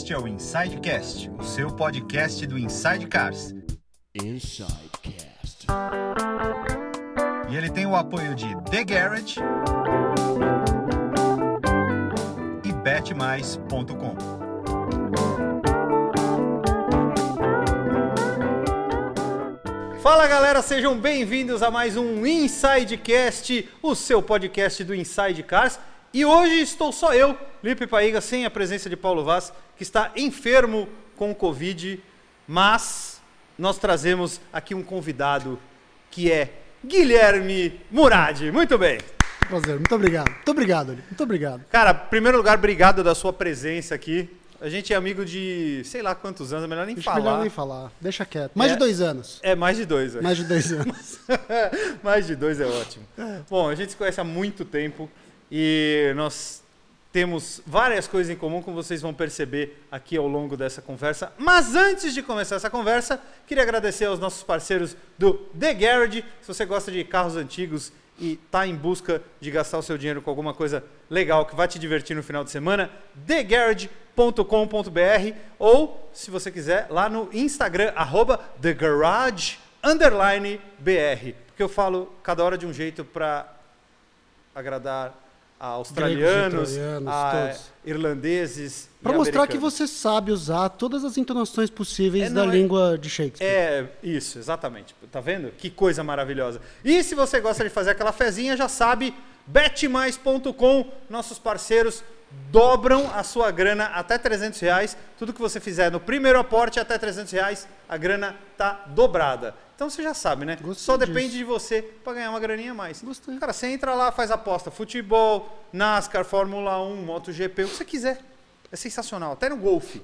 Este é o Insidecast, o seu podcast do Inside Cars. Insidecast. E ele tem o apoio de The Garage e betmais.com. Fala galera, sejam bem-vindos a mais um Insidecast, o seu podcast do Inside Cars. E hoje estou só eu, Lipe Paiga, sem a presença de Paulo Vaz, que está enfermo com Covid, mas nós trazemos aqui um convidado que é Guilherme Murad. Muito bem. Prazer, muito obrigado. Muito obrigado, Ali. Muito obrigado. Cara, em primeiro lugar, obrigado da sua presença aqui. A gente é amigo de sei lá quantos anos, é melhor nem Acho falar. melhor nem falar. Deixa quieto. Mais É. de dois anos. É mais de dois, é. Mais de dois anos. Mais de dois é ótimo. Bom, a gente se conhece há muito tempo e nós temos várias coisas em comum, como vocês vão perceber aqui ao longo dessa conversa. Mas antes de começar essa conversa, queria agradecer aos nossos parceiros do The Garage. Se você gosta de carros antigos e está em busca de gastar o seu dinheiro com alguma coisa legal que vai te divertir no final de semana, thegarage.com.br ou, se você quiser, lá no Instagram, arroba thegarage, underline BR. Porque eu falo cada hora de um jeito para agradar a australianos, troianos, a irlandeses Pra mostrar que você sabe usar todas as entonações possíveis É, da é- língua de Shakespeare. É, isso, exatamente. Tá vendo? Que coisa maravilhosa. E se você gosta de fazer aquela fezinha, já sabe, betmais.com, nossos parceiros dobram a sua grana até 300 reais. Tudo que você fizer no primeiro aporte até 300 reais, a grana tá dobrada. Então você já sabe, né? Gostei Só disso. depende de você para ganhar uma graninha a mais. Gostei. Cara, você entra lá, faz aposta, futebol, NASCAR, Fórmula 1, MotoGP, o que você quiser. É sensacional, até no golfe.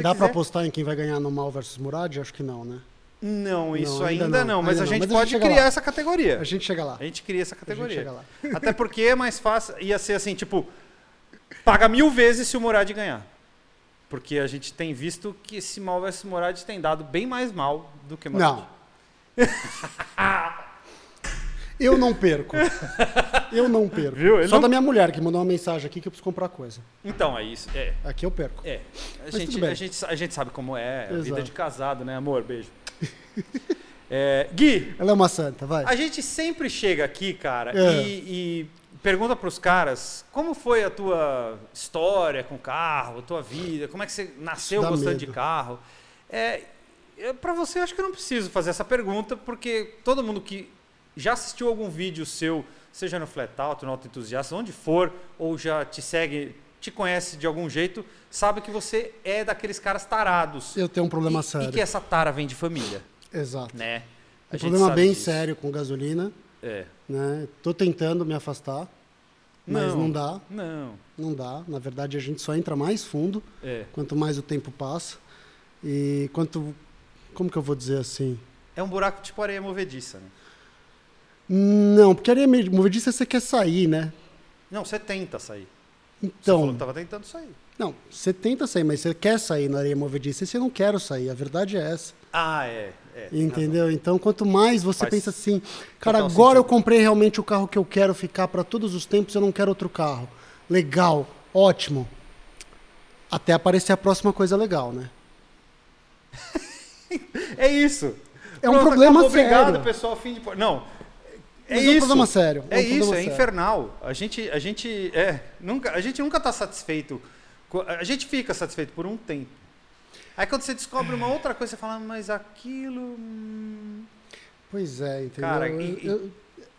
Dá quiser. apostar em quem vai ganhar no Mal versus Murad? Acho que não, né? Não, isso Não, ainda, ainda não, não, mas ainda a gente mas a gente pode criar lá. essa categoria. A gente chega lá. A gente cria essa categoria. chega lá. Até porque é mais fácil, ia ser assim, tipo, paga mil vezes se o Murad ganhar. Porque a gente tem visto que esse mal versus Murad tem dado bem mais mal do que Murad. Não. Eu não perco. Eu não perco. Viu? Ele Só não- da minha mulher que mandou uma mensagem aqui que eu preciso comprar coisa. Então, é isso. É. Aqui eu perco. É. A, gente, a, gente, a gente sabe como é a vida Exato. de casado, né, amor? Beijo. É, Gui, Ela é uma santa, vai. A gente sempre chega aqui, cara, É. e, e pergunta pros caras como foi a tua história com carro, a tua vida, como é que você nasceu dá gostando medo. de carro. É, para você, acho que eu não preciso fazer essa pergunta, porque todo mundo que já assistiu algum vídeo seu, seja no Flat Out, no Auto Entusiasta, onde for, ou já te segue, te conhece de algum jeito, sabe que você é daqueles caras tarados. Eu tenho um problema e, sério. E que essa tara vem de família, Exato. né? A Um problema bem disso. sério com gasolina. É. né? Tô tentando me afastar, mas não, dá, Não. não dá. Na verdade, a gente só entra mais fundo É. quanto mais o tempo passa. E quanto como que eu vou dizer assim? É um buraco tipo areia movediça, né? Não, porque areia movediça você quer sair, né? Não, você tenta sair. Você falou Então, que tava tentando sair. não, você tenta sair, mas você quer sair na areia movediça e você não quer sair. A verdade é essa. Ah, é. é Entendeu? Então, quanto mais você Faz pensa assim, cara, agora eu sentido. comprei realmente o carro que eu quero ficar para todos os tempos, eu não quero outro carro. Legal, ótimo. Até aparecer a próxima coisa legal, né? É isso. É um problema acabou, Obrigado, sério. pessoal. Fim de... Não. É Mas é um isso. problema sério, É, é um isso, problema é sério. infernal. A gente, a gente, é, nunca, a gente nunca tá satisfeito. A gente fica satisfeito por um tempo. Aí quando você descobre uma outra coisa, você fala, mas aquilo. hum, Pois é, entendeu? Cara, e- e- eu-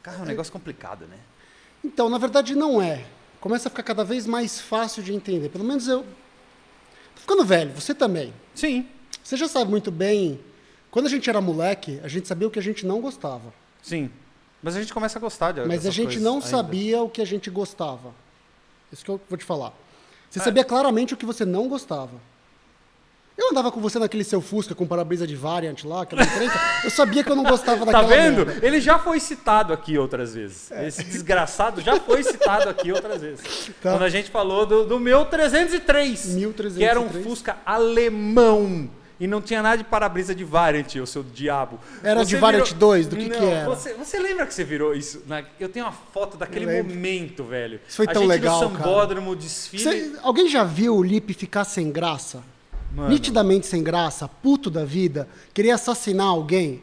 Cara, é um negócio complicado, né? Então, na verdade, não é. Começa a ficar cada vez mais fácil de entender. Pelo menos eu. Tô ficando velho, você também. Sim, Você já sabe muito bem. Quando a gente era moleque, a gente sabia o que a gente não gostava. sim. Mas a gente começa a gostar de Mas a gente não ainda. sabia o que a gente gostava. Isso que eu vou te falar. É. Você sabia claramente o que você não gostava. Eu andava com você naquele seu Fusca com para-brisa de Variant lá, aquela encrenca. eu sabia que eu não gostava Tá daquela vendo? merda. Ele já foi citado aqui outras vezes. Esse desgraçado já foi citado aqui outras vezes. Tá. Quando a gente falou do, do meu 303, 1303. que era um Fusca alemão. E não tinha nada de para-brisa de Variant, o seu diabo. Era de Variant 2? Do que não, que era? Você, você lembra que você virou isso? Na- Eu tenho uma foto daquele momento, velho. Isso foi tão legal, no cara. sambódromo, desfile. Você- alguém já viu o Lipe ficar sem graça? Mano. Nitidamente sem graça, puto da vida, queria assassinar alguém?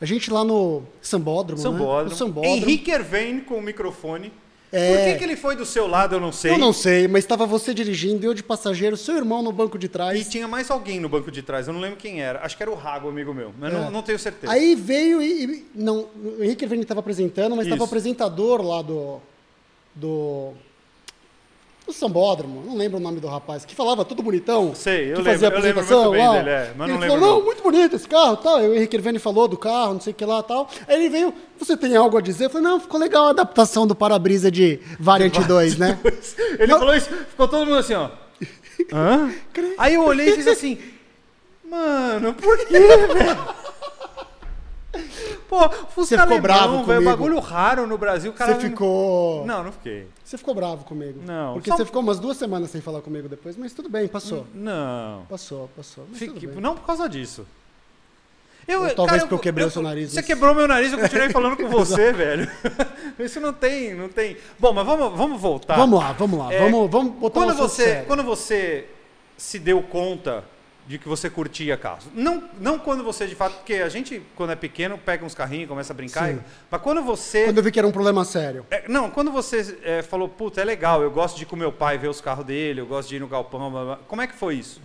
A gente lá no Sambódromo, né? Sambódromo. No Sambódromo. Henrique Ervain com o microfone. É. Por que, que ele foi do seu lado, eu não sei. Eu não sei, mas estava você dirigindo, eu de passageiro, seu irmão no banco de E trás. tinha mais alguém no banco de trás, eu não lembro quem era. Acho que era o Rago, amigo meu, mas É. não, não tenho certeza. Aí veio e. e- não, o Henrique estava apresentando, mas estava o apresentador lá do. do. Do Sambódromo, não lembro o nome do rapaz, que falava tudo bonitão. Sei, eu que lembro- fazia eu lembro apresentação muito bem lá. dele, é, mas não ele falou, não, muito bonito esse carro tal. Aí o Henrique Erveni falou do carro, não sei o que lá e tal. Aí ele veio, você tem algo a dizer? Eu falei, não, ficou legal a adaptação do para-brisa de Variant 2, né? Ele Não. falou isso, ficou todo mundo assim, ó. Hã? Aí eu olhei e fiz assim, mano, por quê, velho? Pô, Fusca Você ficou alemão, bravo velho, comigo? bagulho raro no Brasil, cara... Você ficou. Não, não fiquei. Você ficou bravo comigo. Não, Porque só- você ficou umas duas semanas sem falar comigo depois, mas tudo bem, passou. Não. Passou, passou. Fique- não por causa disso. Eu, Ou talvez porque eu quebrei o seu nariz, Você mas- quebrou meu nariz, eu continuei falando com você, velho. Isso não tem, não tem. Bom, mas vamos, vamos voltar. Vamos lá, vamos lá. É, vamos, vamos botar quando você, sério. quando você se deu conta de que você curtia carros, não, não quando você de fato, porque a gente quando é pequeno pega uns carrinhos, começa a brincar, e- mas quando você Quando eu vi que era um problema sério. é, não, quando você é, falou, puta, é legal, eu gosto de ir com meu pai ver os carros dele, eu gosto de ir no galpão, blá, blá. como é que foi isso?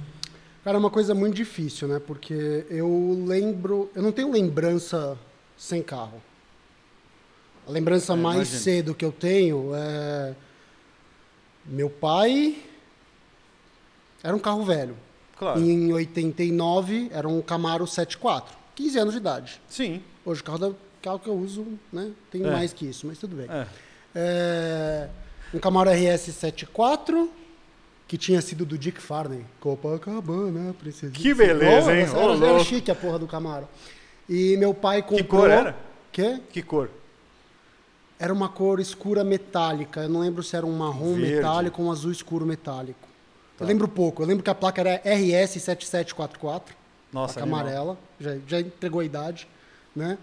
Cara, é uma coisa muito difícil, né? Porque eu lembro. Eu não tenho lembrança sem carro. A lembrança É, mais imagino. cedo que eu tenho é. Meu pai. Era um carro velho. Claro. E em 89 era um Camaro 74. 15 anos de idade. Sim. Hoje o carro, da, carro que eu uso, né? Tem É. mais que isso, mas tudo bem. É. É, um Camaro RS 74, que tinha sido do Dick Farney. Copacabana, precisa. Que beleza, hein? Era, Ô, era louco. chique a porra do Camaro. E meu pai comprou... cor era? Quê? Que cor? Era uma cor escura metálica. Eu não lembro se era um marrom Verde. metálico ou um azul escuro metálico. Tá. Eu lembro pouco. Eu lembro que a placa era RS 7744. Nossa, placa amarela. Já, já entregou a idade, né?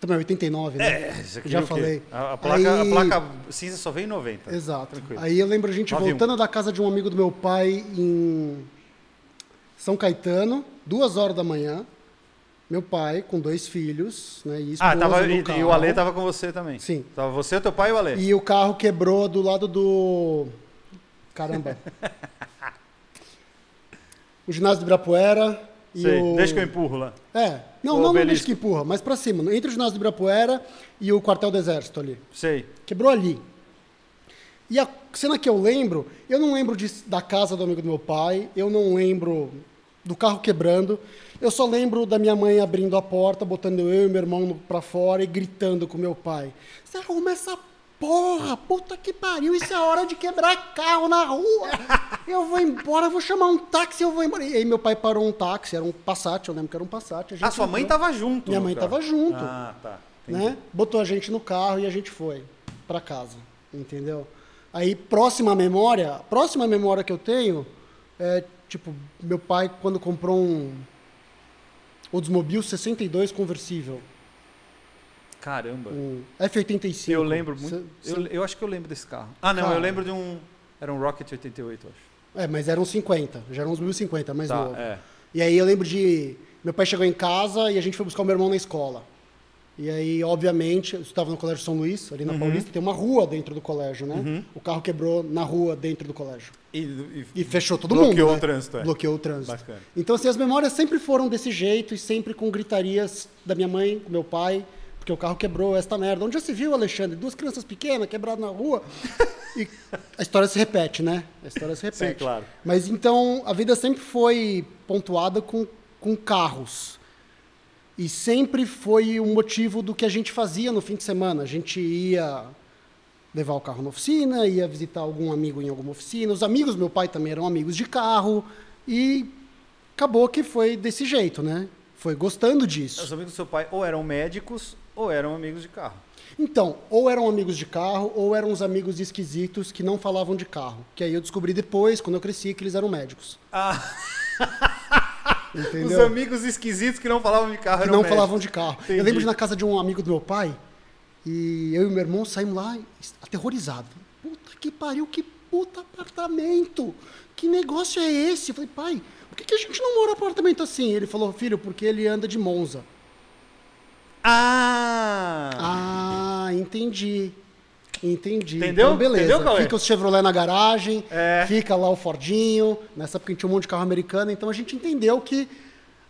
Também 89, né? É, isso aqui Já é falei. A, a placa, Aí- a placa cinza só veio em 90. Exato. Tranquilo. Aí eu lembro a gente 91. voltando da casa de um amigo do meu pai em São Caetano, duas horas da manhã. Meu pai com dois filhos, né? E ah, tava, e, e o Ale tava com você também. Sim. Tava você, teu pai e o Ale. E o carro quebrou do lado do. Caramba. o ginásio do Ibirapuera. E Sei, o... deixa que eu empurro lá. É. Não, O não, não deixa que empurra, mas pra cima. Entre o ginásio do Ibirapuera e o quartel do exército ali. Sei. Quebrou ali. E a cena que eu lembro, eu não lembro de- da casa do amigo do meu pai, eu não lembro do carro quebrando, eu só lembro da minha mãe abrindo a porta, botando eu e meu irmão pra fora e gritando com meu pai: Você arruma essa porra, puta que pariu, isso é hora de quebrar carro na rua. Eu vou embora, vou chamar um táxi, eu vou embora. E aí meu pai parou um táxi, era um Passat, eu lembro que era um Passat. a Ah, sua mãe tava junto. Minha mãe carro. tava junto Ah, tá. Entendi. né? Botou a gente no carro e a gente foi pra casa, entendeu? Aí, próxima memória, próxima memória que eu tenho é, tipo, meu pai quando comprou um Oldsmobile 62 conversível, Caramba. um F85. Eu lembro muito. Cê- Eu, cê- eu acho que eu lembro desse carro. Ah, não, Cara. eu lembro de um. Era um Rocket 88, eu acho. É, mas eram 50, já eram uns 1050, mais Tá, novo. é. E aí eu lembro de. Meu pai chegou em casa e a gente foi buscar o meu irmão na escola. E aí, obviamente, eu estava no Colégio São Luís, ali na Uhum. Paulista, tem uma rua dentro do colégio, né? O carro quebrou na rua dentro do colégio. E, e- E fechou todo Bloqueou mundo. o trânsito, é. Bloqueou o trânsito. Bacana. Então, assim, as memórias sempre foram desse jeito e sempre com gritarias da minha mãe, com meu pai, porque o carro quebrou esta merda. Onde já se viu, Alexandre? Duas crianças pequenas quebradas na rua. E a história se repete, né? A história se repete. Sim, claro. Mas então, a vida sempre foi pontuada com, com carros. E sempre foi o motivo do que a gente fazia no fim de semana. A gente ia levar o carro na oficina, ia visitar algum amigo em alguma oficina. Os amigos do meu pai também eram amigos de carro. E acabou que foi desse jeito, né? Foi gostando disso. Os amigos do seu pai ou eram médicos ou eram amigos de carro. Então, ou eram amigos de carro, ou eram uns amigos esquisitos que não falavam de carro. Que aí eu descobri depois, quando eu cresci, que eles eram médicos. Ah, Entendeu? Os amigos esquisitos que não falavam de carro que não médicos. falavam de carro. Entendi. Eu lembro de na casa de um amigo do meu pai e eu e meu irmão saímos lá aterrorizados. Puta que pariu, que puta apartamento! Que negócio é esse? Eu falei, pai, por que, que a gente não mora apartamento assim? Ele falou, filho, porque ele anda de Monza. Ah! Ah, entendi. Entendi. Entendeu? Então, beleza. Entendeu, Cauê? fica o Chevrolet na garagem, É. fica lá o Fordinho. Nessa época a gente tinha um monte de carro americano, então a gente entendeu que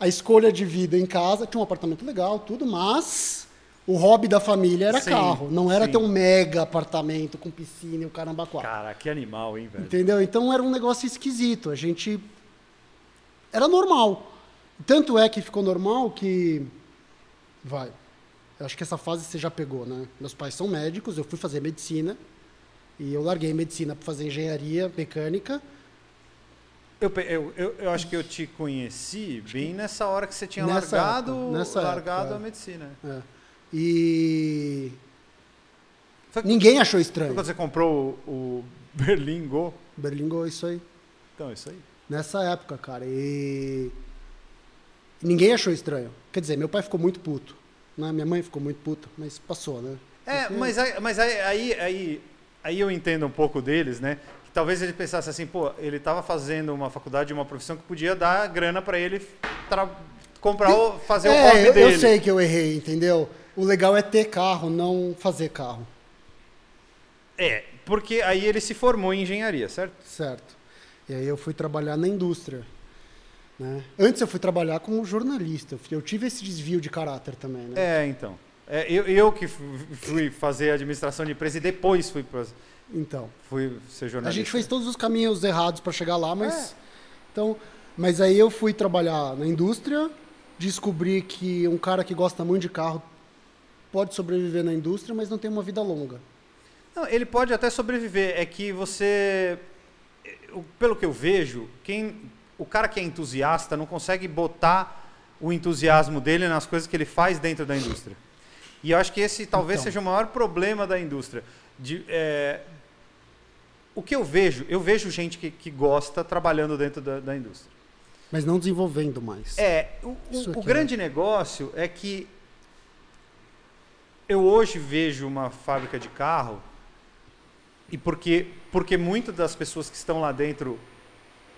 a escolha de vida em casa tinha um apartamento legal, tudo, mas o hobby da família era Sim, carro. Não era sim. ter um mega apartamento com piscina e o caramba quatro. Cara, que animal, hein, velho? Entendeu? Então era um negócio esquisito. A gente. Era normal. Tanto é que ficou normal que. Vai. Eu acho que essa fase você já pegou, né? Meus pais são médicos, eu fui fazer medicina. E eu larguei medicina para fazer engenharia mecânica. Eu, eu, eu, eu acho que eu te conheci bem nessa hora que você tinha Nessa largado, época, nessa largado época, a medicina. É. E. Foi, Ninguém achou estranho. quando você comprou o, o Berlim Go? Berlingo, isso aí. Então, isso aí. Nessa época, cara. E. Ninguém achou estranho. Quer dizer, meu pai ficou muito puto. Né? Minha mãe ficou muito puta, mas passou, né? É, Porque- mas, aí, mas aí, aí, aí, aí eu entendo um pouco deles, né? Que talvez ele pensasse assim, pô, ele estava fazendo uma faculdade, uma profissão que podia dar grana para ele tra- comprar, o, fazer o é, hobby eu, dele. eu sei que eu errei, entendeu? O legal é ter carro, não fazer carro. É, porque aí ele se formou em engenharia, certo? Certo. E aí eu fui trabalhar na indústria. Né? Antes eu fui trabalhar como jornalista. Eu tive esse desvio de caráter também, né? É, então. É, eu, eu que fu- fui fazer administração de empresa e depois fui, pra, Então. fui ser A jornalista. gente fez todos os caminhos errados para chegar lá, mas. É. Então, mas aí eu fui trabalhar na indústria, descobri que um cara que gosta muito de carro pode sobreviver na indústria, mas não tem uma vida longa. Não, ele pode até sobreviver. É que você, o- pelo que eu vejo, quem, o cara que é entusiasta não consegue botar o entusiasmo dele nas coisas que ele faz dentro da indústria. E eu acho que esse talvez Então. seja o maior problema da indústria. De, é, o que eu vejo, eu vejo gente que, que gosta trabalhando dentro da, da indústria. Mas não desenvolvendo mais. É, o, o- aqui, grande negócio é que eu hoje vejo uma fábrica de carro e porque porque muitas das pessoas que estão lá dentro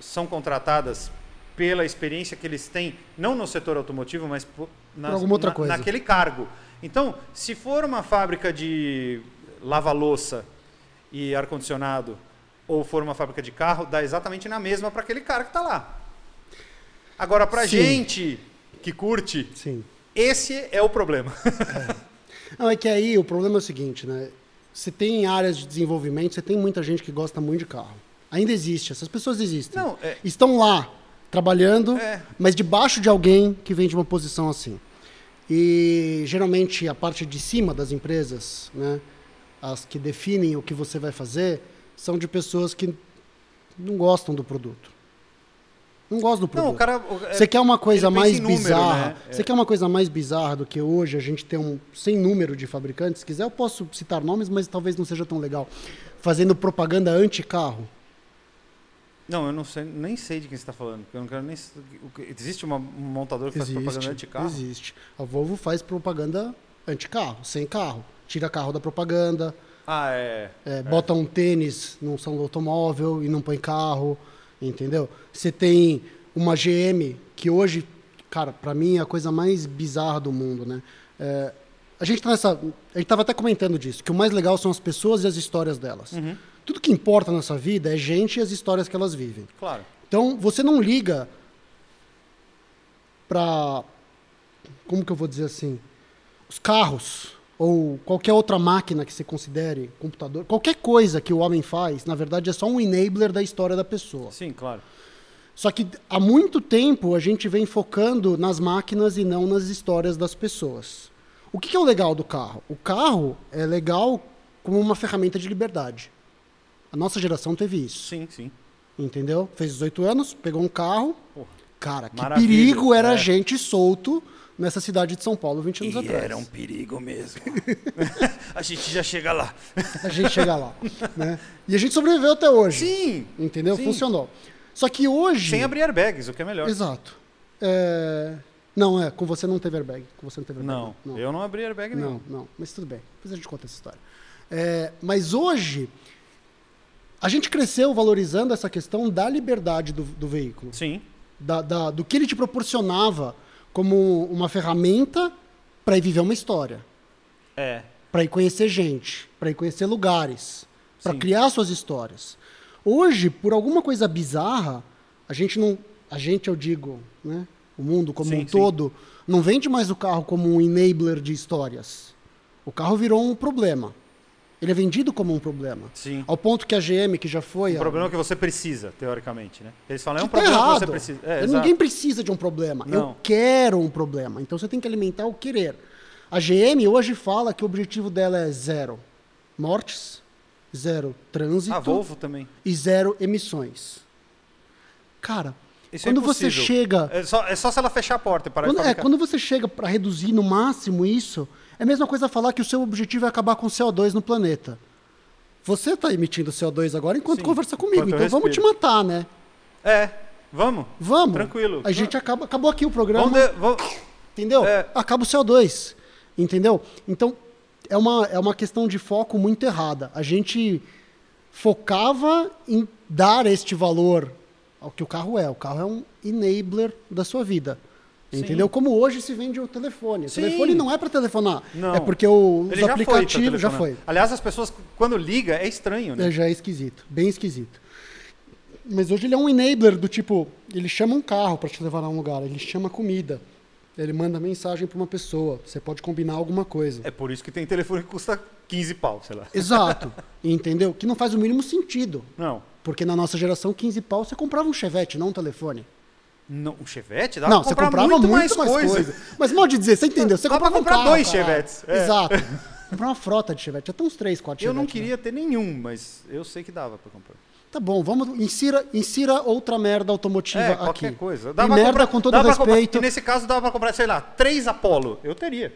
são contratadas pela experiência que eles têm, não no setor automotivo, mas alguma outra na- coisa. naquele cargo. Então, se for uma fábrica de lava-louça e ar-condicionado, ou for uma fábrica de carro, dá exatamente na mesma para aquele cara que está lá. Agora, para gente que curte, Sim. esse é o problema. Não, é que aí o problema é o seguinte, né? Você tem áreas de desenvolvimento, você tem muita gente que gosta muito de carro. Ainda existe, essas pessoas existem. Não, é- Estão lá, trabalhando, É. mas debaixo de alguém que vem de uma posição assim. E geralmente a parte de cima das empresas, né, as que definem o que você vai fazer, são de pessoas que não gostam do produto. Não gostam do produto. Não, o cara. o- é- Você quer uma coisa mais número, bizarra? né? Você quer uma coisa mais bizarra do que hoje a gente ter um sem número de fabricantes? Se quiser, eu posso citar nomes, mas talvez não seja tão legal. Fazendo propaganda anti-carro. Não, eu não sei, nem sei de quem você está falando. Eu não quero nem. Existe uma, um montador que faz propaganda anti-carro? Existe. A Volvo faz propaganda anti-carro, sem carro. Tira carro da propaganda, Ah, é. é, bota um tênis num salão do automóvel e não põe carro, entendeu? Você tem uma GM que hoje, cara, pra mim é a coisa mais bizarra do mundo, né? É, a gente tá nessa, a gente tava até comentando disso, que o mais legal são as pessoas e as histórias delas. Uhum. Tudo que importa nessa vida é gente e as histórias que elas vivem. Claro. Então, você não liga para como que eu vou dizer assim, os carros ou qualquer outra máquina que você considere, computador, qualquer coisa que o homem faz, na verdade é só um enabler da história da pessoa. Sim, claro. Só que há muito tempo a gente vem focando nas máquinas e não nas histórias das pessoas. O que que é o legal do carro? O carro é legal como uma ferramenta de liberdade. A nossa geração teve isso. Sim, sim. Entendeu? Fez 18 anos, pegou um carro. Porra. Cara, que Maravilha, perigo era é. gente solto nessa cidade de São Paulo 20 anos atrás. um perigo mesmo. a gente já chega lá. A gente chegar lá. né? E a gente sobreviveu até hoje. Sim! Entendeu? Sim. Funcionou. Só que hoje. Sem abrir airbags, o que é melhor. Exato. É, Não, é, com você não teve airbag. Com você não teve airbag. Não, eu não abri airbag Não, nenhum. não, mas tudo bem. Depois a gente conta essa história. É, mas hoje, a gente cresceu valorizando essa questão da liberdade do, do veículo, Sim, da, da- do que ele te proporcionava como uma ferramenta para ir viver uma história, é. para ir conhecer gente, para ir conhecer lugares, para criar suas histórias. Hoje, por alguma coisa bizarra, a gente não, a gente eu digo, né, o mundo como Sim, um sim. todo, não vende mais o carro como um enabler de histórias. O carro virou um problema. Ele é vendido como um problema. Sim. Ao ponto que a GM, que já foi. Um a- problema que você precisa, teoricamente, né? Eles falam, é um que tá problema errado. que você precisa. É, Eu-. Ninguém precisa de um problema. Eu Não. quero um problema. Então você tem que alimentar o querer. A GM hoje fala que o objetivo dela é zero mortes, zero trânsito A Volvo também. e zero emissões. Cara, Isso é quando você impossível. chega. É só, é só se ela fechar a porta e parar Quando, é, quando você chega para reduzir no máximo isso, é a mesma coisa falar que o seu objetivo é acabar com o CO2 no planeta. Você está emitindo CO2 agora enquanto Sim, conversa comigo, enquanto então vamos te matar, né? É, vamos. Vamos. Tranquilo. A gente acaba, acabou aqui o programa. Vamos, de- vamos- Entendeu? É. Acaba o CO2. Entendeu? Então, é uma, é uma questão de foco muito errada. A gente focava em dar este valor ao que o carro é. O carro é um enabler da sua vida. Sim. Entendeu? Como hoje se vende o telefone. O Sim. telefone não é para telefonar. Não. É porque o, os já aplicativos já foi. Aliás, as pessoas, quando liga, é estranho, né? É, já é esquisito. Bem esquisito. Mas hoje ele é um enabler do tipo, ele chama um carro para te levar a um lugar, ele chama comida. Ele manda mensagem para uma pessoa, você pode combinar alguma coisa. É por isso que tem telefone que custa 15 pau, sei lá. Exato. Entendeu? Que não faz o mínimo sentido. Não. Porque na nossa geração, 15 pau, você comprava um chevette, não um telefone. Não um Chevette? Dá não, pra você comprar comprava muito, muito, mais, coisa. Mas mal de dizer, você entendeu? Você Dá pra comprava um comprar carro, dois caralho. Chevettes, é. Exato. comprar uma frota de chevette, até uns 3, 4 Eu não chevetes, né? queria ter nenhum, mas eu sei que dava pra comprar. Tá bom, vamos. Insira, insira outra merda automotiva É, aqui. qualquer coisa. E pra merda comprar- com todo dá pra comprar- respeito. e nesse caso dava pra comprar, sei lá, três Apollo. Eu teria.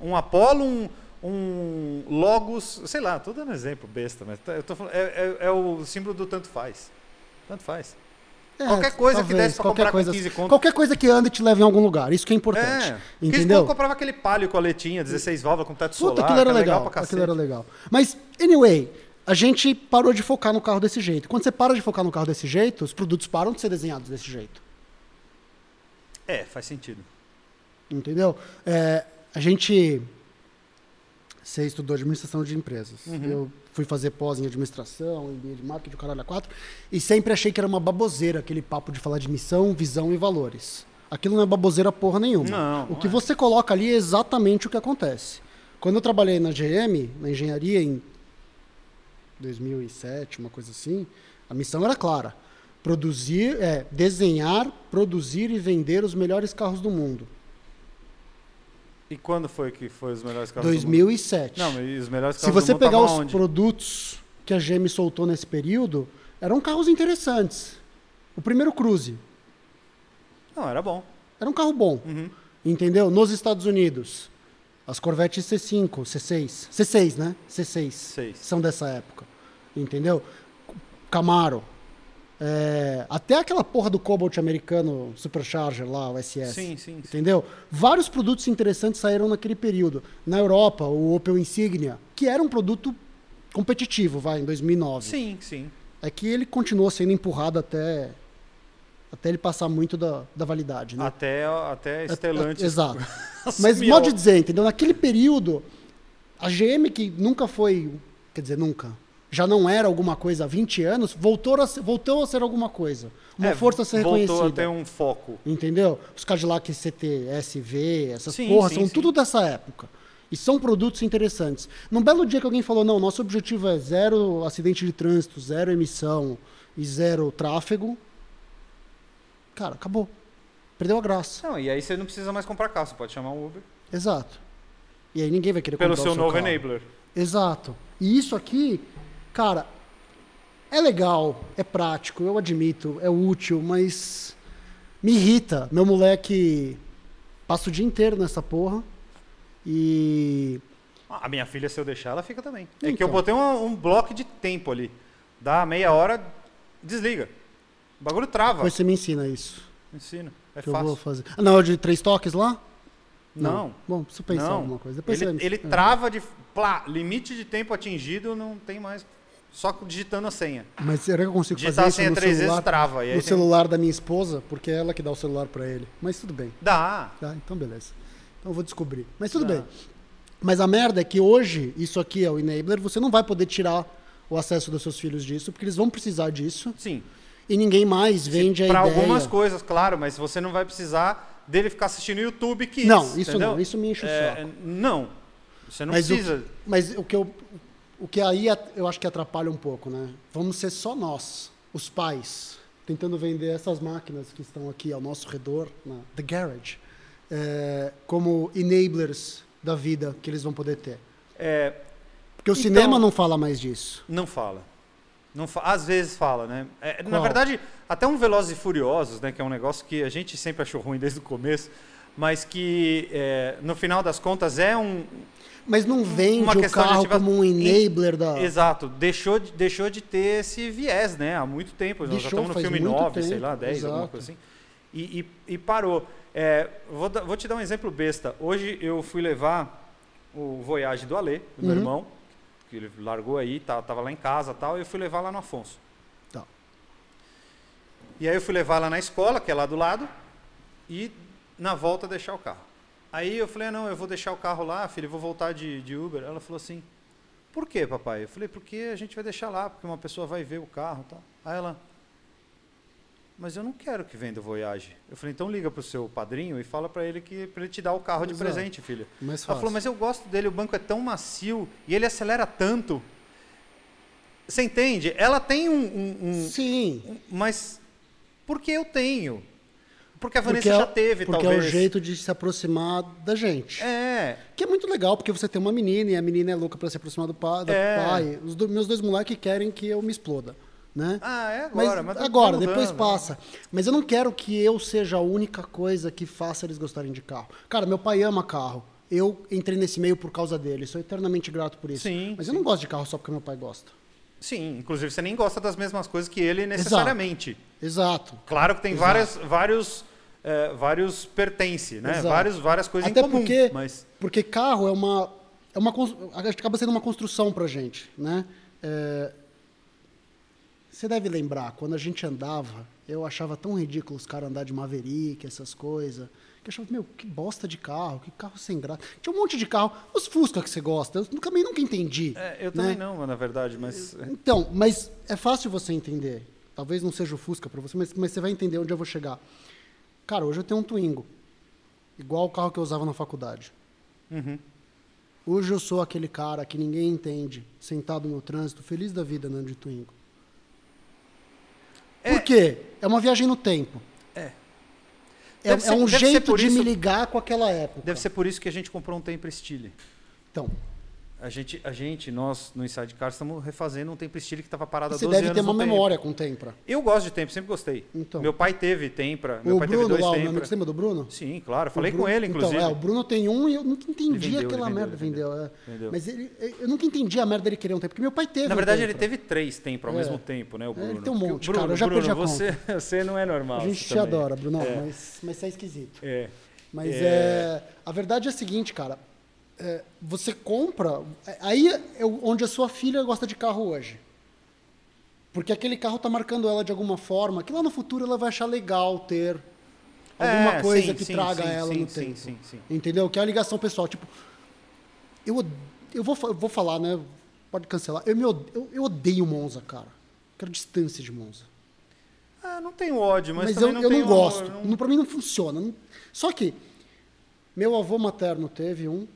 Um Apollo, um, um Logos, sei lá, tô dando exemplo besta, mas tá- eu tô falando, é, é- é o símbolo do tanto faz. Tanto faz. É, qualquer coisa que desse pra qualquer comprar com coisa, 15 conto. Qualquer coisa que anda e te leve em algum lugar. Isso que é importante. É. Entendeu? eu comprava aquele palio com a letinha, 16 válvulas com teto solar. Puta, aquilo era é legal. pra cacete. aquilo era legal. Mas, anyway, a gente parou de focar no carro desse jeito. Quando você para de focar no carro desse jeito, os produtos param de ser desenhados desse jeito. É, faz sentido. Entendeu? É, a gente. Você estudou administração de empresas. Uhum. Eu fui fazer pós em administração, em de marketing, caralho a quatro, e sempre achei que era uma baboseira aquele papo de falar de missão, visão e valores. Aquilo não é baboseira porra nenhuma. Não, o que é. você coloca ali é exatamente o que acontece. Quando eu trabalhei na GM, na engenharia, em 2007, uma coisa assim, a missão era clara. Produzir, é, desenhar, produzir e vender os melhores carros do mundo. E quando foi que foi os melhores carros do mundo? 2007. Não, e os melhores Se carros do você mundo pegar os onde? produtos que a GM soltou nesse período, eram carros interessantes. O primeiro Cruze Não, era bom. era um carro bom, Uhum. entendeu? Nos Estados Unidos, as Corvette C5, C6, C6, né? C6 Seis. são dessa época, entendeu? Camaro, é, até aquela porra do Cobalt americano Supercharger lá, o SS. Sim, sim, sim. Entendeu? Vários produtos interessantes saíram naquele período. Na Europa, o Opel Insignia, que era um produto competitivo, vai, em 2009. Sim, sim. É que ele continuou sendo empurrado até até ele passar muito da, da validade, né? Até, até Stellantis. Exato. Mas pode dizer, entendeu? Naquele período, a GM que nunca foi, quer dizer, nunca, já não era alguma coisa há 20 anos, voltou a ser, voltou a ser alguma coisa. Uma É, força a ser voltou reconhecida. a ter um foco. Entendeu? Os Cadillac CT, SV, essas Sim, porras sim, são sim. tudo dessa época. E são produtos interessantes. Num belo dia que alguém falou, não, nosso objetivo é zero acidente de trânsito, zero emissão e zero tráfego, cara, acabou. Perdeu a graça. Não, e aí você não precisa mais comprar carro, você pode chamar um Uber. Exato. E aí ninguém vai querer Pelo comprar seu o seu novo carro. enabler. Exato. E isso aqui, cara, é legal, é prático, eu admito, é útil, mas me irrita. Meu moleque passa o dia inteiro nessa porra e Ah, A minha filha, se eu deixar, ela fica também. É Então. que eu botei um, um bloco de tempo ali. Dá meia hora, desliga. O bagulho trava. depois você me ensina isso. ensino. É que eu fácil. vou fazer. Ah, não, é de três toques lá? Não. Bom, preciso pensar Não. alguma coisa. Depois ele você ele é. trava de. Plá, limite de tempo atingido, não tem mais. Só digitando a senha. Mas será que eu consigo Digitar a fazer isso senha no três celular? vezes trava. No tem- celular da minha esposa, porque é ela que dá o celular pra ele. Mas tudo bem. Dá. Tá, então beleza. Então eu vou descobrir. Mas tudo Tá. bem. Mas a merda é que hoje, isso aqui é o enabler, você não vai poder tirar o acesso dos seus filhos disso, porque eles vão precisar disso Sim. e ninguém mais vende a Para ideia. algumas coisas, claro, mas você não vai precisar dele ficar assistindo YouTube Kids. Não, isso entendeu? não, isso me enche o É, saco. Não. Você não mas precisa. O, mas o que eu o que aí eu acho que atrapalha um pouco, né? Vamos ser só nós, os pais, tentando vender essas máquinas que estão aqui ao nosso redor, na The Garage, é, como enablers da vida que eles vão poder ter. É, Porque o Então- cinema não fala mais disso. Não fala. Não fa- Às vezes fala, né? É, na verdade, até um Velozes e Furiosos, né? Que é um negócio que a gente sempre achou ruim desde o começo, mas que é, no final das contas é um. Mas não vende Uma o carro ativa- como um enabler da. Exato, deixou de, deixou de ter esse viés, né? Há muito tempo. Nós já Deixou, estamos no filme muito 9, sei tempo, lá, 10, alguma exato. coisa assim. E, e- e parou. É, vou, vou te dar um exemplo besta. Hoje eu fui levar o Voyage do Alê, do meu Uhum. irmão, que ele largou aí, tá, tava lá em casa e tal, e eu fui levar lá no Afonso. Tá. E aí eu fui levar lá na escola, que é lá do lado, e na volta deixar o carro. Aí eu falei, ah, não, eu vou deixar o carro lá, filho, eu vou voltar de, de Uber. Ela falou assim, por quê, papai? Eu falei, porque a gente vai deixar lá, porque uma pessoa vai ver o carro e tal. Aí ela, mas eu não quero que venda o Voyage. Eu falei, então liga pro seu padrinho e fala para ele que para ele te dar o carro de Exato. presente, filha. Mais Ela falou, mas eu gosto dele, o banco é tão macio e ele acelera tanto. Você entende? Ela tem um, um- um- Sim. um- mas porque eu tenho. Porque a Vanessa porque é- já teve, porque talvez. é o jeito de se aproximar da gente. É, Que é muito legal, porque você tem uma menina e a menina é louca pra se aproximar do pai. Do É. pai. Os do- meus dois moleques querem que eu me exploda. Né? Ah, é Mas agora. Mas, tá agora, mudando, depois né? passa. Mas eu não quero que eu seja a única coisa que faça eles gostarem de carro. Cara, meu pai ama carro. Eu entrei nesse meio por causa dele. Sou eternamente grato por isso. Sim, Mas eu sim. não gosto de carro só porque meu pai gosta. Sim, inclusive você nem gosta das mesmas coisas que ele necessariamente. Exato. Claro que tem Exato. várias, vários, é, vários pertence, né? Exato. Vários, várias coisas Até em comum. porque, Mas porque carro é uma, é uma. acaba sendo uma construção pra gente. Né? É, você deve lembrar, quando a gente andava, eu achava tão ridículo os caras andar de Maverick, essas coisas. Que eu achava, meu, que bosta de carro, que carro sem graça. Tinha um monte de carro. Os Fusca que você gosta, eu também nunca entendi. é, eu né? também não, na verdade, mas Então, mas é fácil você entender. Talvez não seja o Fusca para você, mas, mas você vai entender onde eu vou chegar. Cara, hoje eu tenho um Twingo. Igual o carro que eu usava na faculdade. Uhum. Hoje eu sou aquele cara que ninguém entende, sentado no trânsito, feliz da vida andando de Twingo. É. Por quê? É uma viagem no tempo. É. É, é ser- um deve ser jeito de isso- me ligar com aquela época. deve ser por isso que a gente comprou um Tempra Stile. Então, A gente, a gente, nós no Inside Cars estamos refazendo um Tempra Stile que estava parado há você 12 deve anos ter uma no Tempra. memória com o Tempra. Eu gosto de Tempra, sempre gostei. Então. Meu pai teve Tempra, meu o pai Bruno teve dois lá, Tempra. você lembra do Bruno? Sim, claro, O falei Bruno- com ele, inclusive. Então, é, o Bruno tem um e eu nunca entendi vendeu, aquela ele vendeu, merda. ele vendeu. Vendeu, é. Vendeu. Mas ele, eu nunca entendi a merda dele querer um tempo, porque meu pai teve. Na um verdade, ele Tempra. teve três Tempra ao É. mesmo tempo, né, o ele Bruno? tem um Porque o monte, Bruno, cara, eu já Bruno, perdi a você, você não é normal. A gente você te adora, Bruno, É. mas, mas você é esquisito. É. Mas É. é. a verdade é a seguinte, cara. É, você compra. é, Aí é onde a sua filha gosta de carro hoje. Porque aquele carro tá marcando ela de alguma forma, que lá no futuro ela vai achar legal ter alguma É, coisa sim, que sim, traga sim, ela no tempo. sim, sim. Entendeu? Que é a ligação pessoal. Tipo, eu, eu, vou, eu vou falar, né? Pode cancelar. Eu, me eu, eu odeio Monza, cara. Quero distância de Monza. Ah, não tenho ódio, mas, Mas, eu, não eu não gosto. Não, pra mim não funciona. Só que meu avô materno teve um,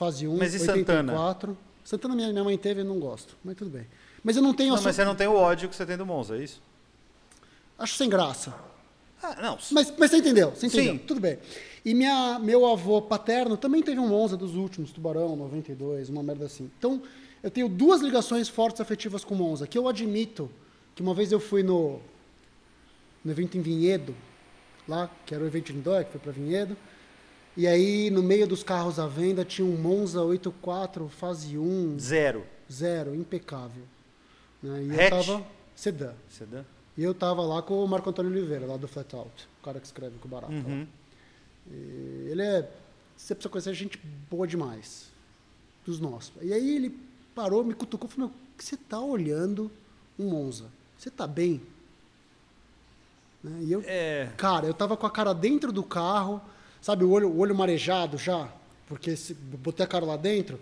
fase 1, Mas e 84. Santana minha, minha mãe teve e não gosto. Mas tudo bem. Mas eu não tenho... Não, asso- mas você não tem o ódio que você tem do Monza, é isso? Acho sem graça. Ah, não. Mas, mas você entendeu, você entendeu. Sim. Tudo bem. E minha, meu avô paterno também teve um Monza dos últimos, Tubarão, 92, uma merda assim. Então, eu tenho duas ligações fortes afetivas com Monza, que eu admito que uma vez eu fui no, no evento em Vinhedo, lá, que era o evento de Lindóia, que foi para Vinhedo, e aí no meio dos carros à venda tinha um Monza 84 fase 1, Zero. zero, impecável. Né? E Hatch? eu tava sedã. Sedã? E eu tava lá com o Marco Antônio Oliveira, lá do Flat Out, o cara que escreve com o Barata. Uhum. Ele é. Você precisa conhecer gente boa demais. Dos nossos. E aí ele parou, me cutucou e falou: Meu, que você tá olhando um Monza? Você tá bem? Né? E eu, É. Cara, eu tava com a cara dentro do carro, sabe, o olho, o olho marejado já, porque se, botei a cara lá dentro.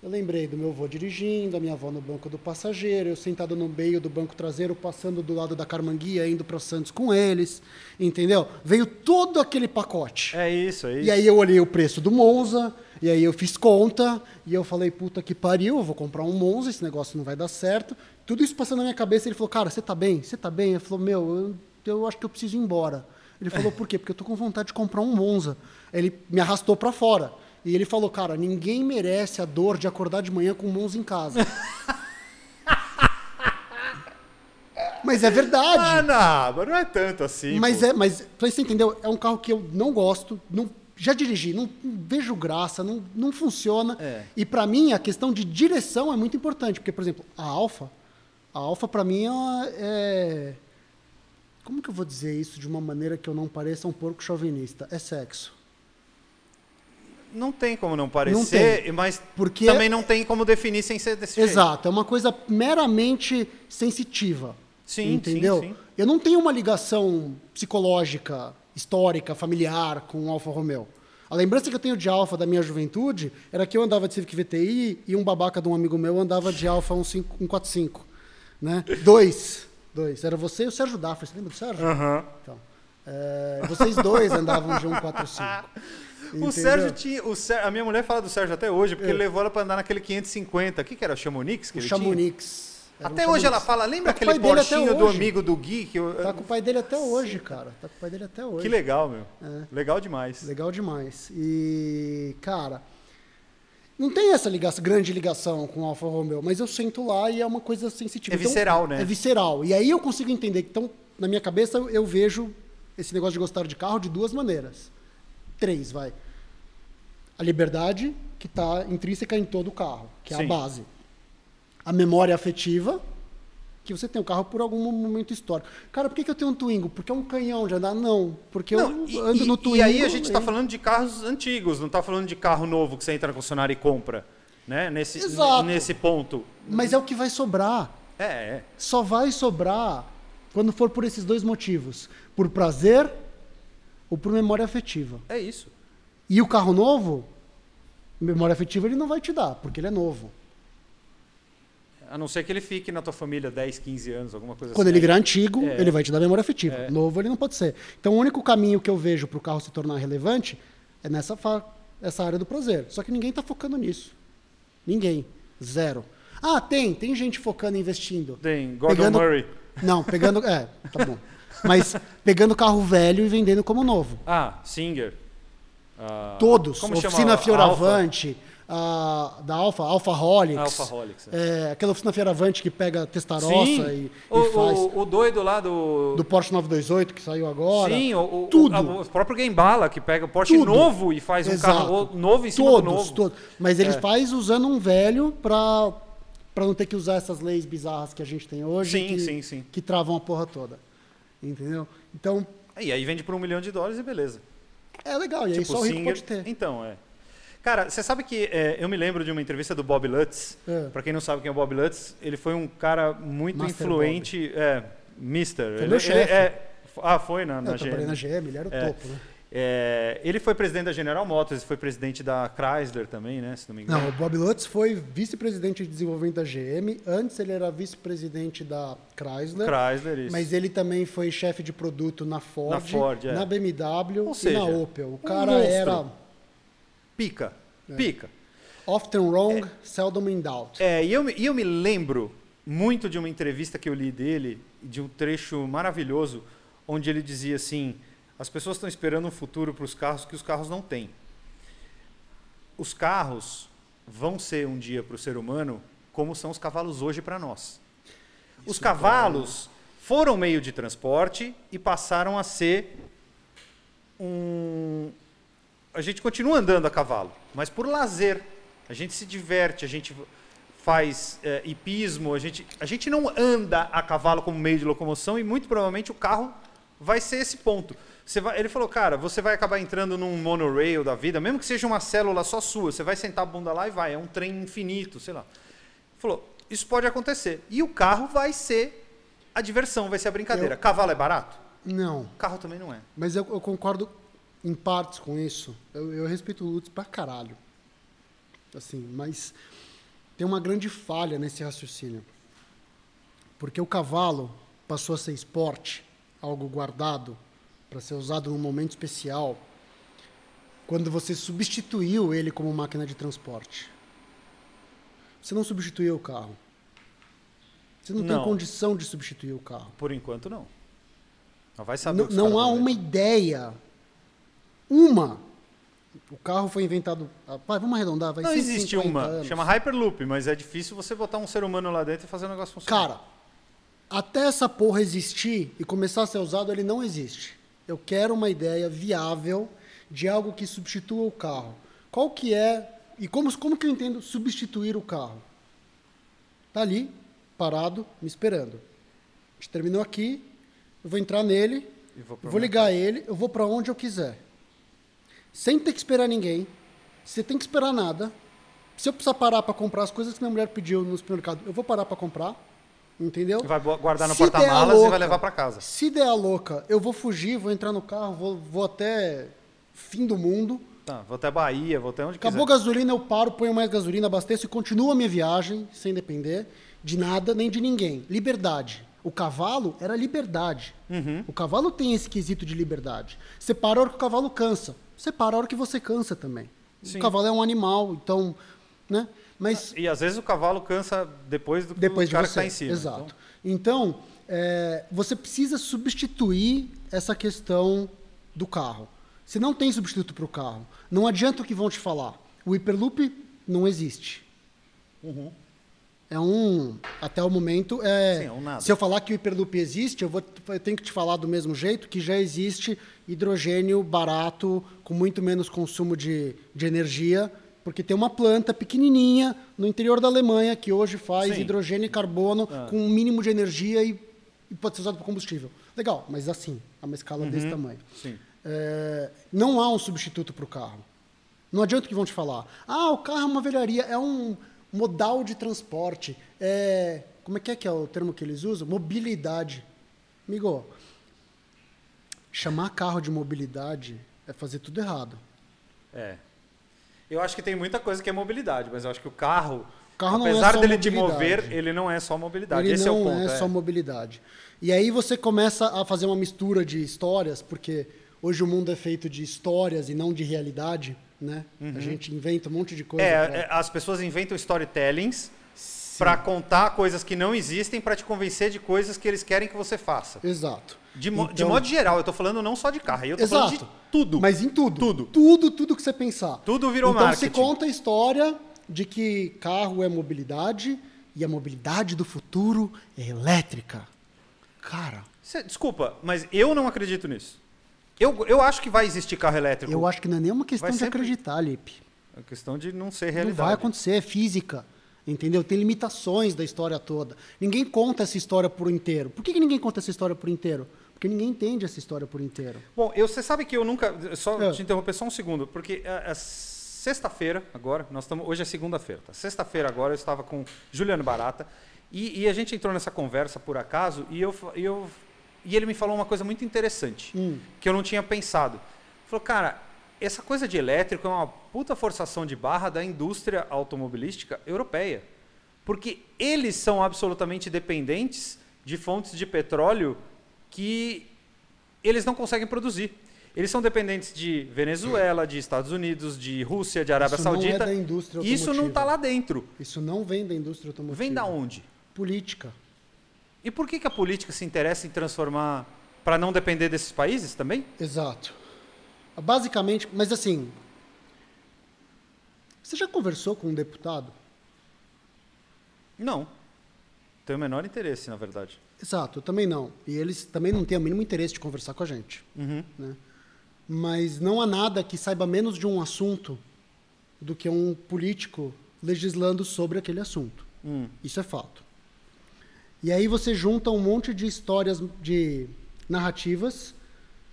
Eu lembrei do meu avô dirigindo, a minha avó no banco do passageiro, eu sentado no meio do banco traseiro, passando do lado da Carmanguia, indo para Santos com eles, entendeu? Veio todo aquele pacote. É isso, é isso. E aí eu olhei o preço do Monza, e aí eu fiz conta, e eu falei, puta que pariu, eu vou comprar um Monza, esse negócio não vai dar certo. Tudo isso passando na minha cabeça, ele falou, cara, você tá bem? Você tá bem? Ele falou, meu, eu, eu acho que eu preciso ir embora. Ele falou, por quê? Porque eu tô com vontade de comprar um Monza. Ele me arrastou para fora. E ele falou, cara, ninguém merece a dor de acordar de manhã com um Monza em casa. Mas é verdade. Ah, não, mas não é tanto assim. Mas pô. é, mas você entender, é um carro que eu não gosto, não, já dirigi, não, não vejo graça, não, não funciona. É. E pra mim a questão de direção é muito importante, porque por exemplo, a Alfa, a Alfa para mim é, uma- é como que eu vou dizer isso de uma maneira que eu não pareça um porco chauvinista? É sexo. Não tem como não parecer, mas Porque- também não tem como definir sem ser desse jeito. Exato, é uma coisa meramente sensitiva. Sim, entendeu? sim, sim. Eu não tenho uma ligação psicológica, histórica, familiar com o Alfa Romeo. A lembrança que eu tenho de Alfa da minha juventude era que eu andava de Civic VTI e um babaca de um amigo meu andava de Alfa 145, né? Dois, dois. Era você e o Sérgio Dafra. Você lembra do Sérgio? Aham. Então, é, vocês dois andavam de 145. O entendeu? Sérgio tinha. O Sér- a minha mulher fala do Sérgio até hoje, porque ele levou ela pra andar naquele 550. O que, que era? O Chamonix? Que É. O? Chamonix. Era um Até hoje Chamonix. ela fala, lembra Tá com o aquele até Porschinho do amigo do Gui? Que, eu- Tá com o pai dele até hoje, cara. Tá com o pai dele até hoje. que legal, meu. É. Legal demais. Legal demais. E, cara, não tem essa ligação, grande ligação com o Alfa Romeo, mas eu sento lá e é uma coisa sensitiva. É visceral, né? É visceral. E aí eu consigo entender. Então, na minha cabeça, eu- eu vejo esse negócio de gostar de carro de duas maneiras. Três, vai. A liberdade, que está intrínseca em todo o carro, que é Sim. a base. A memória afetiva, que você tem o carro por algum momento histórico. Cara, por que, que eu tenho um Twingo? Porque é um canhão de andar? Não, porque Não, eu e, ando e- no e Twingo. aí a gente está e- falando de carros antigos, não está falando de carro novo que você entra na concessionária e compra. Né? Nesse, Exato. nesse ponto. Mas é o que vai sobrar. É, é. Só vai sobrar quando for por esses dois motivos: por prazer ou por memória afetiva. É isso. E o carro novo, memória afetiva ele não vai te dar, porque ele é novo. A não ser que ele fique na tua família 10, 15 anos, alguma coisa Quando assim. ele virar antigo, É. ele vai te dar memória afetiva. É. Novo ele não pode ser. Então o único caminho que eu vejo para o carro se tornar relevante é nessa essa área do prazer. Só que ninguém está focando nisso. Ninguém. Zero. Ah, tem. Tem gente focando e investindo. Tem Gordon Pegando- Murray. Não, pegando. É, tá bom. Mas pegando carro velho e vendendo como novo. Ah, Singer. Ah, Todos. Como chama? oficina Alfa? A, da Alfa, Alfa Holics. Alfaholics, é. É, aquela oficina Fioravante que pega testarossa Sim. e, o, e faz. o, o doido lá do. do Porsche 928 que saiu agora. Sim, o, o, tudo. a- o próprio Gambala, que pega o Porsche Tudo. novo e faz um Exato. carro novo em cima todos, do novo. todos. Mas ele É. faz usando um velho para para não ter que usar essas leis bizarras que a gente tem hoje Sim, que, sim, sim. que travam a porra toda. Entendeu? Então, E aí vende por um milhão de dólares e beleza. é legal. E aí Tipo, só o rico pode ter. Então, é. Cara, você sabe que é, eu me lembro de uma entrevista do Bob Lutz. É. Pra quem não sabe quem é o Bob Lutz, ele foi um cara muito Master influente. É, Mister. Foi ele, meu chefe. é- ah, foi na, na Eu GM. na GM, ele era o É. topo, né? É, ele foi presidente da General Motors, foi presidente da Chrysler também, né? Se não me engano. Não, o Bob Lutz foi vice-presidente de desenvolvimento da GM. Antes ele era vice-presidente da Chrysler. Chrysler, isso. Mas ele também foi chefe de produto na Ford, Na Ford, é. na BMW Ou e seja, na Opel. O um cara monstro. era Pica. É. Pica. often wrong, seldom in doubt. É, e eu, e eu me lembro muito de uma entrevista que eu li dele, de um trecho maravilhoso, onde ele dizia assim: as pessoas estão esperando um futuro para os carros que os carros não têm. Os carros vão ser um dia para o ser humano como são os cavalos hoje para nós. Os cavalos foram meio de transporte e passaram a ser um. A gente continua andando a cavalo, mas por lazer. A gente se diverte, a gente faz é, hipismo, a gente, a gente não anda a cavalo como meio de locomoção e muito provavelmente o carro vai ser esse ponto. Vai, ele falou, cara, você vai acabar entrando num monorail da vida, mesmo que seja uma célula só sua, você vai sentar a bunda lá e vai, é um trem infinito, sei lá. Ele falou, isso pode acontecer. E o carro vai ser a diversão, vai ser a brincadeira. Eu- Cavalo é barato? Não. Carro também não é. Mas eu, eu concordo em partes com isso. Eu, eu respeito o Lutz pra caralho. Assim, mas tem uma grande falha nesse raciocínio. Porque o cavalo passou a ser esporte, algo guardado para ser usado num momento especial, quando você substituiu ele como máquina de transporte. Você não substituiu o carro. Você não, Não. tem condição de substituir o carro. Por enquanto, não. Não vai saber os não há uma ideia. Uma. O carro foi inventado. Vai, vamos arredondar. Vai Não 150 existe uma. anos. Chama Hyperloop, mas é difícil você botar um ser humano lá dentro e fazer o negócio funcionar. Cara, até essa porra existir e começar a ser usado, ele não existe. Eu quero uma ideia viável de algo que substitua o carro. Qual que é. E como, como que eu entendo substituir o carro? Tá ali, parado, me esperando. A gente terminou aqui, eu vou entrar nele, vou vou ligar ele, eu vou para onde eu quiser. Sem ter que esperar ninguém. Você tem que esperar nada. Se eu precisar parar para comprar as coisas que minha mulher pediu no supermercado, eu vou parar para comprar. Entendeu? Vai guardar no porta-malas e vai levar pra casa. Se der a louca, eu vou fugir, vou entrar no carro, vou, vou até fim do mundo. Tá, vou até Bahia, vou até onde Acabou a quiser. gasolina, eu paro, ponho mais gasolina, abasteço e continuo a minha viagem sem depender de nada nem de ninguém. Liberdade. O cavalo era liberdade. Uhum. O cavalo tem esse quesito de liberdade. Você para a hora que o cavalo cansa. Você para a hora que você cansa também. Sim. O cavalo é um animal, então, né? Mas E às vezes o cavalo cansa depois do depois de cara você. que tá em cima. Exato. Então, é, você precisa substituir essa questão do carro. Você não tem substituto para o carro. Não adianta o que vão te falar. O Hyperloop não existe. É um. Até o momento. É, Sim, é um. Se eu falar que o Hyperloop existe, eu, vou, eu tenho que te falar do mesmo jeito que já existe hidrogênio barato, com muito menos consumo de, de energia, porque tem uma planta pequenininha no interior da Alemanha que hoje faz Sim. hidrogênio e carbono Ah. com um mínimo de energia e, e pode ser usado para combustível. Legal, mas assim, a uma escala Uhum. desse tamanho. Sim. É, não há um substituto para o carro. Não adianta que vão te falar. Ah, o carro é uma velharia, é um modal de transporte. É, como é que é que é o termo que eles usam? Mobilidade. Amigo, chamar carro de mobilidade é fazer tudo errado. É. Eu acho que tem muita coisa que é mobilidade, mas eu acho que o carro, carro não é apesar só dele te mover, ele não é só mobilidade. Ele Esse não é o ponto. é só mobilidade. E aí você começa a fazer uma mistura de histórias, porque hoje o mundo é feito de histórias e não de realidade, né? A gente inventa um monte de coisa. É, pra- é, as pessoas inventam storytellings para contar coisas que não existem para te convencer de coisas que eles querem que você faça. Exato. De, mo- de Então- modo geral, eu tô falando não só de carro, eu tô falando Exato. de tudo. Mas em tudo. Tudo. Tudo, tudo que você pensar. Tudo virou então marketing. você conta a história de que carro é mobilidade e a mobilidade do futuro é elétrica. Cara, Cê- desculpa, mas eu não acredito nisso. Eu, eu acho que vai existir carro elétrico. eu acho que não é nenhuma questão Vai de sempre- acreditar, Lipe. É questão de não ser Não realidade. vai acontecer, é física. Entendeu? Tem limitações da história toda. Ninguém conta essa história por inteiro. Por que, que ninguém conta essa história por inteiro? Porque ninguém entende essa história por inteiro. Bom, eu, você sabe que eu nunca. Só É. te interromper só um segundo, porque é, é sexta-feira, agora, nós estamos. Hoje é segunda-feira, tá? Sexta-feira agora eu estava com Juliano Barata e, e a gente entrou nessa conversa por acaso e, eu, eu, e ele me falou uma coisa muito interessante Hum. que eu não tinha pensado. Ele falou, cara, essa coisa de elétrico é uma puta forçação de barra da indústria automobilística europeia. Porque eles são absolutamente dependentes de fontes de petróleo que eles não conseguem produzir. Eles são dependentes de Venezuela, de Estados Unidos, de Rússia, de Arábia Isso não é Saudita. da indústria Isso não está lá dentro. Isso não vem da indústria automotiva. Vem da onde? Política. E por que, que a política se interessa em transformar para não depender desses países também? Exato. Basicamente, mas assim. Você já conversou com um deputado? Não. Tenho o menor interesse, na verdade. Exato, eu também não. E eles também não têm o mínimo interesse de conversar com a gente. Uhum. né? Mas não há nada que saiba menos de um assunto do que um político legislando sobre aquele assunto. Hum. Isso é fato. E aí você junta um monte de histórias de narrativas.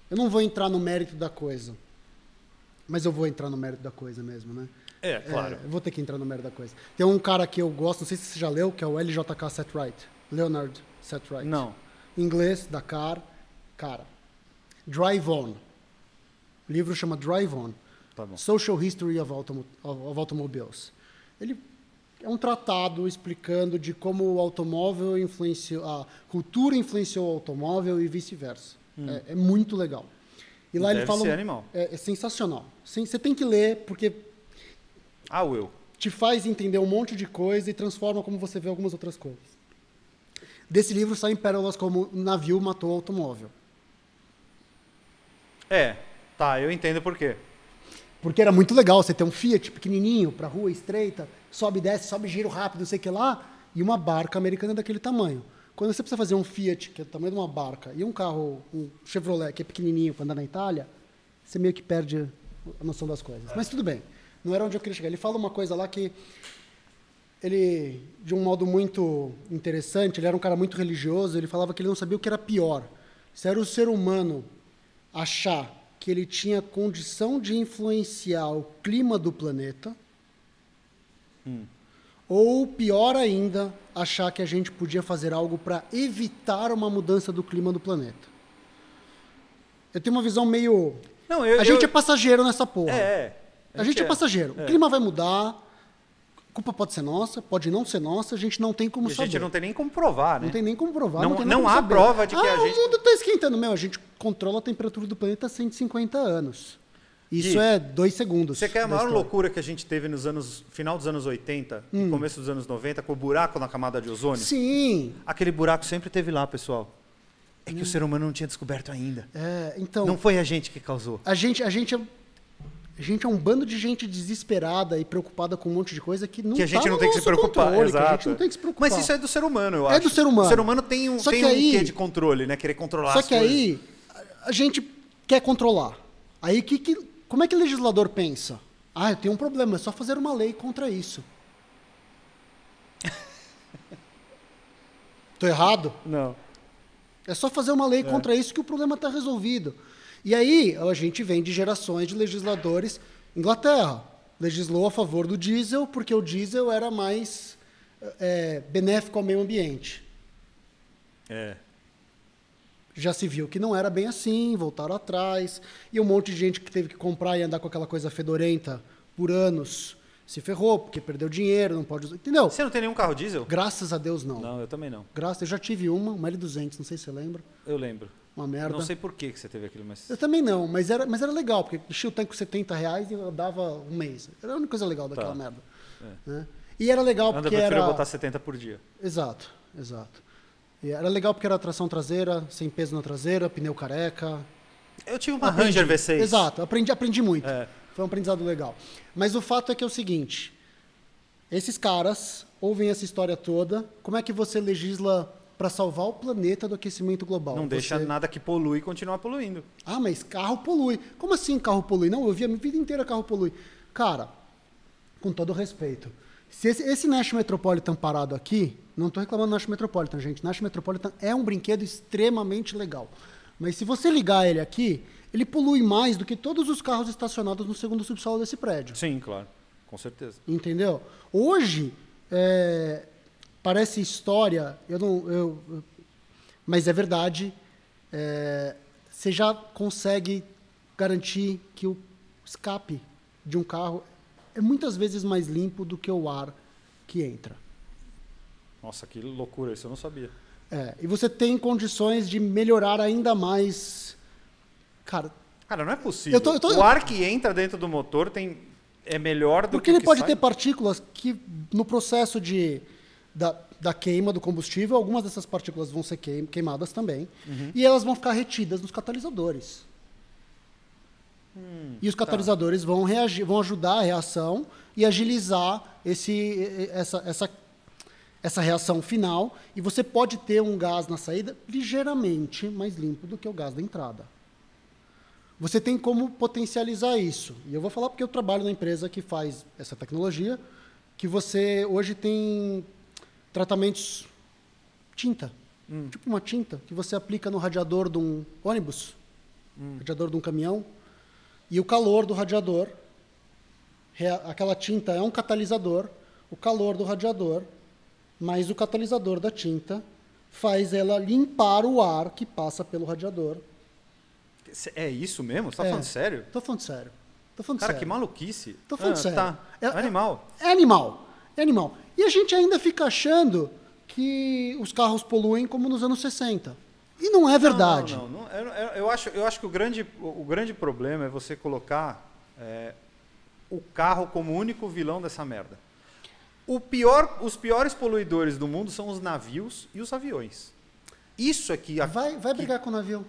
Eu não vou entrar no mérito da coisa. Mas eu vou entrar no mérito da coisa mesmo, né? É, claro. É, eu vou ter que entrar no mérito da coisa. Tem um cara que eu gosto, não sei se você já leu, que é o LJK Setright. Leonard Setright. Não. Em inglês, Dakar. Cara. Drive On. O livro chama Drive On. Tá bom. Social History of, Automo of Automobiles. Ele é um tratado explicando de como o automóvel influenciou, a cultura influenciou o automóvel e vice-versa. É, é muito legal. E lá ele Deve fala. ser um- animal. É, é sensacional. Sim, Você tem que ler, porque Ah, Will. te faz entender um monte de coisa e transforma como você vê algumas outras coisas. Desse livro saem pérolas como o navio matou o automóvel. É, tá, eu entendo por quê. Porque era muito legal você ter um Fiat pequenininho para rua estreita, sobe e desce, sobe giro rápido, não sei o que lá, e uma barca americana daquele tamanho. Quando você precisa fazer um Fiat, que é do tamanho de uma barca, e um carro, um Chevrolet, que é pequenininho para andar na Itália, você meio que perde a noção das coisas. Mas tudo bem, não era onde eu queria chegar. Ele fala uma coisa lá que ele, de um modo muito interessante, ele era um cara muito religioso, ele falava que ele não sabia o que era pior. Se era o ser humano achar que ele tinha condição de influenciar o clima do planeta, ou pior ainda, achar que a gente podia fazer algo para evitar uma mudança do clima do planeta. Eu tenho uma visão meio. Não, eu. a gente eu- é passageiro nessa porra. É, é. A gente é passageiro. O clima vai mudar, a culpa pode ser nossa, pode não ser nossa, a gente não tem como E a saber. gente não tem nem como provar, né? Não tem nem como provar. Não- Não, tem não como há saber. prova de que ah, a gente- O mundo está esquentando. Meu, a gente controla a temperatura do planeta há 150 anos. Isso Gui, é dois segundos. Você quer a maior loucura que a gente teve nos anos. final dos anos 80 e começo dos anos 90, com o buraco na camada de ozônio? Hum. Sim. Aquele buraco sempre teve lá, pessoal. É que o ser humano não tinha descoberto ainda. É, então, Não foi a gente que causou. a gente, a gente é. A gente é um bando de gente desesperada e preocupada com um monte de coisa que não que a gente tá não tem que se preocupar. controle, exato. Que a gente não tem que se preocupar. Mas isso é do ser humano, eu É acho. do ser humano. O ser humano tem um, Só tem que um aí- quê de controle, né? Querer controlar Só que coisas. aí a gente quer controlar. Aí que, que como é que o legislador pensa? Ah, eu tenho um problema, é só fazer uma lei contra isso. Tô errado? Não. É só fazer uma lei contra isso que o problema está resolvido. E aí a gente vem de gerações de legisladores. Inglaterra legislou a favor do diesel porque o diesel era mais é, benéfico ao meio ambiente. É. Já se viu que não era bem assim, voltaram atrás. E um monte de gente que teve que comprar e andar com aquela coisa fedorenta por anos se ferrou, porque perdeu dinheiro, não pode usar. Entendeu? Você não tem nenhum carro diesel? Graças a Deus não. Não, eu também não. Graças, eu já tive uma, uma L200, não sei se você lembra. Eu lembro. Uma merda. Não sei por que que você teve aquilo, mas. Eu também não, mas era, mas era legal, porque enchia o tanque com 70 reais e eu dava um mês. Era a única coisa legal daquela Tá. merda. Né? E era legal Anda, eu porque prefiro era. botar 70 por dia. Exato, exato. E era legal porque era tração traseira, sem peso na traseira, pneu careca. Eu tive uma Aprendi. Ranger V6. Exato, aprendi, aprendi muito. É. Foi um aprendizado legal. Mas o fato é que é o seguinte: esses caras ouvem essa história toda. Como é que você legisla para salvar o planeta do aquecimento global? Não deixa Você- nada que polui continuar poluindo. Ah, mas carro polui. Como assim carro polui? Não, eu vi a minha vida inteira carro polui. Cara, com todo respeito, se esse, esse Nash Metropolitan parado aqui, não estou reclamando do Nash Metropolitan, gente. Nash Metropolitan é um brinquedo extremamente legal. Mas se você ligar ele aqui, ele polui mais do que todos os carros estacionados no segundo subsolo desse prédio. Sim, claro. Com certeza. Entendeu? Hoje, é, parece história, eu não, eu, mas é verdade, é, você já consegue garantir que o escape de um carro é muitas vezes mais limpo do que o ar que entra. Nossa, que loucura, isso eu não sabia. É, e você tem condições de melhorar ainda mais. Cara, Cara, não é possível. Eu tô- eu tô- O ar que entra dentro do motor tem é melhor do Porque que o ele que pode sai. ter partículas que, no processo de, da, da queima do combustível, algumas dessas partículas vão ser queim- queimadas também, Uhum. e elas vão ficar retidas nos catalisadores. Hum, e os tá. catalisadores vão, reagir, vão ajudar a reação e agilizar esse, essa, essa, essa reação final. E você pode ter um gás na saída ligeiramente mais limpo do que o gás da entrada. Você tem como potencializar isso. E eu vou falar porque eu trabalho na empresa que faz essa tecnologia, que você hoje tem tratamentos tinta. Tipo uma tinta que você aplica no radiador de um ônibus, radiador de um caminhão, e o calor do radiador, aquela tinta é um catalisador, o calor do radiador, mais o catalisador da tinta faz ela limpar o ar que passa pelo radiador. É isso mesmo? Você tá É. falando sério? Tô falando sério. Tô falando Cara, sério. que maluquice. Tô falando Ah, sério. Tá. É- é- Animal. É animal. É animal. E a gente ainda fica achando que os carros poluem como nos anos 60. E não é verdade. Não, não, não. Eu, eu- acho, eu acho que o grande, o, grande problema é você colocar é, o carro como o único vilão dessa merda. O pior, os piores poluidores do mundo são os navios e os aviões. Isso aqui. a- Vai, vai que- brigar com o navio.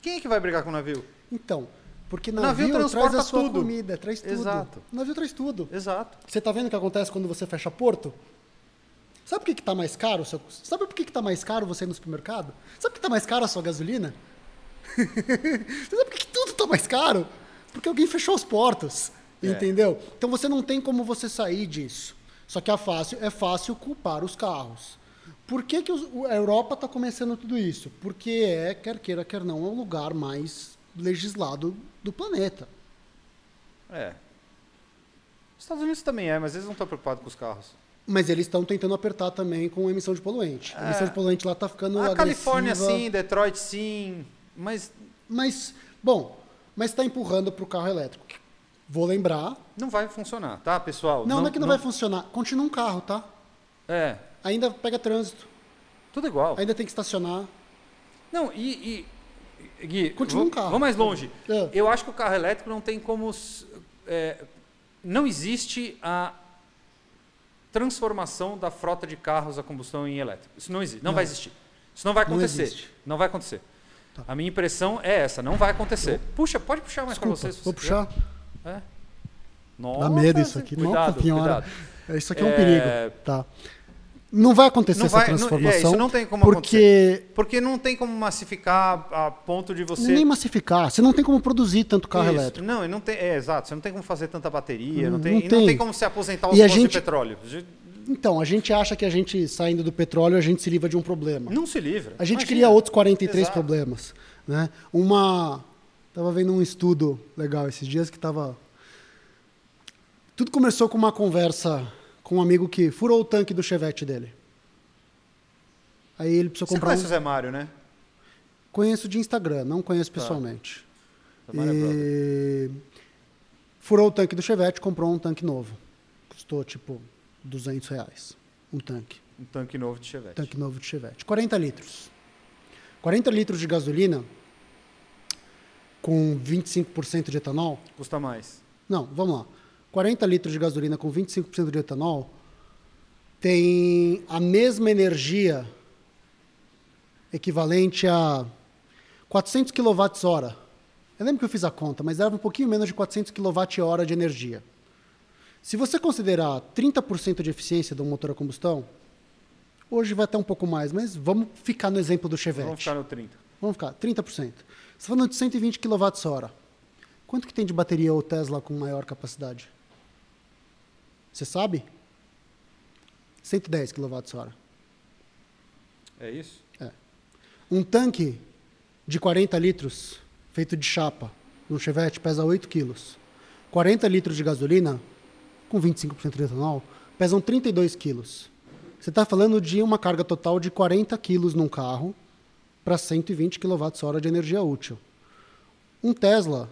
Quem é que vai brigar com o navio? Então, porque navio, navio traz transporta a sua tudo. comida, traz tudo. Exato. O navio traz tudo. Exato. Você tá vendo o que acontece quando você fecha porto? Sabe por que, que tá mais caro? seu- Sabe por que, que tá mais caro você ir no supermercado? Sabe por que tá mais caro a sua gasolina? Sabe por que, tudo tá mais caro? Porque alguém fechou os portos. É. Entendeu? Então você não tem como você sair disso. Só que é fácil, é fácil culpar os carros. Por que, que a Europa está começando tudo isso? Porque é, quer queira, quer não, é o lugar mais legislado do planeta. É. Os Estados Unidos também é, mas eles não estão preocupados com os carros. Mas eles estão tentando apertar também com emissão de poluente. A emissão de poluente lá está ficando É. A agressiva. Califórnia sim, Detroit sim, mas Mas, bom, mas está empurrando para o carro elétrico. Vou lembrar. não vai funcionar, tá, pessoal? Não, não, é que não, vai funcionar. Continua um carro, tá? É, Ainda pega trânsito. tudo igual. Ainda tem que estacionar. Não, e. e Gui, Continua vou- um carro. Vamos mais longe. É. Eu acho que o carro elétrico não tem como. é, não existe a transformação da frota de carros a combustão em elétrico. Isso não existe. Não, Não. vai existir. Isso não vai Não acontecer. existe. Não vai acontecer. Tá. A minha impressão é essa, não vai acontecer. Puxa, pode puxar mais para vocês. se vou você puxar. É. Nossa, Dá medo isso aqui. Cuidado, Nossa cuidado. É, Isso aqui é um É, perigo. Tá. Não vai acontecer Não essa vai- não- é, transformação. isso não tem como porque Porque não tem como massificar a ponto de você. nem massificar. Você não tem como produzir tanto carro Isso. elétrico. Não, não tem, é exato. Você não tem como fazer tanta bateria, não Não tem, e não tem. tem como se aposentar os E gente- de petróleo. Então, a gente acha que a gente, saindo do petróleo, a gente se livra de um problema. Não se livra. A gente Imagina. cria outros 43 Exato. problemas. Né? Uma. Tava vendo um estudo legal esses dias que tava. Tudo começou com uma conversa com um amigo que furou o tanque do chevette dele. Aí ele precisou Você comprar conhece um. o Zé Mário, né? Conheço de Instagram, não conheço pessoalmente. Zé Mário é. E... Furou o tanque do chevette, comprou um tanque novo. Custou tipo 200 reais. Um tanque. Um tanque novo de Chevette. Tanque novo de Chevette. 40 litros. 40 litros de gasolina com 25% de etanol. Custa mais. Não, vamos lá. 40 litros de gasolina com 25% de etanol tem a mesma energia equivalente a 400 kWh. Eu lembro que eu fiz a conta, mas era um pouquinho menos de 400 kWh de energia. Se você considerar 30% de eficiência do motor a combustão, hoje vai até um pouco mais, mas vamos ficar no exemplo do Chevette. Vamos ficar no 30. Vamos ficar, 30%. Você está falando de 120 kWh. Quanto que tem de bateria o Tesla com maior capacidade? Você sabe? 110 kWh. É isso? Um tanque de 40 litros, feito de chapa, no Chevette, pesa 8 quilos. 40 litros de gasolina, com 25% de etanol, pesam 32 quilos. Você está falando de uma carga total de 40 quilos num carro para 120 kWh de energia útil. Um Tesla,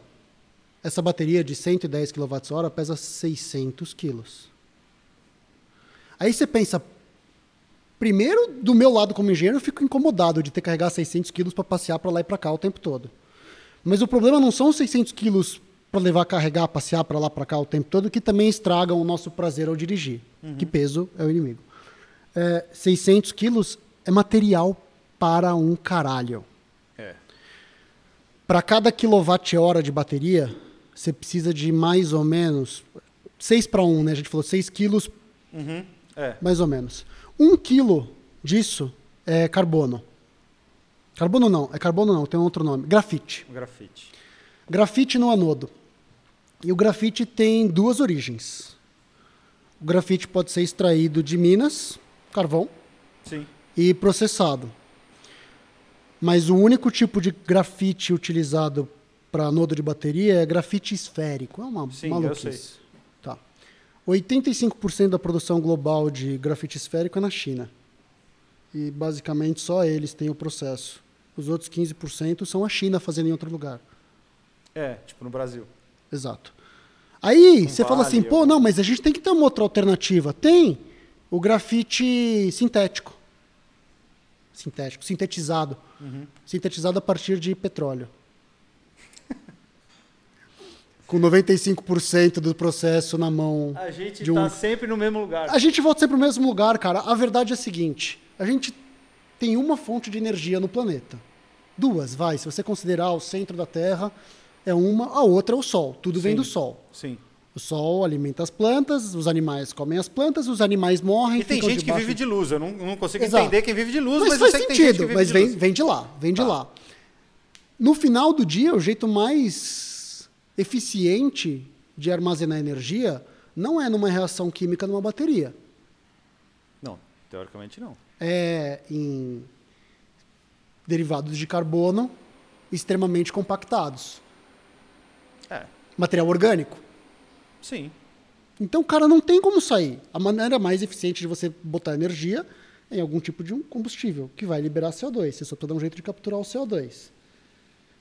essa bateria de 110 kWh pesa 600 quilos. Aí você pensa, primeiro, do meu lado como engenheiro, eu fico incomodado de ter que carregar 600 quilos para passear para lá e para cá o tempo todo. Mas o problema não são os 600 quilos para levar, carregar, passear para lá para cá o tempo todo, que também estragam o nosso prazer ao dirigir. Que peso é o inimigo. É, 600 quilos é material para um caralho. É. Para cada quilowatt-hora de bateria, você precisa de mais ou menos 6 para 1, né? A gente falou 6 quilos Uhum. É. mais ou menos. Um quilo disso é carbono. Carbono não, é carbono não, tem um outro nome. Grafite. Grafite. Grafite no anodo. E o grafite tem duas origens. O grafite pode ser extraído de minas, carvão Sim. e processado. Mas o único tipo de grafite utilizado para nodo de bateria é grafite esférico. É uma Sim, eu maluquice. sei. Tá. 85% da produção global de grafite esférico é na China. E basicamente só eles têm o processo. Os outros 15% são a China fazendo em outro lugar. É, tipo no Brasil. Exato. Aí Um você fala assim, vale, pô, não, mas a gente tem que ter uma outra alternativa. Tem o grafite sintético. Sintético, sintetizado. Uhum. Sintetizado a partir de petróleo. Com 95% do processo na mão. A gente de tá um- sempre no mesmo lugar. A gente volta sempre pro mesmo lugar, cara. A verdade é a seguinte: a gente tem uma fonte de energia no planeta. Duas, vai. Se você considerar o centro da Terra, é uma, a outra é o Sol. Tudo vem Sim. do Sol. Sim. O Sol alimenta as plantas, os animais comem as plantas, os animais morrem. E tem gente que debaixo- vive de luz. Eu não, não consigo Exato. entender quem vive de luz, Mas, mas, faz sei que tem gente que sentido, vive mas de vem, vem de lá, vem de Tá. lá. No final do dia, o jeito mais eficiente de armazenar energia não é numa reação química numa bateria. Não, teoricamente não. é em derivados de carbono extremamente compactados. É, Material orgânico. sim. Então, cara, não tem como sair. A maneira mais eficiente de você botar energia é em algum tipo de um combustível que vai liberar CO2. Você só precisa dar um jeito de capturar o CO2.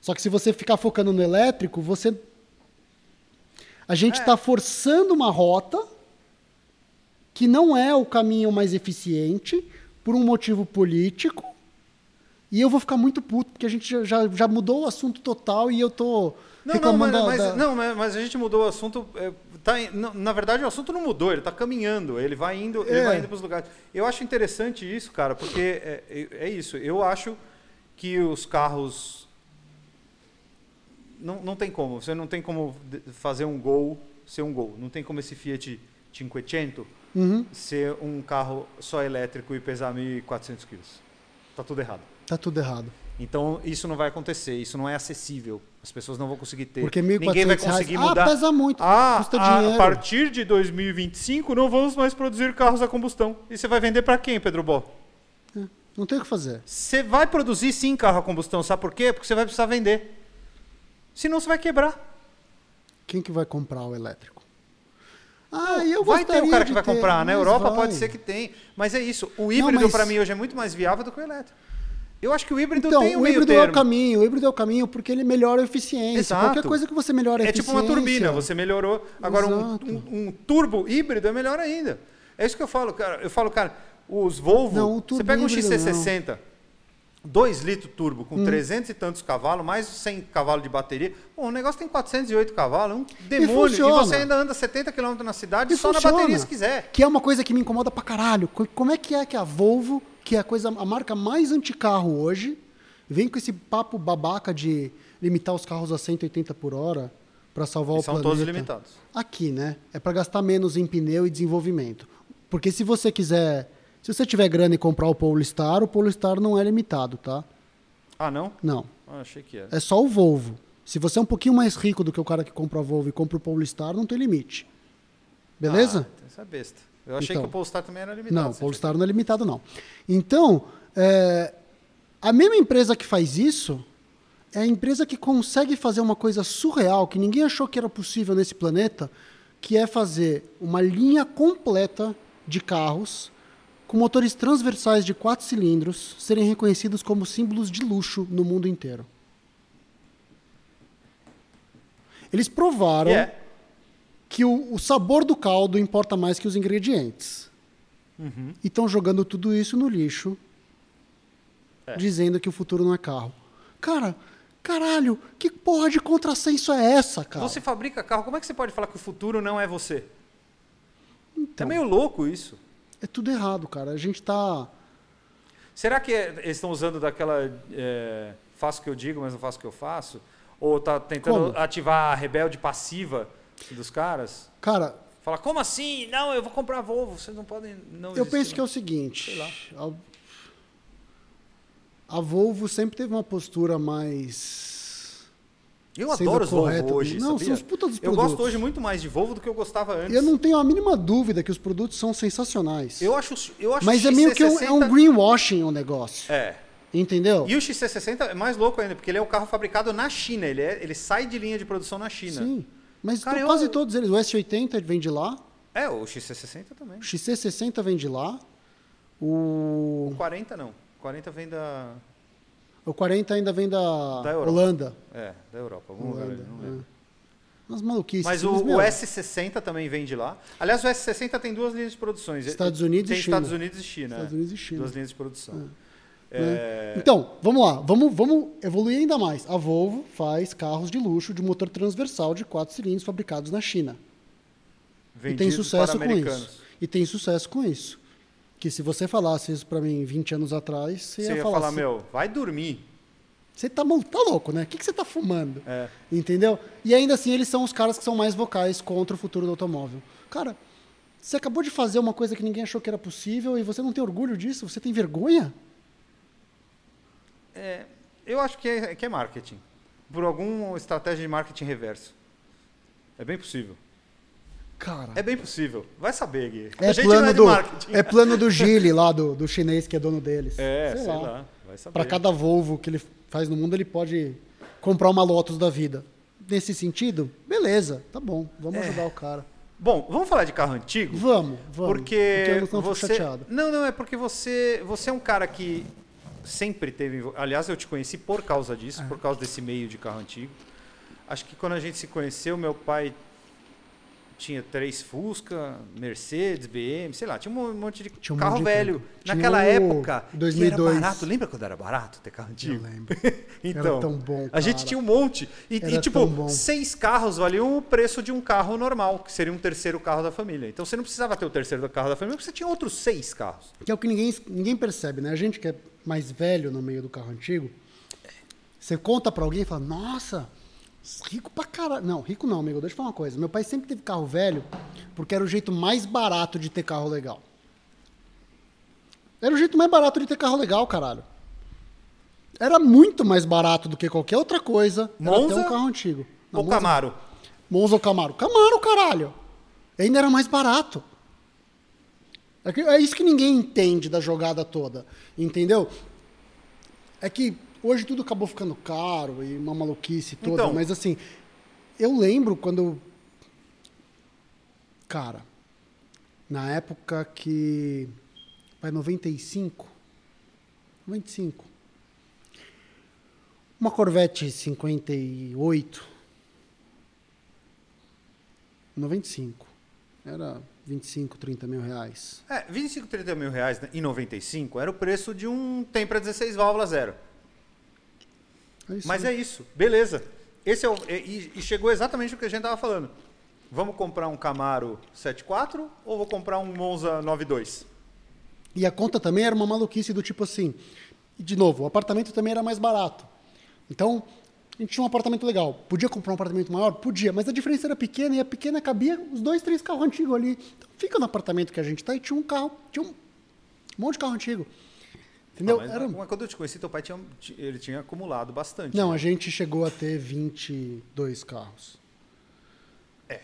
Só que se você ficar focando no elétrico, você. A gente É. está forçando uma rota que não é o caminho mais eficiente por um motivo político. E eu vou ficar muito puto, porque a gente já, já, mudou o assunto total e eu tô Não, não, mas, da- mas- da- não, mas- a gente mudou o assunto. é, tá na verdade, o assunto não mudou, ele está caminhando, ele vai indo, ele É. vai indo para os lugares. Eu acho interessante isso, cara, porque é, é- é isso. Eu acho que os carros. Não, não tem como. Você não tem como fazer um gol ser um gol. Não tem como esse Fiat 500 Uhum. ser um carro só elétrico e pesar 1.400 quilos. Tá tudo errado. Tá tudo errado. Então, isso não vai acontecer, isso não é acessível. As pessoas não vão conseguir ter. Porque Ninguém 1.400 vai reais- conseguir Ah, mudar. pesa muito, Ah, custa a, dinheiro. a partir de 2025 não vamos mais produzir carros a combustão. E você vai vender para quem, Pedro Bó? Não tem o que fazer. Você vai produzir sim carro a combustão, sabe por quê? Porque você vai precisar vender. Senão você vai quebrar. Quem que vai comprar o elétrico? Ah, eu vai ter o cara que vai ter, comprar. Na Europa vai. pode ser que tem. Mas é isso. O híbrido mas- para mim hoje é muito mais viável do que o elétrico. Eu acho que o híbrido Então, tem um o híbrido é o caminho. O híbrido é o caminho porque ele melhora a eficiência. Exato. Qualquer coisa que você melhora a É tipo eficiência... uma turbina, você melhorou. Agora, um, um- um turbo híbrido é melhor ainda. É isso que eu falo, cara. Eu falo, cara, os Volvo, Não, você pega um híbrido XC60, 2 litros turbo, Hum. com 300 e tantos cavalos, mais 100 cavalos de bateria. Bom, o negócio tem 408 cavalos, é um demônio. E, funciona. você ainda anda 70 km na cidade E só funciona. na bateria se quiser. Que é uma coisa que me incomoda pra caralho. Co- Como é que é que a Volvo, que é a, coisa, a marca mais anticarro hoje, vem com esse papo babaca de limitar os carros a 180 por hora pra salvar E o são planeta? todos limitados. Aqui, né? É para gastar menos em pneu e desenvolvimento. Porque se você quiser, se você tiver grana e comprar o Polestar, o Polestar não é limitado, tá? Ah, não? Não. Ah, achei que era. É só o Volvo. Se você é um pouquinho mais rico do que o cara que compra a Volvo e compra o Polestar, não tem limite. Beleza? Ah, essa é besta. Eu achei Então. que o Polestar também era limitado. não, o Polestar não é limitado, não. Então, é, a mesma empresa que faz isso é a empresa que consegue fazer uma coisa surreal que ninguém achou que era possível nesse planeta, que é fazer uma linha completa de carros com motores transversais de quatro cilindros serem reconhecidos como símbolos de luxo no mundo inteiro. Eles provaram é. que o, o sabor do caldo importa mais que os ingredientes. Uhum. E estão jogando tudo isso no lixo, É. dizendo que o futuro não é carro. Cara, caralho, que porra de contrassenso é essa, cara? Você fabrica carro, como é que você pode falar que o futuro não é você? Então, É meio louco isso. É tudo errado, cara. A gente tá. Será que é- eles estão usando daquela é, faço o que eu digo, mas não faço o que eu faço? Ou tá tentando Como? ativar a rebelde passiva dos caras? Cara, Fala, como assim? Não, eu vou comprar Volvo, vocês não podem não eu existir, penso que é não." o seguinte. Sei lá. A, a Volvo sempre teve uma postura mais Eu adoro os Volvo correto. hoje, Não, sabia? são os putas dos Eu produtos. gosto hoje muito mais de Volvo do que eu gostava antes. Eu não tenho a mínima dúvida que os produtos são sensacionais. Eu acho, eu acho Mas é meio que um, XC60 é um greenwashing o negócio. É. Entendeu? E o XC60 é mais louco ainda, porque ele é o carro fabricado na China. Ele, é, ele sai de linha de produção na China. Sim. Mas Cara, eu- quase todos eles. O S80 vem de lá. É, o XC60 também. O XC60 vem de lá. O, O 40 não. O 40 vem da, o 40 ainda vem da, Da. Holanda. é, da Europa. Algum lugar Holanda, ali, não lembro. é. Umas maluquices. Mas o, o meu, S60 também vem de lá. Aliás, o S60 tem duas linhas de produções. Estados Unidos tem e China. Estados Unidos e China. Estados é. Unidos e China. Duas linhas de produção. né? É, Então, vamos lá. Vamos, vamos evoluir ainda mais. A Volvo faz carros de luxo de motor transversal de quatro cilindros fabricados na China. E tem sucesso com isso. E tem sucesso com isso. Que se você falasse isso pra mim 20 anos atrás, você, Você ia ia falar, falar, assim, meu, vai dormir. você tá, tá louco, né? O que, que você tá fumando? É. Entendeu? E ainda assim, eles são os caras que são mais vocais contra o futuro do automóvel. Cara, você acabou de fazer uma coisa que ninguém achou que era possível e você não tem orgulho disso? Você tem vergonha? É, eu acho que é, que é marketing. Por alguma estratégia de marketing reverso. É bem possível. Cara. É bem possível. Vai saber, Gui. É a gente plano, não é do, marketing. é plano do Gili lá, do, do chinês que é dono deles. É, sei, lá. Vai saber. Para cada Volvo que ele faz no mundo, ele pode comprar uma Lotus da vida. Nesse sentido, beleza, tá bom, vamos É. ajudar o cara. Bom, vamos falar de carro antigo? Vamos, vamos. Porque, eu não tô você... chateado. Não, não, é porque você, você é um cara que sempre teve... Aliás, eu te conheci por causa disso, É. por causa desse meio de carro antigo. Acho que quando a gente se conheceu, meu pai tinha três Fusca, Mercedes, BM, sei lá, tinha um monte de Tinha um carro monte velho. Tinha Naquela o época, que 2002. era barato. Lembra quando era barato ter carro antigo? Eu lembro. Então, Era tão bom, a gente cara. tinha um monte. E, e, tipo, seis carros valiam o preço de um carro normal, que seria um terceiro carro da família. Então você não precisava ter o terceiro carro da família, porque você tinha outros seis carros. Que é o que ninguém, ninguém percebe, né? A gente que é mais velho no meio do carro antigo, você conta pra alguém e fala, nossa, rico pra caralho. Não, rico não, amigo. Deixa eu falar uma coisa. Meu pai sempre teve carro velho porque era o jeito mais barato de ter carro legal. Era o jeito mais barato de ter carro legal, caralho. Era muito mais barato do que qualquer outra coisa. Era Monza até um carro antigo. Não, Ou Monza- Camaro. Monza ou Camaro? Camaro, caralho. Ainda era mais barato. É, é isso que ninguém entende da jogada toda. Entendeu? É que hoje tudo acabou ficando caro e uma maluquice toda. Então. Mas assim, eu lembro quando. eu- Cara, na época que. Vai 95. 95. Uma Corvette 58. 95. Era 25, 30 mil reais. É, 25, 30 mil reais em 95 era o preço de um Tempra 16 válvula zero. É Mas é isso, beleza. Esse é o, e, e chegou exatamente o que a gente tava falando. Vamos comprar um Camaro 74 ou vou comprar um Monza 92? E a conta também era uma maluquice do tipo assim. E de novo, o apartamento também era mais barato. Então, a gente tinha um apartamento legal. Podia comprar um apartamento maior? Podia, mas a diferença era pequena e a pequena cabia os dois, três carros antigos ali. Então, fica no apartamento que a gente tá e tinha um carro, tinha um monte de carro antigo. Entendeu? Ah, mas, Era- mas quando eu te conheci, teu pai tinha, ele tinha acumulado bastante. Não, né? a gente chegou a ter 22 carros. É.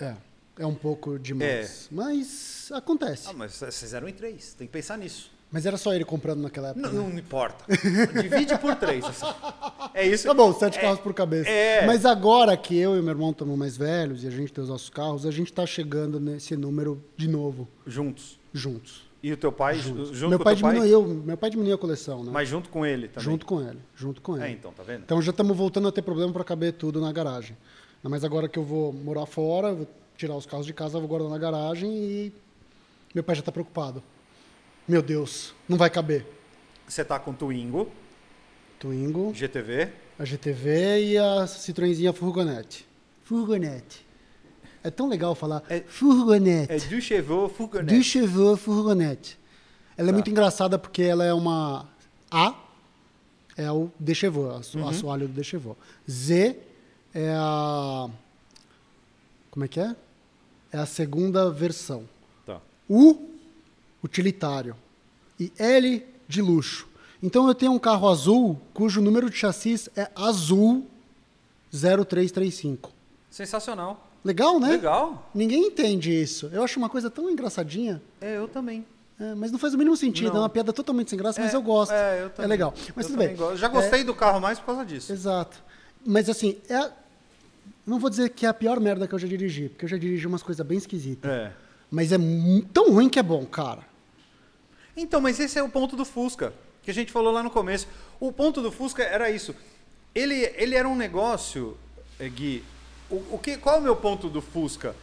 É, é um pouco demais. Mas acontece. Ah, mas vocês eram em três, tem que pensar nisso. Mas era só ele comprando naquela época. Não, né? não importa. Divide por três. assim. É isso. Tá bom, sete é, carros por cabeça. é. Mas agora que eu e meu irmão estamos mais velhos e a gente tem os nossos carros, a gente está chegando nesse número de novo, Juntos. juntos. E o teu pai, junto meu com pai o teu pai, diminuiu, meu pai diminuiu a coleção, né? mas junto com ele também. junto com ele, junto com ele. É, então, tá vendo? Então já estamos voltando a ter problema para caber tudo na garagem. Mas agora que eu vou morar fora, vou tirar os carros de casa, vou guardar na garagem e meu pai já está preocupado. Meu Deus, não vai caber. Você tá com Twingo, Twingo, GTV, a GTV e a Citroenzinha Furgonete. Furgonete. É tão legal falar É- furgonete. é du Chevaux Du Fourgonette. Chevaux Furgonete. Ela é Tá. muito engraçada porque ela é uma A, é o de Chevaux, a Uhum. assoalho do de Chevaux. Z é a. Como é que é? É a segunda versão. Tá. U, utilitário. E L, de luxo. Então eu tenho um carro azul cujo número de chassis é azul 0335. Sensacional. Legal, né? Legal. Ninguém entende isso. Eu acho uma coisa tão engraçadinha. É, eu também. É, mas não faz o mínimo sentido, Não. é uma piada totalmente sem graça, mas É, eu gosto. É, eu também. legal. Mas Eu tudo bem. gosto. Já gostei do carro mais por causa disso. Exato. Mas assim, é. a- Não vou dizer que é a pior merda que eu já dirigi, porque eu já dirigi umas coisas bem esquisitas. É. Mas é tão ruim que é bom, cara. Então, mas esse é o ponto do Fusca, que a gente falou lá no começo. O ponto do Fusca era isso. Ele, ele era um negócio, eh, Gui. O, o que, qual é o meu ponto do Fusca?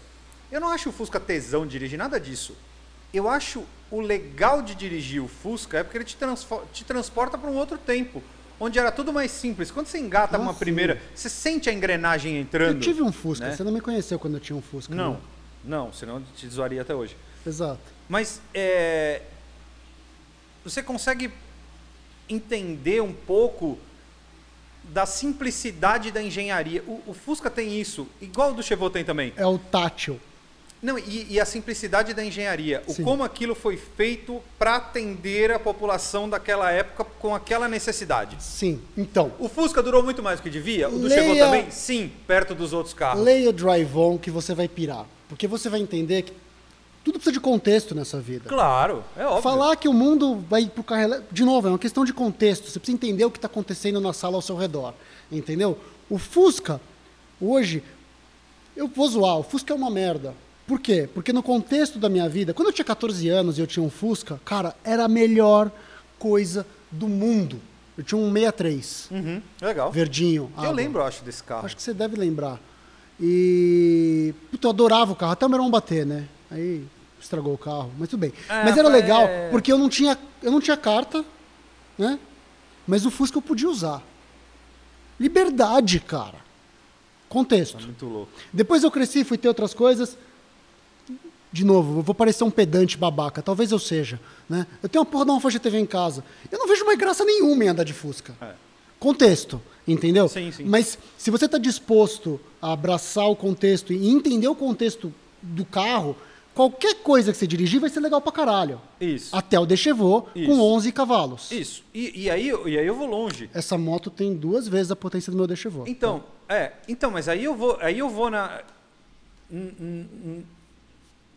Eu não acho o Fusca tesão de dirigir, nada disso. Eu acho o legal de dirigir o Fusca é porque ele te, te transporta para um outro tempo, onde era tudo mais simples. Quando você engata Ah, uma sim. primeira, você sente a engrenagem entrando. Eu tive um Fusca, né? você não me conheceu quando eu tinha um Fusca. Não, né? não, senão eu te zoaria até hoje. Exato. Mas é, você consegue entender um pouco da simplicidade da engenharia. O, o Fusca tem isso, igual o do Chevrolet tem também. É o tátil. Não, e, e a simplicidade da engenharia. O Sim. como aquilo foi feito para atender a população daquela época com aquela necessidade. Sim. Então, O Fusca durou muito mais do que devia? O do Leia- Chevrolet também? Sim, perto dos outros carros. leia o Drive On que você vai pirar. Porque você vai entender que tudo precisa de contexto nessa vida. Claro, é óbvio. Falar que o mundo vai pro carro elétrico, de novo, é uma questão de contexto. Você precisa entender o que está acontecendo na sala ao seu redor. Entendeu? O Fusca, hoje, eu vou zoar, o Fusca é uma merda. Por quê? Porque no contexto da minha vida, quando eu tinha 14 anos e eu tinha um Fusca, cara, era a melhor coisa do mundo. Eu tinha um 63, Uhum, legal. verdinho. Eu água. lembro, acho, desse carro. Acho que você deve lembrar. E. Puta, eu adorava o carro, até o meu irmão bater, né? Aí estragou o carro, mas tudo bem. É, mas era legal, porque eu não tinha, eu não tinha carta, né? Mas o Fusca eu podia usar. Liberdade, cara. Contexto. Tá muito louco. Depois eu cresci, fui ter outras coisas. De novo, eu vou parecer um pedante babaca, talvez eu seja. Né? Eu tenho uma porra da Alfa GTV em casa. Eu não vejo mais graça nenhuma em andar de Fusca. É. Contexto, entendeu? Sim, sim. Mas se você está disposto a abraçar o contexto e entender o contexto do carro, qualquer coisa que você dirigir vai ser legal pra caralho. Isso. Até o Dechevaux Isso. com 11 cavalos. Isso. E, e aí, eu- e aí eu vou longe. Essa moto tem duas vezes a potência do meu Dechevaux. Então, é, então, mas aí eu vou, aí eu vou na hum, hum, hum.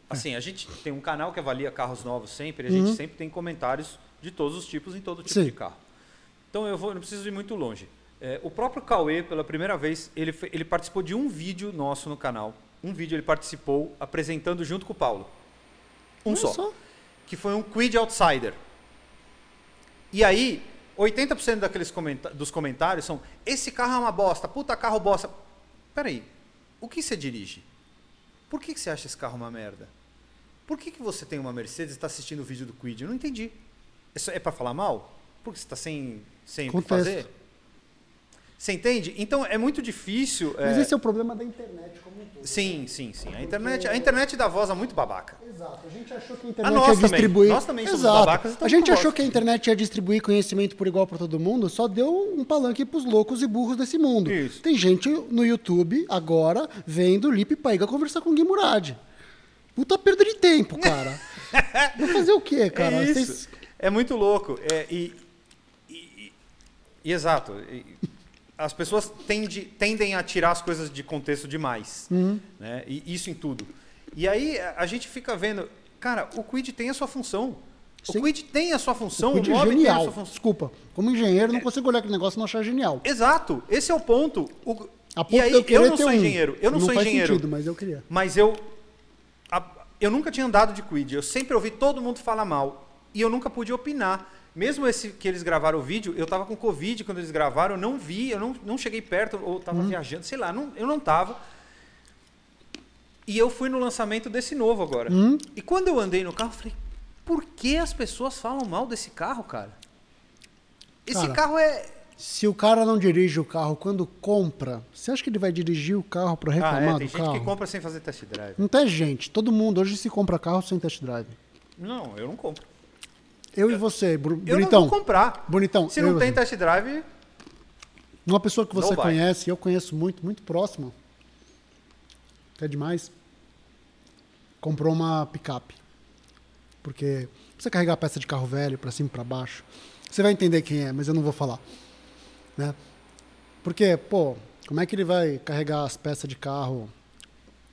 assim, a gente tem um canal que avalia carros novos sempre, e a gente sempre tem comentários de todos os tipos em todo tipo Sim. de carro. Então eu vou, não preciso ir muito longe. É, o próprio Cauê, pela primeira vez, ele, ele participou de um vídeo nosso no canal. Um vídeo ele participou apresentando junto com o Paulo. Um Olha só. Que foi um Quid Outsider. E aí, 80% daqueles comenta dos comentários são: esse carro é uma bosta, puta carro bosta. Peraí, o que você dirige? Por que, que você acha esse carro uma merda? Por que, que você tem uma Mercedes e está assistindo o vídeo do Quid? Eu não entendi. Isso é para falar mal? Porque você está sem, sem o que fazer? Você entende? Então é muito difícil. Mas é, esse é o problema da internet como um todo. Sim, sim, sim. A internet, a internet dá voz a muito babaca. Exato. A gente achou que a A internet nós ia também. distribuir. Nós também somos Exato. babacas, então a gente achou que a internet ia distribuir conhecimento por igual para todo mundo, só deu um palanque pros loucos e burros desse mundo. Isso. Tem gente no YouTube agora vendo Lipe Paiga conversar com o Gui Murad. Puta perda de tempo, cara. Vai fazer o quê, cara? é isso. Vocês- É muito louco. É, e- e- e exato. As pessoas tende- tendem a tirar as coisas de contexto demais. Uhum. Né? E isso em tudo. E aí a gente fica vendo, cara, o Quid tem a sua função. Sim. O Quid tem a sua função, O o, Quid é Mob tem a genial. sua função. Desculpa. Como engenheiro, não consigo olhar aquele negócio e não achar genial. Exato, esse é o ponto. O- ponto e aí, eu eu, não sou um. engenheiro, eu não, sou faz engenheiro, sentido, mas eu queria. mas eu a- eu nunca tinha andado de Quid, eu sempre ouvi todo mundo falar mal e eu nunca pude opinar. Mesmo esse que eles gravaram o vídeo, eu tava com Covid quando eles gravaram, eu não vi, eu não, não cheguei perto, ou tava viajando, sei lá, não- eu não tava. E eu fui no lançamento desse novo agora. E quando eu andei no carro, eu falei, por que as pessoas falam mal desse carro, cara? Esse Cara, carro é. Se o cara não dirige o carro quando compra, você acha que ele vai dirigir o carro para Ah, reclamar é, do tem gente carro? que compra sem fazer test drive. Não tem gente. Todo mundo hoje se compra carro sem test drive. Não, eu não compro. Eu e você, Bru- Eu bonitão. não vou comprar. Bonitão. Se eu não tem você. test drive, Uma pessoa que você conhece, eu conheço muito, muito próxima, até demais, comprou uma picape. Porque você carregar peça de carro velho para cima e para baixo, você vai entender quem é, mas eu não vou falar. Né? Porque, pô, Como é que ele vai carregar as peças de carro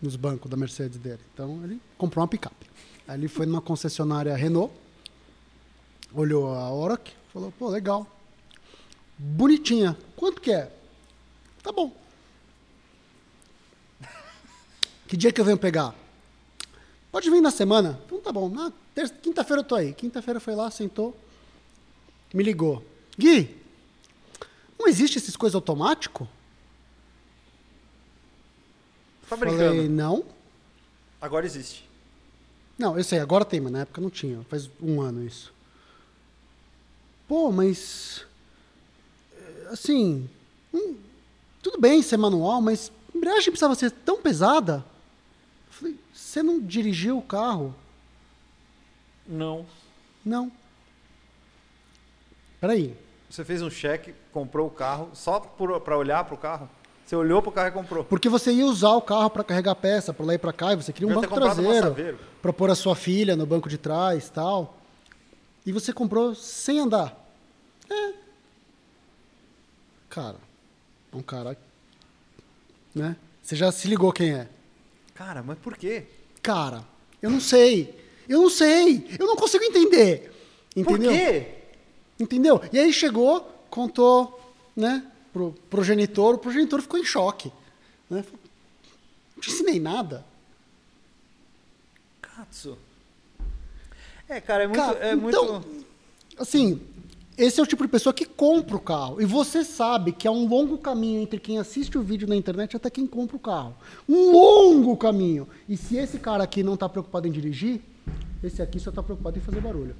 nos bancos da Mercedes dele? Então ele comprou uma picape. Aí ele foi numa concessionária Renault, olhou a Orac, falou, pô, legal. Bonitinha. Quanto que é? Tá bom. Que dia que eu venho pegar? Pode vir na semana. Então tá bom. Na terça- quinta-feira eu tô aí. Quinta-feira foi lá, sentou, me ligou. Gui, não existe essas coisas automático? Tá brincando. Falei, não. Agora existe. Não, eu sei, agora tem, mas na época não tinha. Faz um ano isso. Pô, mas. eh, Assim. hum, tudo bem ser manual, mas a embreagem precisava ser tão pesada. Eu falei, você não dirigiu o carro? Não. Não. Peraí. Você fez um cheque, comprou o carro só para olhar para o carro? Você olhou para o carro e comprou. Porque você ia usar o carro para carregar peça, para lá e para cá, e você queria um ter banco traseiro para pôr a sua filha no banco de trás, tal. E você comprou sem andar. É. Cara, é um cara, né? Você já se ligou quem é? Cara, mas por quê? Cara, eu não sei. Eu não sei. Eu não consigo entender. Entendeu? Por quê? Entendeu? E aí chegou, contou, né, pro progenitor, o progenitor ficou em choque. Né? Não te ensinei nada. Katsu. É, cara, é muito. Cara, é então, muito... assim, esse é o tipo de pessoa que compra o carro. E você sabe que há um longo caminho entre quem assiste o vídeo na internet até quem compra o carro. Um longo caminho. E se esse cara aqui não está preocupado em dirigir, esse aqui só está preocupado em fazer barulho.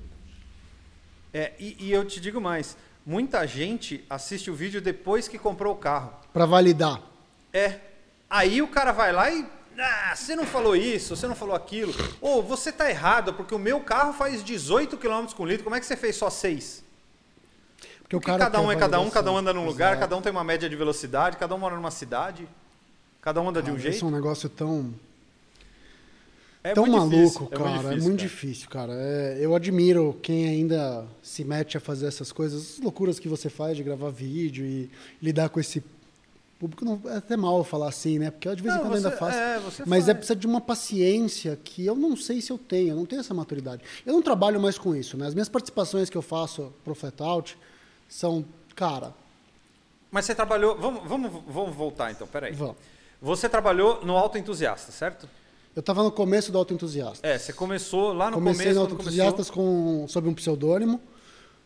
É, e, e eu te digo mais: muita gente assiste o vídeo depois que comprou o carro. Para validar. É. Aí o cara vai lá e. Ah, você não falou isso, você não falou aquilo. Ou você tá errado, porque o meu carro faz 18 km com litro, como é que você fez só 6? Porque, Porque cara cada um é cada um, cada um anda num lugar, Exato. cada um tem uma média de velocidade, cada um mora numa cidade, cada um anda de um Cara, jeito. Isso é um negócio tão, É tão muito maluco, difícil, cara. É muito cara. difícil, cara. É, eu admiro quem ainda se mete a fazer essas coisas, essas loucuras que você faz de gravar vídeo e lidar com esse público. Não, é até mal falar assim, né? Porque eu de vez em quando ainda faço. é, mas é faz. precisa de uma paciência que eu não sei se eu tenho. Eu não tenho essa maturidade. Eu não trabalho mais com isso, né? As minhas participações que eu faço pro Flatout são, cara, Mas você trabalhou. Vamos, vamos, vamos voltar então, peraí. vão. Você trabalhou no Auto Entusiasta, certo? Eu estava no começo do autoentusiasta. É, você começou lá no Comecei começo. no quando Autoentusiastas com, sob um pseudônimo.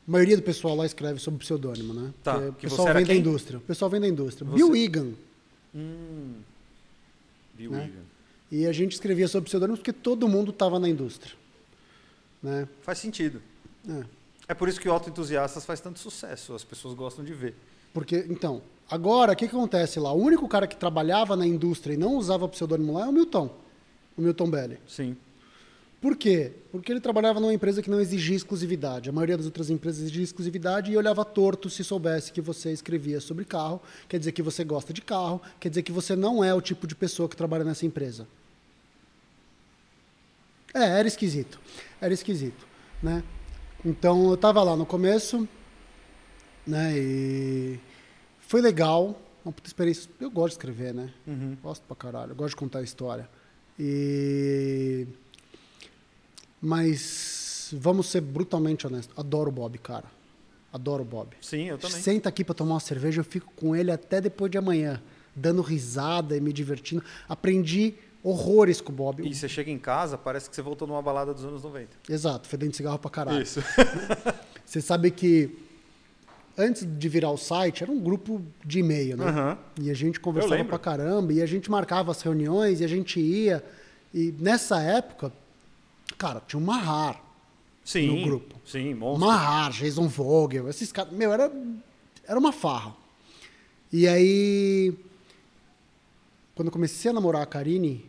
A maioria do pessoal lá escreve sob pseudônimo, né? Tá, Porque o que você pessoal vem da quem? indústria. O pessoal vem da indústria. Você- Bill Egan. Hum. Bill Né? Egan. E a gente escrevia sob pseudônimo porque todo mundo estava na indústria. Né? Faz sentido. É. É por isso que o Auto Entusiastas faz tanto sucesso, as pessoas gostam de ver. Porque, então, agora, o que, que acontece lá? O único cara que trabalhava na indústria e não usava pseudônimo lá é o Milton. O Milton Belli. Sim. Por quê? Porque ele trabalhava numa empresa que não exigia exclusividade. A maioria das outras empresas exigia exclusividade e olhava torto se soubesse que você escrevia sobre carro, quer dizer que você gosta de carro, quer dizer que você não é o tipo de pessoa que trabalha nessa empresa. É, era esquisito. Era esquisito, né? Então, eu estava lá no começo, né? E foi legal, uma puta experiência. Eu gosto de escrever, né? Gosto pra caralho, eu gosto de contar história. E mas vamos ser brutalmente honestos. Adoro o Bob, cara. Adoro o Bob. Sim, eu também. Senta aqui pra tomar uma cerveja, eu fico com ele até depois de amanhã, dando risada e me divertindo. Aprendi horrores com o Bob. E você chega em casa, parece que você voltou numa balada dos anos 90. Exato, fedendo cigarro pra caralho. Isso. Você sabe que antes de virar o site, era um grupo de e-mail, né? Aham. E a gente conversava pra caramba, e a gente marcava as reuniões, e a gente ia. E nessa época, cara, tinha um Mahar. Sim. No grupo. Sim, monstro. Mahar, Jason Vogel, esses caras. Meu, era, era uma farra. E aí. Quando eu comecei a namorar a Karine,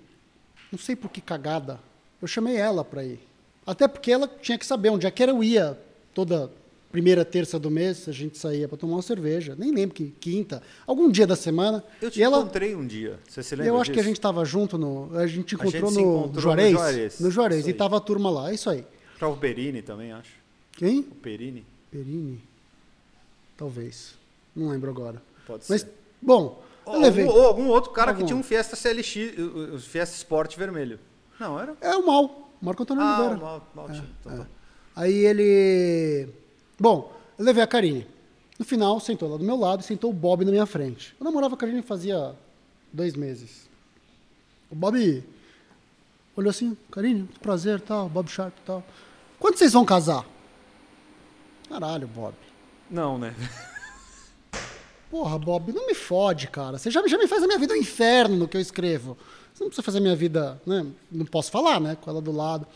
não sei por que cagada, eu chamei ela pra ir. Até porque ela tinha que saber onde é que eu ia. Toda primeira terça do mês, a gente saía pra tomar uma cerveja. Nem lembro que quinta. Algum dia da semana. Eu te ela, encontrei um dia. Você se lembra eu acho que a disso? gente estava junto no. A gente encontrou se no encontrou no Juarez. Juarez. No Juarez. E tava a turma lá. É isso aí. Tava o Perini também, acho. Quem? O Perini. Perini? Talvez. Não lembro agora. Pode Mas, ser. bom, Ou, levei. ou algum outro cara Algum. que tinha um Fiesta CLX, o- o Fiesta Sport vermelho. Não, era? É o Mal, Marco Antônio Ah, Oliveira. mal, mal tinha. Então tá. Aí ele. Bom, eu levei a Karine. No final, sentou lá do meu lado e sentou o Bob na minha frente. Eu namorava a Karine fazia dois meses. O Bob olhou assim, Karine, muito prazer, tal, Bob Sharp e tal. Quando vocês vão casar? Caralho, Bob. Não, né? Porra, Bob, não me fode, cara. Você já, já me faz a minha vida um inferno no que eu escrevo. Você não precisa fazer a minha vida, né? Não posso falar, né? Com ela do lado.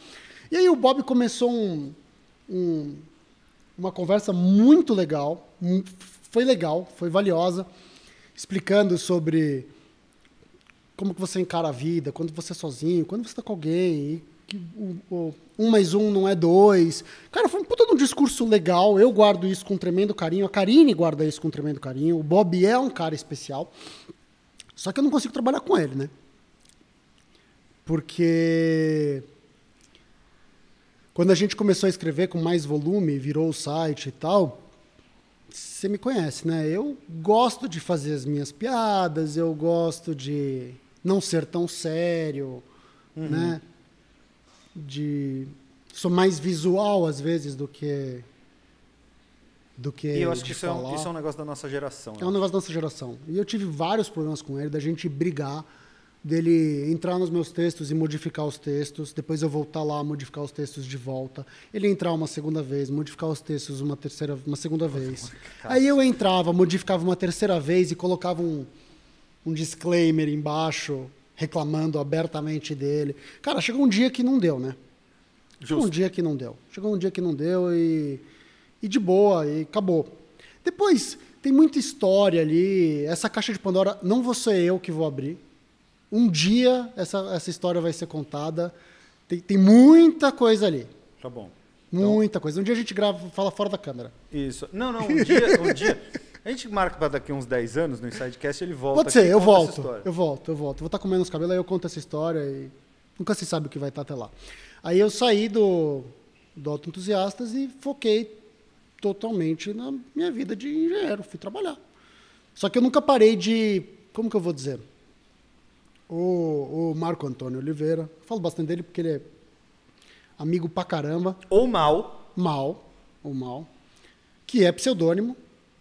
E aí o Bob começou um, um- uma conversa muito legal. Foi legal, foi valiosa. Explicando sobre como que você encara a vida, quando você é sozinho, quando você está com alguém, que o, o- um mais um não é dois. Cara, foi um puta de um discurso legal. Eu guardo isso com tremendo carinho. A Karine guarda isso com tremendo carinho. O Bob é um cara especial. Só que eu não consigo trabalhar com ele, né? Porque quando a gente começou a escrever com mais volume, virou o site e tal, você me conhece, né? Eu gosto de fazer as minhas piadas, eu gosto de não ser tão sério, né? De sou mais visual às vezes do que do que E eu acho que isso é, um, isso é um negócio da nossa geração. É um negócio da nossa geração. E eu tive vários problemas com ele, da gente brigar, dele entrar nos meus textos e modificar os textos, depois eu voltar lá, modificar os textos de volta, ele entrar uma segunda vez, modificar os textos uma terceira, uma segunda vez. Aí eu entrava, modificava uma terceira vez e colocava um, um disclaimer embaixo, reclamando abertamente dele. Cara, chegou um dia que não deu, né? Chegou um Justo. dia que não deu. Chegou um dia que não deu e, e de boa, e acabou. Depois, tem muita história ali. Essa caixa de Pandora, não vou ser eu que vou abrir. Um dia essa, essa história vai ser contada. Tem, tem muita coisa ali. Tá bom. Muita coisa. Um dia a gente grava, fala fora da câmera. Isso. Não, não, um dia, um dia. A gente marca para daqui uns 10 anos no Insidecast ele volta. Pode ser, eu volto. Eu volto, eu volto. Vou estar comendo os cabelos, aí eu conto essa história e nunca se sabe o que vai estar até lá. Aí eu saí do, do Auto Entusiastas e foquei totalmente na minha vida de engenheiro, fui trabalhar. Só que eu nunca parei de. Como que eu vou dizer? O, o Marco Antônio Oliveira, eu falo bastante dele porque ele é amigo pra caramba, Ou mal. Mal, o Mal, que é pseudônimo,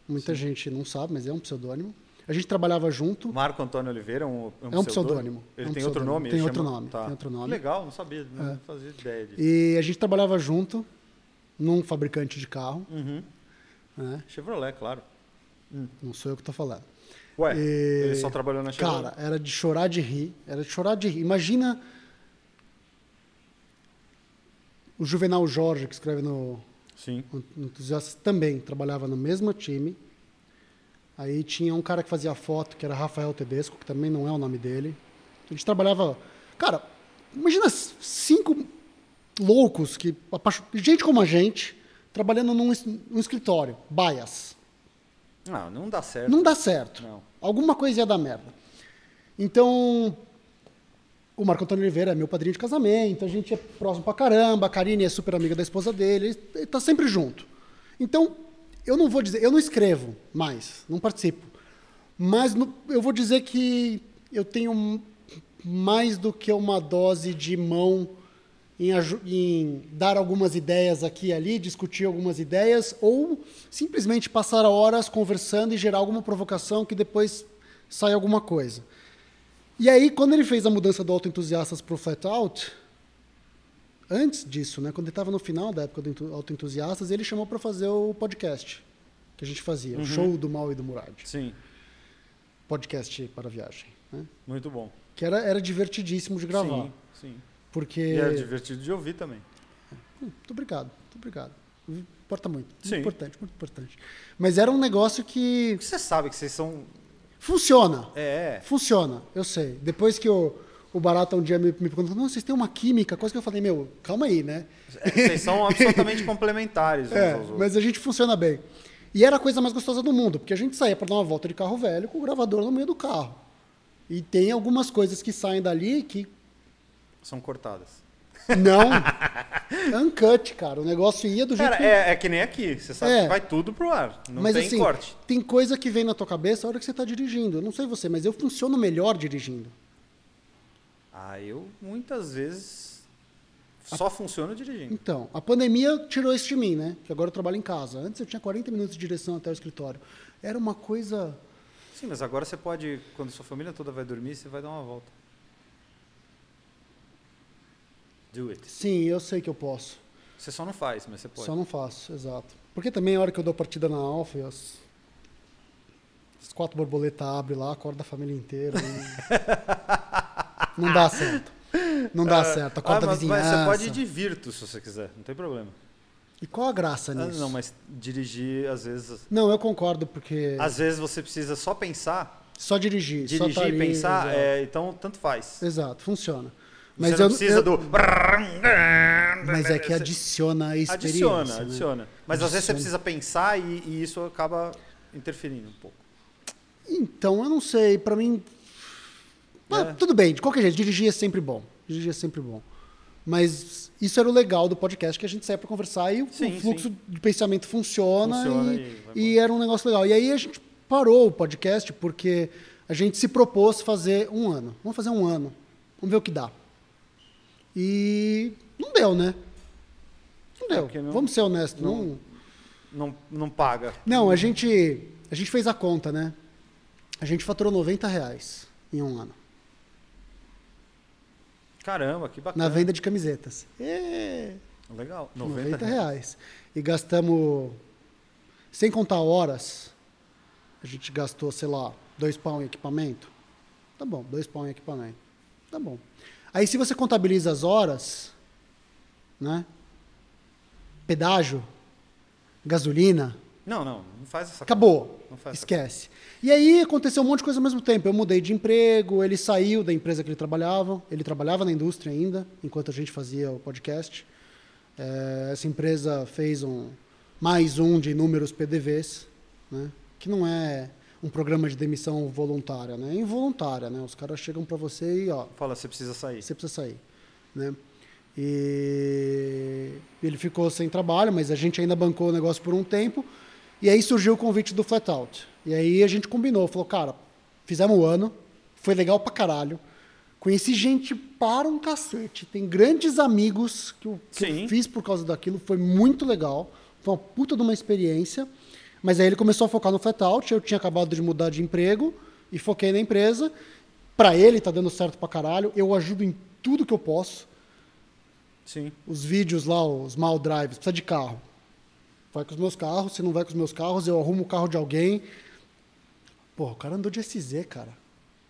muita gente não sabe, mas é um pseudônimo. A gente trabalhava junto. Marco Antônio Oliveira é um, É um pseudônimo. Ele É um tem outro pseudônimo. nome? Tem outro chama- nome, Tá. tem outro nome. Legal, não sabia, não É. fazia ideia disso. E a gente trabalhava junto num fabricante de carro. Uhum. Né? Chevrolet, claro. Não sou eu que estou falando. Ué, E- ele só trabalhou na Chevrolet. Cara, era de chorar de rir. Era de chorar de rir. Imagina o Juvenal Jorge, que escreve no Sim. no Entusiastas, também trabalhava no mesmo time. Aí tinha um cara que fazia foto, que era Rafael Tedesco, que também não é o nome dele. A gente trabalhava. Cara, imagina cinco loucos, que gente como a gente, trabalhando num, num escritório, bias. Não, não dá certo. Não dá certo. Não. Alguma coisa ia dar merda. Então, o Marco Antônio Oliveira é meu padrinho de casamento, a gente é próximo pra caramba, a Karine é super amiga da esposa dele, ele- ele tá sempre junto. Então, eu não vou dizer, eu não escrevo mais, não participo. Mas no- eu vou dizer que eu tenho mais do que uma dose de mão em, em dar algumas ideias aqui e ali, discutir algumas ideias, ou simplesmente passar horas conversando e gerar alguma provocação que depois sai alguma coisa. E aí, quando ele fez a mudança do Autoentusiastas para o Flat Out, antes disso, né, quando ele estava no final da época do Entu- Autoentusiastas, ele chamou para fazer o podcast que a gente fazia, o show do Mal e do Murad, Sim, podcast para viagem, né? muito bom. que era, era divertidíssimo de gravar, Sim, sim. Porque E era divertido de ouvir também. Muito obrigado, muito obrigado. Importa muito. Muito Sim. importante, muito importante. Mas era um negócio que você sabe que vocês são. funciona. É. Funciona, eu sei. Depois que o, o Barata um dia me, me perguntou, não, vocês têm uma química, coisa que eu falei, meu, calma aí, né? é, Vocês são absolutamente complementares uns É, aos outros. mas a gente funciona bem. E era a coisa mais gostosa do mundo, porque a gente saía para dar uma volta de carro velho com o gravador no meio do carro. E tem algumas coisas que saem dali que São cortadas. não. Uncut, cara. O negócio ia do jeito Cara, que... é, é que nem aqui. Você sabe É. que vai tudo pro ar. Não mas tem assim, corte. tem coisa que vem na tua cabeça a hora que você tá dirigindo. Eu não sei você, mas eu funciono melhor dirigindo. Ah, eu muitas vezes só funciono dirigindo. Então, a pandemia tirou isso de mim, né? Que agora eu trabalho em casa. Antes eu tinha 40 minutos de direção até o escritório. Era uma coisa... Sim, mas agora você pode, quando sua família toda vai dormir, você vai dar uma volta. Do it. Sim, eu sei que eu posso. Você só não faz, mas você pode. Só não faço, exato. Porque também a hora que eu dou partida na Alfa, as, as quatro borboletas abrem lá, acorda a família inteira. e- não dá certo. Não dá certo. Acorda Ah, a mas- mas vizinhança. você pode ir de Virtu se você quiser, não tem problema. E qual a graça Ah, nisso? não, mas dirigir, às vezes. Não, eu concordo, porque Às vezes você precisa só pensar, só dirigir. só dirigir tá e pensar, exato. é, então tanto faz. Exato, funciona. Mas você eu, não precisa eu- do. Mas é que adiciona a experiência. Adiciona, né? adiciona. Mas às vezes você Adiciona. precisa pensar e, e isso acaba interferindo um pouco. Então, eu não sei, pra mim. Ah, É. Tudo bem, de qualquer jeito, dirigir é sempre bom. Dirigir é sempre bom. Mas isso era o legal do podcast, que a gente saia pra conversar e o- Sim, o fluxo sim. de pensamento funciona, Funciona e, e e era um negócio legal. E aí a gente parou o podcast porque a gente se propôs fazer um ano. Vamos fazer um ano. Vamos ver o que dá. E não deu, né? Não É, deu. não- Vamos ser honestos. não- não Não, não paga. não, a gente, a gente fez a conta, né? A gente faturou 90 reais em um ano. Caramba, que bacana. Na venda de camisetas. É, Legal. 90, 90, reais. E gastamos, sem contar horas, a gente gastou, sei lá, dois pau em equipamento. Tá bom, dois pau em equipamento. Tá bom. Aí se você contabiliza as horas, né? Pedágio, gasolina, Não, não, não faz essa Acabou. Faz essa Esquece. E aí aconteceu um monte de coisa ao mesmo tempo. Eu mudei de emprego, ele saiu da empresa que ele trabalhava. Ele trabalhava na indústria ainda, enquanto a gente fazia o podcast. É, essa empresa fez um mais um de inúmeros PDVs, né? que não é um programa de demissão voluntária, né? involuntária. Né? Os caras chegam para você e ó, Fala, você precisa sair. você precisa sair. Né? E ele ficou sem trabalho, mas a gente ainda bancou o negócio por um tempo. E aí surgiu o convite do Flatout. E aí a gente combinou, falou, cara, fizemos o ano, foi legal pra caralho. Conheci gente para um cacete. Tem grandes amigos que eu, que eu fiz por causa daquilo, foi muito legal. Foi uma puta de uma experiência. Mas aí ele começou a focar no Flatout, eu tinha acabado de mudar de emprego e foquei na empresa. Pra ele tá dando certo pra caralho. Eu ajudo em tudo que eu posso Sim. os vídeos lá, os mal drives, precisa de carro. Vai com os meus carros, se não vai com os meus carros, eu arrumo o carro de alguém. Pô, o cara andou de SZ, cara.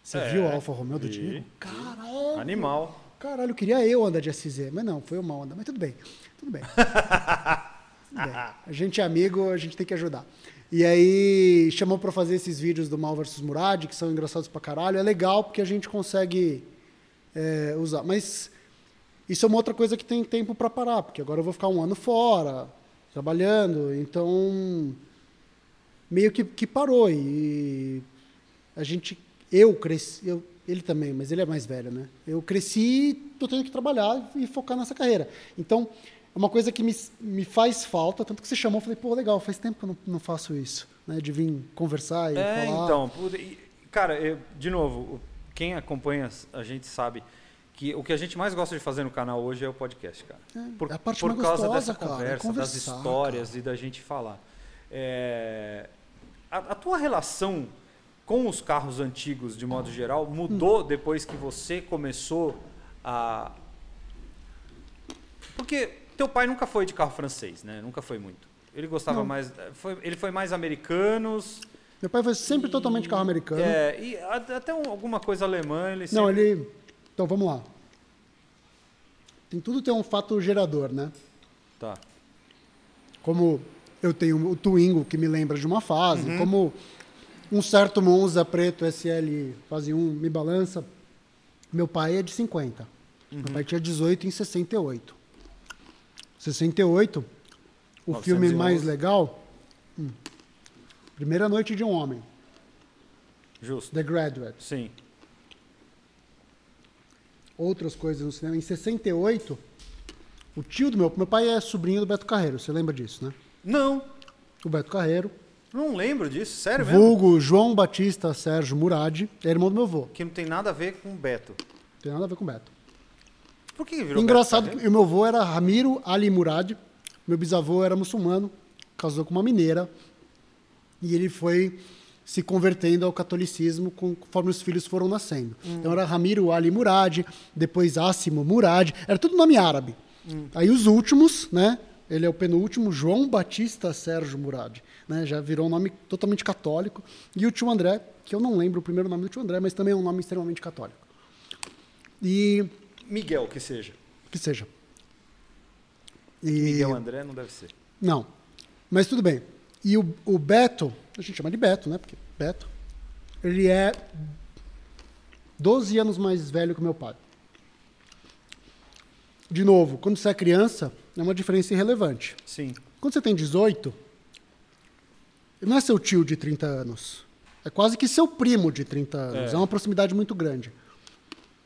Você É, viu a Alfa Romeo do. Diego? Caralho! Animal. Caralho, queria eu andar de SZ, mas não, foi uma onda. Mas tudo bem, tudo bem. A gente é amigo, a gente tem que ajudar. E aí chamou pra fazer esses vídeos do Mal versus Murad, que são engraçados pra caralho. É legal porque a gente consegue é, usar. Mas isso é uma outra coisa que tem tempo pra parar, porque agora eu vou ficar um ano fora, trabalhando, então meio que, que parou. E a gente, eu cresci, eu, ele também, mas ele é mais velho, né? Eu cresci tô tendo que trabalhar e focar nessa carreira. Então, uma coisa que me, me faz falta, tanto que você chamou, eu falei, pô, legal, faz tempo que eu não, não faço isso, né? De vir conversar e É, falar. então, cara, eu- de novo, quem acompanha a gente sabe que o que a gente mais gosta de fazer no canal hoje é o podcast, cara. É, por é a parte por mais causa gostosa, dessa cara, é conversa, das conversar, histórias e da gente falar. É, a, a tua relação com os carros antigos, de modo geral, mudou Hum. depois que você começou a. Porque teu pai nunca foi de carro francês, né? Nunca foi muito. Ele gostava Não. mais. Foi, ele foi mais americanos. Meu pai foi sempre totalmente carro americano. É, e até um- alguma coisa alemã, ele Não, sempre- ele. Então vamos lá. Tem tudo tem um fato gerador, né? Tá. Como eu tenho o Twingo que me lembra de uma fase, Uhum. como um certo Monza preto SL fase 1 me balança. Meu pai é de 50. Meu Uhum. pai tinha 18 em 68. 68, o 911. filme mais legal. hum, Primeira Noite de um Homem, Justo. The Graduate. Sim. outras coisas no cinema. Em 68, O tio do meu, meu pai é sobrinho do Beto Carreiro, você lembra disso, né? Não, O Beto Carreiro, não lembro disso, sério mesmo? vulgo João Batista Sérgio Murad, é irmão do meu avô. Que não tem nada a ver com o Beto. Não tem nada a ver com o Beto. Por que virou Engraçado que o meu avô era Ramiro Ali Murad, meu bisavô era muçulmano, casou com uma mineira, e ele foi se convertendo ao catolicismo conforme os filhos foram nascendo. Então era Ramiro Ali Murad, depois Assimo Murad, era tudo nome árabe. Aí os últimos, né? Ele é o penúltimo, João Batista Sérgio Murad, né? Já virou um nome totalmente católico. E o tio André, que eu não lembro o primeiro nome do tio André, mas também é um nome extremamente católico. E Miguel, que seja. que seja. E... Miguel André não deve ser. Não. Mas tudo bem. E o, o Beto, a gente chama de Beto, né? Porque Beto, ele é 12 anos mais velho que o meu pai. De novo, quando você é criança, é uma diferença irrelevante. Sim. Quando você tem 18, ele não é seu tio de 30 anos. É quase que seu primo de 30 anos. É. É, uma proximidade muito grande.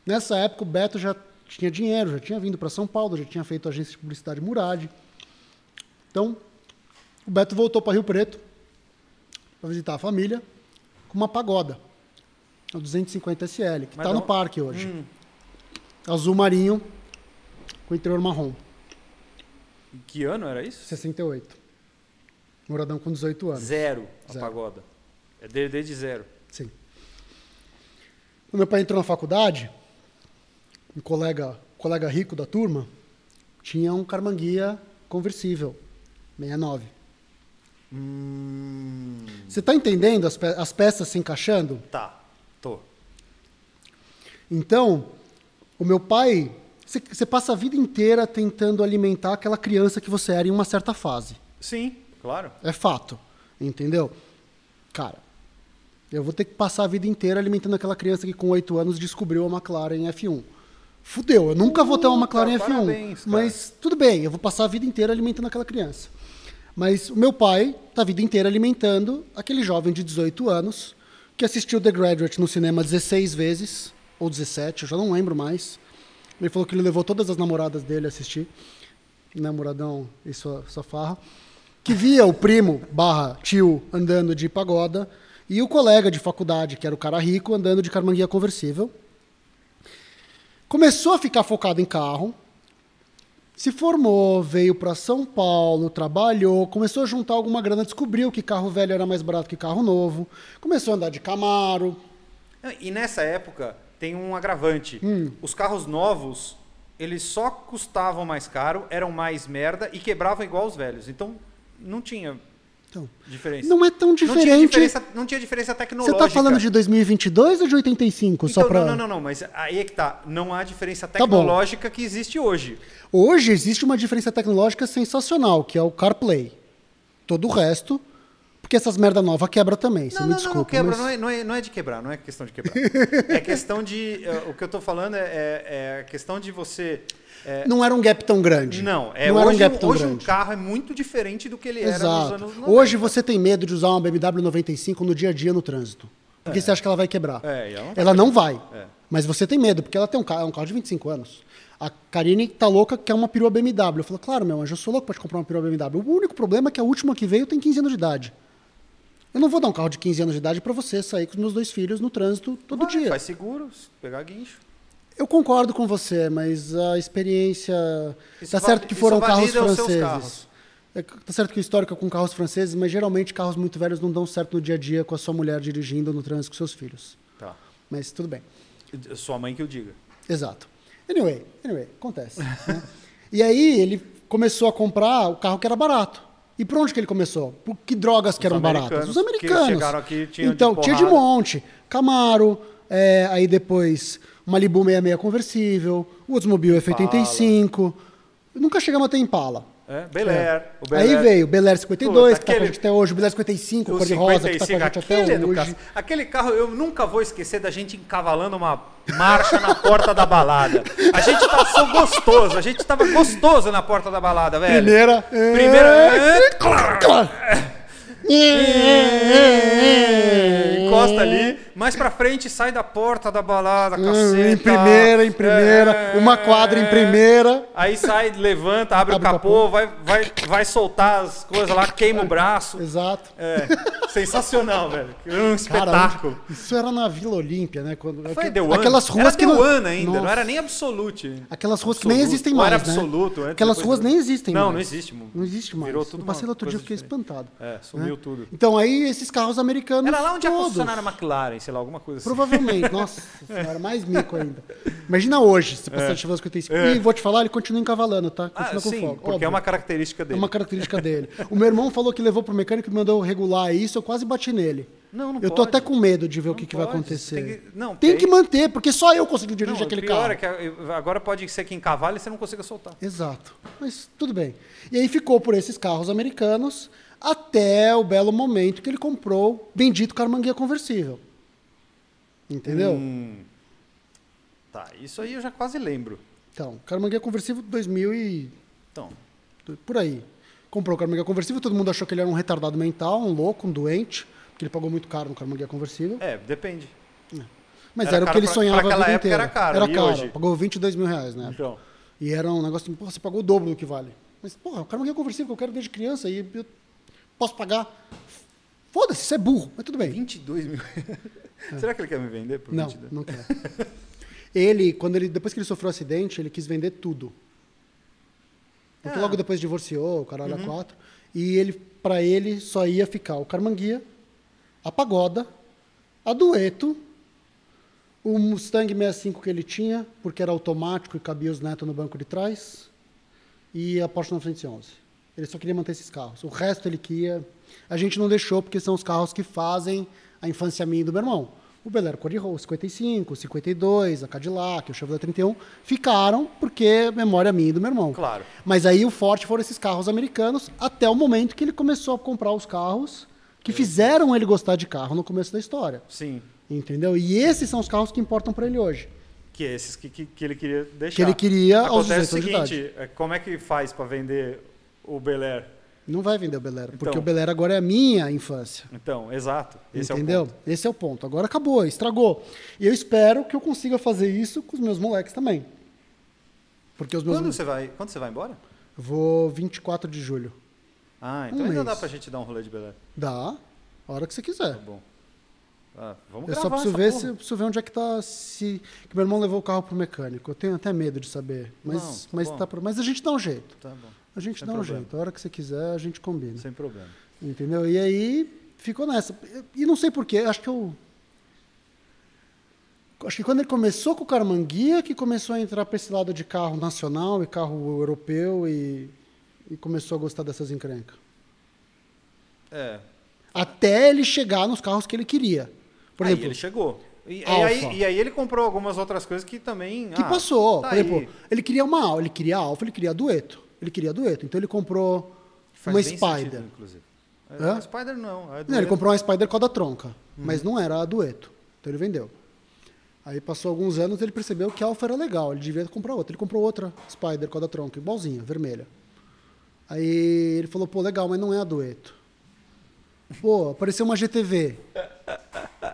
Nessa época, o Beto já tinha dinheiro, já tinha vindo para São Paulo, já tinha feito agência de publicidade Murad. Então, o Beto voltou para Rio Preto para visitar a família com uma pagoda. A 250 SL, que está no não- parque hoje. Hum, Azul marinho, com interior marrom. em que ano era isso? 68. Moradão com 18 anos. Zero, a Zero. pagoda. É desde zero. Sim. Quando meu pai entrou na faculdade, um colega, colega rico da turma tinha um Carmanguia conversível, 69. Hum, Você está entendendo as, pe- as peças se encaixando? tá, tô. Então, o meu pai, você, você passa a vida inteira tentando alimentar aquela criança que você era em uma certa fase. Sim, claro. É fato. Entendeu? Cara, eu vou ter que passar a vida inteira alimentando aquela criança que com 8 anos descobriu a McLaren F1. Fudeu, eu nunca vou ter uma McLaren F1. parabéns, mas tudo bem, eu vou passar a vida inteira alimentando aquela criança. Mas o meu pai tá a vida inteira alimentando aquele jovem de 18 anos que assistiu The Graduate no cinema 16 vezes, ou 17, eu já não lembro mais. Ele falou que ele levou todas as namoradas dele a assistir. Namoradão e sua, sua farra. Que via o primo barra tio andando de pagoda e o colega de faculdade, que era o cara rico, andando de carmanguia conversível. Começou a ficar focado em carro, se formou, veio para São Paulo, trabalhou, começou a juntar alguma grana, descobriu que carro velho era mais barato que carro novo, começou a andar de Camaro. E nessa época tem um agravante. Hum. Os carros novos, eles só custavam mais caro, eram mais merda e quebravam igual os velhos. Então não tinha Então, diferença. não é tão Não tinha diferente. diferença, não tinha diferença Você tecnológica. está falando de 2022 ou de 85? só Então, pra... Não, não, não, não, mas aí é que tá. Não há diferença Tá tecnológica que existe hoje. Hoje existe uma diferença tecnológica sensacional, que é o CarPlay. Todo o resto, porque essas merda nova quebra também, você Não, não, desculpa. não, quebra, mas- não, é, não, é, não é de quebrar, não é questão de quebrar. é questão de. eh, o que eu tô falando é, é, é questão de você. É, não era um gap tão grande. não, é não era um hoje, gap tão hoje um grande. carro é muito diferente do que ele era nos anos 90. Hoje você tem medo de usar uma BMW 95 no dia a dia no trânsito. Porque você acha que ela vai quebrar. É, ela não ela não vai. É. Mas você tem medo, porque ela tem um carro, é um carro de 25 anos. A Karine tá louca, quer uma perua BMW. Eu falo, claro, meu anjo, eu sou louco pra te comprar uma perua BMW. O único problema é que a última que veio tem 15 anos de idade. Eu não vou dar um carro de 15 anos de idade pra você sair com os meus dois filhos no trânsito todo Vai, dia. Faz seguro, se pegar guincho. Eu concordo com você, mas a experiência. Tá va- certo que foram carros franceses. carros. É, tá certo que o histórico é com carros franceses, mas geralmente carros muito velhos não dão certo no dia a dia com a sua mulher dirigindo no trânsito com seus filhos. Tá. Mas tudo bem. Sua mãe que eu diga. Exato. Anyway, anyway, acontece. né? E aí ele começou a comprar o carro que era barato. E por onde que ele começou? Por que drogas que Os eram baratas? americanos, Os que americanos. chegaram aqui, tinham de então, tinha de monte. Camaro, é, aí depois Malibu 66 conversível, o Oldsmobile F85. Nunca chegamos a ter Impala. É, Bel Air. O Bel Aí veio o Bel Air 52, Puta, que tá com a aquele- gente até hoje, o Bel Air 55, O cor de rosa, que tá com a 55, gente até aquele, é hoje. aquele carro, eu nunca vou esquecer da gente encavalando uma marcha na porta da balada. A gente passou gostoso, a gente tava gostoso na porta da balada, velho. Primeira. Primeira. É. Encosta ali, mais pra frente sai da porta da balada, Hum, caceta. em primeira, em primeira, É, uma quadra em primeira. Aí sai, levanta, abre, Abre o o capô, vai, vai, vai soltar as coisas lá, queima o braço. Exato. É, sensacional, velho. Um Cara, espetáculo. isso era na Vila Olímpia, né? Quando, Foi aqu- One. Aquelas ruas era que não. One ainda, não Nossa. era nem Absolute. Aquelas ruas que nem Absoluto. existem mais, era né? Absoluto. antes, Aquelas ruas nem existem Não, mais. não existe. mo- Não existe mais. Virou tudo Eu passei lá outro dia e fiquei espantado. É, sumiu né? tudo. Então aí esses carros americanos. Era lá onde a todos, concessionária McLaren, sei lá, alguma coisa assim. Provavelmente. Nossa senhora, mais mico ainda. Imagina hoje, se passar de 55. E vou te falar, ele continua encavalando, tá? Ah, Continua com sim, fogo. porque é óbvio. uma característica É dele. uma característica dele. O meu irmão falou que levou pro mecânico e mandou regular isso, eu quase bati nele. Não, não eu tô pode. até com medo de ver o Não que, que vai acontecer. tem que- não, Tem tem- que manter, porque só eu consigo dirigir aquele o carro. é que a- agora pode ser que encavale e você não consiga soltar. Exato. Mas tudo bem. E aí ficou por esses carros americanos até o belo momento que ele comprou o bendito Carmanguia conversível. Entendeu? Hum. Tá, isso aí eu já quase lembro. Então, Carmanguia conversível 2000 e Então, por aí. Comprou o Carmanguia conversível, todo mundo achou que ele era um retardado mental, um louco, um doente, porque ele pagou muito caro no Carmanguia conversível. é, depende. Mas Era era, o que ele pra- sonhava pra aquela a vida época inteira. era caro, Era caro. hoje? Pagou 22 mil reais, né? Então, E era um negócio assim, porra, você pagou o dobro do que vale. Mas, porra, o Carmanguia conversível que eu quero desde criança e eu posso pagar. Foda-se, você é burro, mas tudo bem. 22 mil. Será que ele quer me vender por. Não, 22? não quer. ele, quando ele, depois que ele sofreu o acidente, ele quis vender tudo. Porque Ah. logo depois divorciou, o caralho a quatro. E ele, para ele, só ia ficar o Carmanguia, a Pagoda, a Dueto, o Mustang 65 que ele tinha, porque era automático e cabia os netos no banco de trás, e a Porsche 911. Ele só queria manter esses carros. O resto ele queria. A gente não deixou, porque são os carros que fazem a infância minha e do meu irmão. O Bel Air Cor-de-Rosa 55, o 52, a Cadillac, o Chevrolet 31, ficaram porque é memória minha e do meu irmão. Claro. Mas aí o forte foram esses carros americanos, até o momento que ele começou a comprar os carros que fizeram ele gostar de carro no começo da história. Sim. Entendeu? E esses são os carros que importam para ele hoje. Que é esses que, que, que ele queria deixar. Que ele queria aos Acontece 18 o seguinte, é, como é que faz pra vender o Bel Air? Não vai vender o Bel Air, porque Então. o Bel Air agora é a minha infância. Então, exato. Esse entendeu? é o ponto. Esse é o ponto. Agora acabou, estragou. E eu espero que eu consiga fazer isso com os meus moleques também. Porque os meus Quando você vai, quando você vai embora? Vou 24 de julho. Ah, então Um ainda mês. dá pra gente dar um rolê de Bel Air. Dá, a hora que você quiser. Tá bom. Ah, vamos Eu só preciso ver, se, preciso ver onde é que tá. Se, que meu irmão levou o carro pro mecânico. Eu tenho até medo de saber. Mas, Não, tá mas, tá, mas a gente dá um jeito. Tá bom. A gente Sem dá um problema. jeito. A hora que você quiser, a gente combina. Sem problema. Entendeu? E aí ficou nessa. E não sei porquê, acho que eu. Acho que quando ele começou com o Carmanguia, que começou a entrar para esse lado de carro nacional e carro europeu e, e começou a gostar dessas encrencas. É. Até ele chegar nos carros que ele queria. Por aí exemplo, ele chegou. E, e aí, e aí ele comprou algumas outras coisas que também. que ah, passou. tá Por exemplo, aí. ele queria uma Alfa, ele queria Alfa, ele queria dueto. Ele queria dueto. Então ele comprou Faz uma Spider. sentido, inclusive. É, a Spider não. a Não, ele comprou uma Spider com a da tronca, Uhum. mas não era a dueto. Então ele vendeu. Aí passou alguns anos ele percebeu que a Alfa era legal, ele devia comprar outra. Ele comprou outra Spider com a da tronca, igualzinha, vermelha. Aí ele falou, pô, legal, mas não é a dueto. Pô, apareceu uma GTV.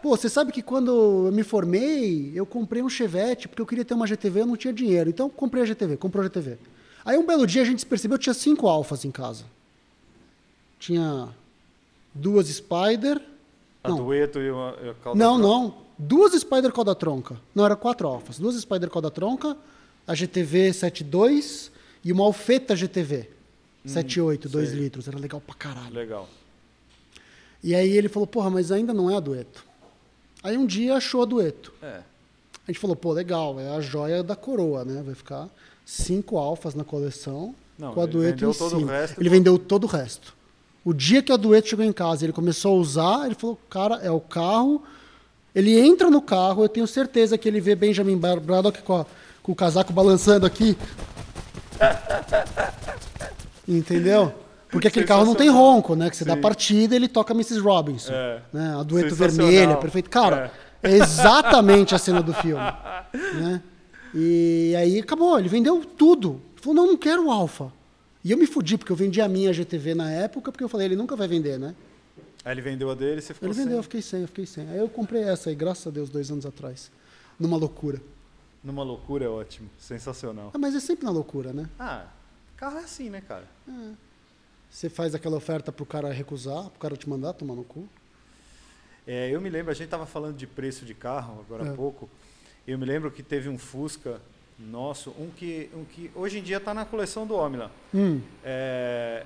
Pô, você sabe que quando eu me formei, eu comprei um Chevette, porque eu queria ter uma GTV, eu não tinha dinheiro. Então comprei a GTV, comprou a GTV. Aí um belo dia a gente percebeu que tinha cinco Alfas em casa. Tinha duas Spider. A não, Dueto e a, e a não, Tronca. não. Duas Spider com a da tronca. Não, era quatro alfas. Duas Spider com a da tronca, a GTV 72 e uma Alfeta GTV. 78, 2 Hum, sei. litros. Era legal pra caralho. Legal. E aí ele falou, porra, mas ainda não é a dueto. Aí um dia achou a dueto. É. A gente falou, pô, legal, é a joia da coroa, né? Vai ficar cinco alfas na coleção Não, com a dueto em cima. resto ele do- vendeu todo o resto. O dia que a dueto chegou em casa, ele começou a usar, ele falou, cara, é o carro. Ele entra no carro, eu tenho certeza que ele vê Benjamin Braddock com, a- com o casaco balançando aqui. Entendeu? Porque aquele carro não tem ronco, né? Que você dá Sim. partida e ele toca Mrs. Robinson. É. Né? A dueto vermelha, perfeito. Cara, é. exatamente a cena do filme. Né? E aí acabou, ele vendeu tudo. Ele falou, não, não quero o Alfa. E eu me fudi, porque eu vendi a minha GTV na época, porque eu falei, ele nunca vai vender, né? Aí ele vendeu a dele e você ficou Ele vendeu, eu sem. fiquei sem, eu fiquei sem. Aí eu comprei essa aí, graças a Deus, dois anos atrás. Numa loucura. Numa loucura é ótimo. Sensacional. Ah, mas é sempre na loucura, né? Ah, carro é assim, né, cara? Você faz aquela oferta pro cara recusar, pro cara te mandar tomar no cu. É, eu me lembro, a gente estava falando de preço de carro agora há É. pouco. Eu me lembro que teve um Fusca nosso, um que, um que hoje em dia está na coleção do lá. Hum, É,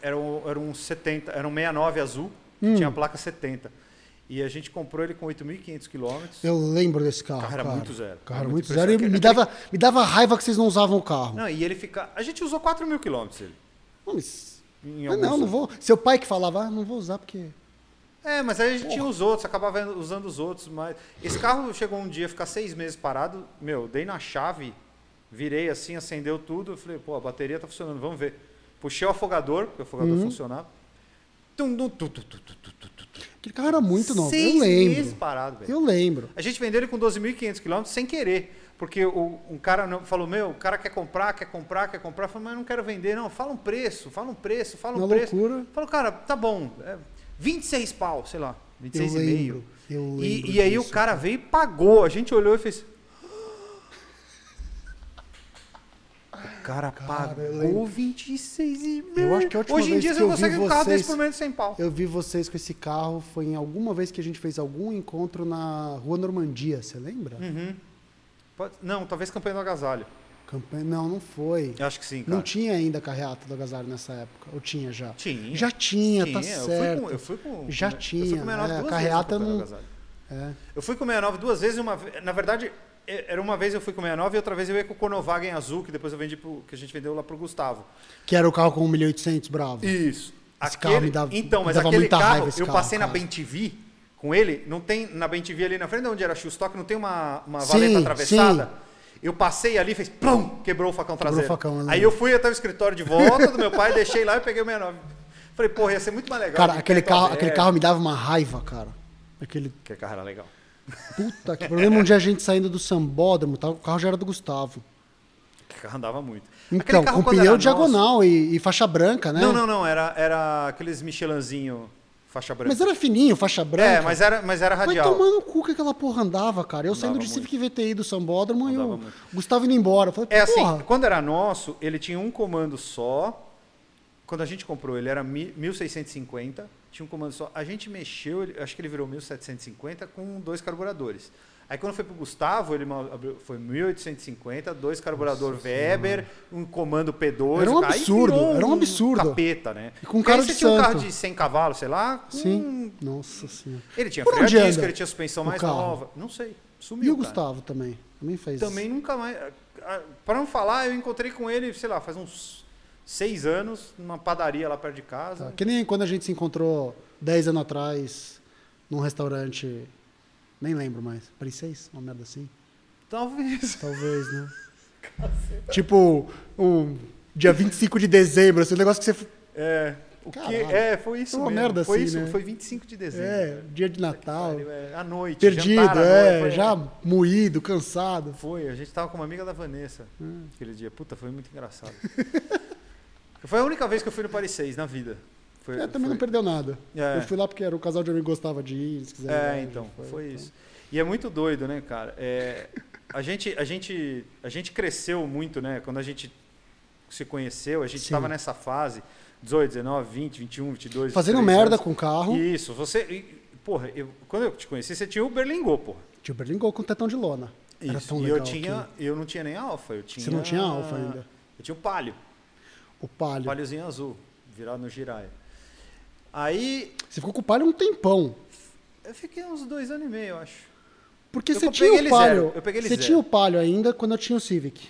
era, um, era um 70, era um 69 azul, que Hum. tinha a placa 70. E a gente comprou ele com 8.500 quilômetros. eu lembro desse carro. Carro era cara. muito zero. O carro muito muito zero e me dava, me dava raiva que vocês não usavam o carro. Não, e ele fica. A gente usou 4 mil quilômetros ele. Não, mas- alguns- não, não vou. Seu pai que falava, ah, não vou usar porque. É, mas aí a gente tinha os outros, acabava usando os outros. Mas esse carro chegou um dia a ficar seis meses parado. Meu, dei na chave, virei assim, acendeu tudo. eu Falei, pô, a bateria tá funcionando, vamos ver. Puxei o afogador, porque o afogador Uhum. funcionava. Tum, tum, tu, tu, tu, tu, tu, tu, tu. Aquele carro era muito novo. Seis eu lembro. meses parado, velho. Eu lembro. A gente vendeu ele com 12.500 quilômetros sem querer. Porque o, um cara não, falou, meu, o cara quer comprar, quer comprar, quer comprar. Eu falei, mas eu não quero vender, não. Fala um preço, fala um preço, fala um Na preço. loucura. Falou, cara, tá bom, é, 26 pau, sei lá, 26 Eu e meio. eu lembro E, e aí o disso, cara veio e pagou. A gente olhou e fez. O cara, Cara, pagou lembro. 26 e meio. Eu acho que a última Hoje em dia você consegue um carro desse por menos de 100 pau. Eu vi vocês com esse carro, foi em alguma vez que a gente fez algum encontro na Rua Normandia, você lembra? Uhum. Pode- não, talvez campanha do agasalho. Campanha... Não, não foi. Eu acho que sim, cara. Não tinha ainda carreata do agasalho nessa época. Ou tinha já? Tinha. Já tinha, tá Tinha, eu fui certo. com- eu fui com- Já eu fui com tinha, 69 é, duas vezes carreata na do não-. É. Eu fui com 69 duas vezes, uma ve- na verdade, e- era uma vez eu fui com 69 e outra vez eu ia com o Conovagen azul, que depois eu vendi pro, que a gente vendeu lá pro Gustavo. Que era o carro com 1.800 bravo. Isso. Esse carro me dava- então, mas dava aquele carro, eu carro, passei na cara. Bem TV com ele, não tem na Bem TV ali na frente onde era X-Stock, não tem uma, uma Sim, valeta atravessada? sim. Eu passei ali, fez plum, quebrou o facão Quebrou traseiro. o facão, eu Aí eu fui até o escritório de volta do meu pai, deixei lá e peguei o 69. Falei, porra, ia ser muito mais legal. Cara, aquele carro, aberto. aquele carro me dava uma raiva, cara. Aquele Aquele carro era legal. puta que. Lembro um dia a gente saindo do Sambódromo, tá? o carro já era do Gustavo. Aquele carro andava muito. Então, com pneu diagonal e, e faixa branca, né? Não, não, não. Era, era aqueles Michelinzinho faixa branca. Mas era fininho, faixa branca. É, mas era, mas era Vai radial. tomar no cu que aquela porra andava, cara. Eu saindo de Civic VTI do Sambódromo e o muito. Gustavo indo embora. Eu falei, É assim, porra. quando era nosso, ele tinha um comando só. Quando a gente comprou, ele era mi- 1650, tinha um comando só. A gente mexeu, acho que ele virou 1750 com dois carburadores. Aí quando foi pro Gustavo, ele abriu- foi 1850, dois carburador Weber, um comando P2. Era um absurdo, virou era um absurdo. capeta, né? E com cara você de tinha um carro santo. de 100 cavalos, sei lá, Sim. Nossa senhora. Ele tinha freio disco, ele tinha suspensão o mais carro? nova. Não sei. Sumiu. E o cara. Gustavo também. Também fez. Também nunca mais. Para não falar, eu encontrei com ele, sei lá, faz uns seis anos, numa padaria lá perto de casa. Tá. Que nem quando a gente se encontrou 10 anos atrás num restaurante. Nem lembro mais. Paris 6? Uma merda assim? Talvez. Talvez, né? tipo, um dia 25 de dezembro, assim, um negócio que você. É. O que, Caralho. é, foi isso Foi uma mesmo. merda foi assim, isso, né? foi 25 de dezembro. É, dia de Natal. É, à noite. Perdido, jantar é, noite, já moído, cansado. Foi, a gente tava com uma amiga da Vanessa Hum. aquele dia. Puta, foi muito engraçado. foi a única vez que eu fui no Paris 6 na vida. Foi, É, também foi- não perdeu nada. É. Eu fui lá porque era o casal de amigo que gostava de ir, se quiser. É, ir, então, foi, então. isso. E é muito doido, né, cara? É, a, gente, a, gente, a gente cresceu muito, né? Quando a gente se conheceu, a gente estava nessa fase, 18, 19, 20, 21, 22, Fazendo 23 merda anos. com o carro. Isso, você... e, Porra, eu- quando eu te conheci, você tinha o Berlingo, porra. Tinha o Berlingo com tetão de lona. Era Isso, tão e legal. eu tinha, aquilo. eu não tinha nem Alfa, eu tinha... Você não tinha Alfa ainda. Eu tinha o Palio, O Palio. Paliozinho azul, virado no Giraia. Aí, Você ficou com o Palio um tempão. eu fiquei uns dois anos e meio, eu acho. Porque Eu você tinha o Palio. eu peguei ele Você zero. tinha o Palio ainda quando eu tinha o Civic.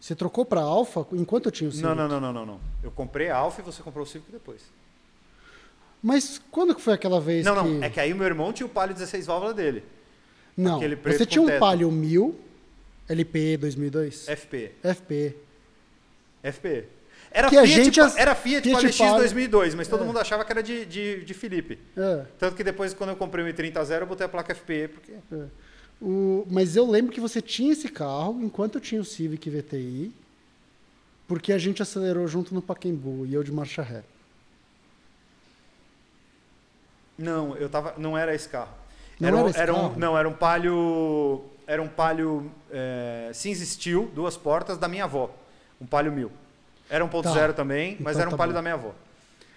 Você trocou pra Alfa enquanto eu tinha o Civic. Não, não, não, não, não, não. Eu comprei a Alfa e você comprou o Civic depois. Mas quando que foi aquela vez Não, que... não. É que aí o meu irmão tinha o Palio 16 válvulas dele. Não, você tinha um teto. Palio 1000 LP 2002? FP. FP. FP. Era Que a Fiat, gente pa- as- era Fiat, Fiat Palio X Palio. 2002, mas todo É. mundo achava que era de, de, de Felipe. É, Tanto que depois, quando eu comprei o i30 zero, eu botei a placa FP, porque... é. O, mas eu lembro que você tinha esse carro enquanto eu tinha o Civic VTI, porque a gente acelerou junto no Pacaembu e eu de marcha ré. Não, eu tava. Não era esse carro. Não era, era um- esse era um, carro? Não, era um palio. Era um palio é, cinza steel, duas portas da minha avó. Um palio mil. Era 1.0 Tá. também, mas Então era um tá palio bom. da minha avó.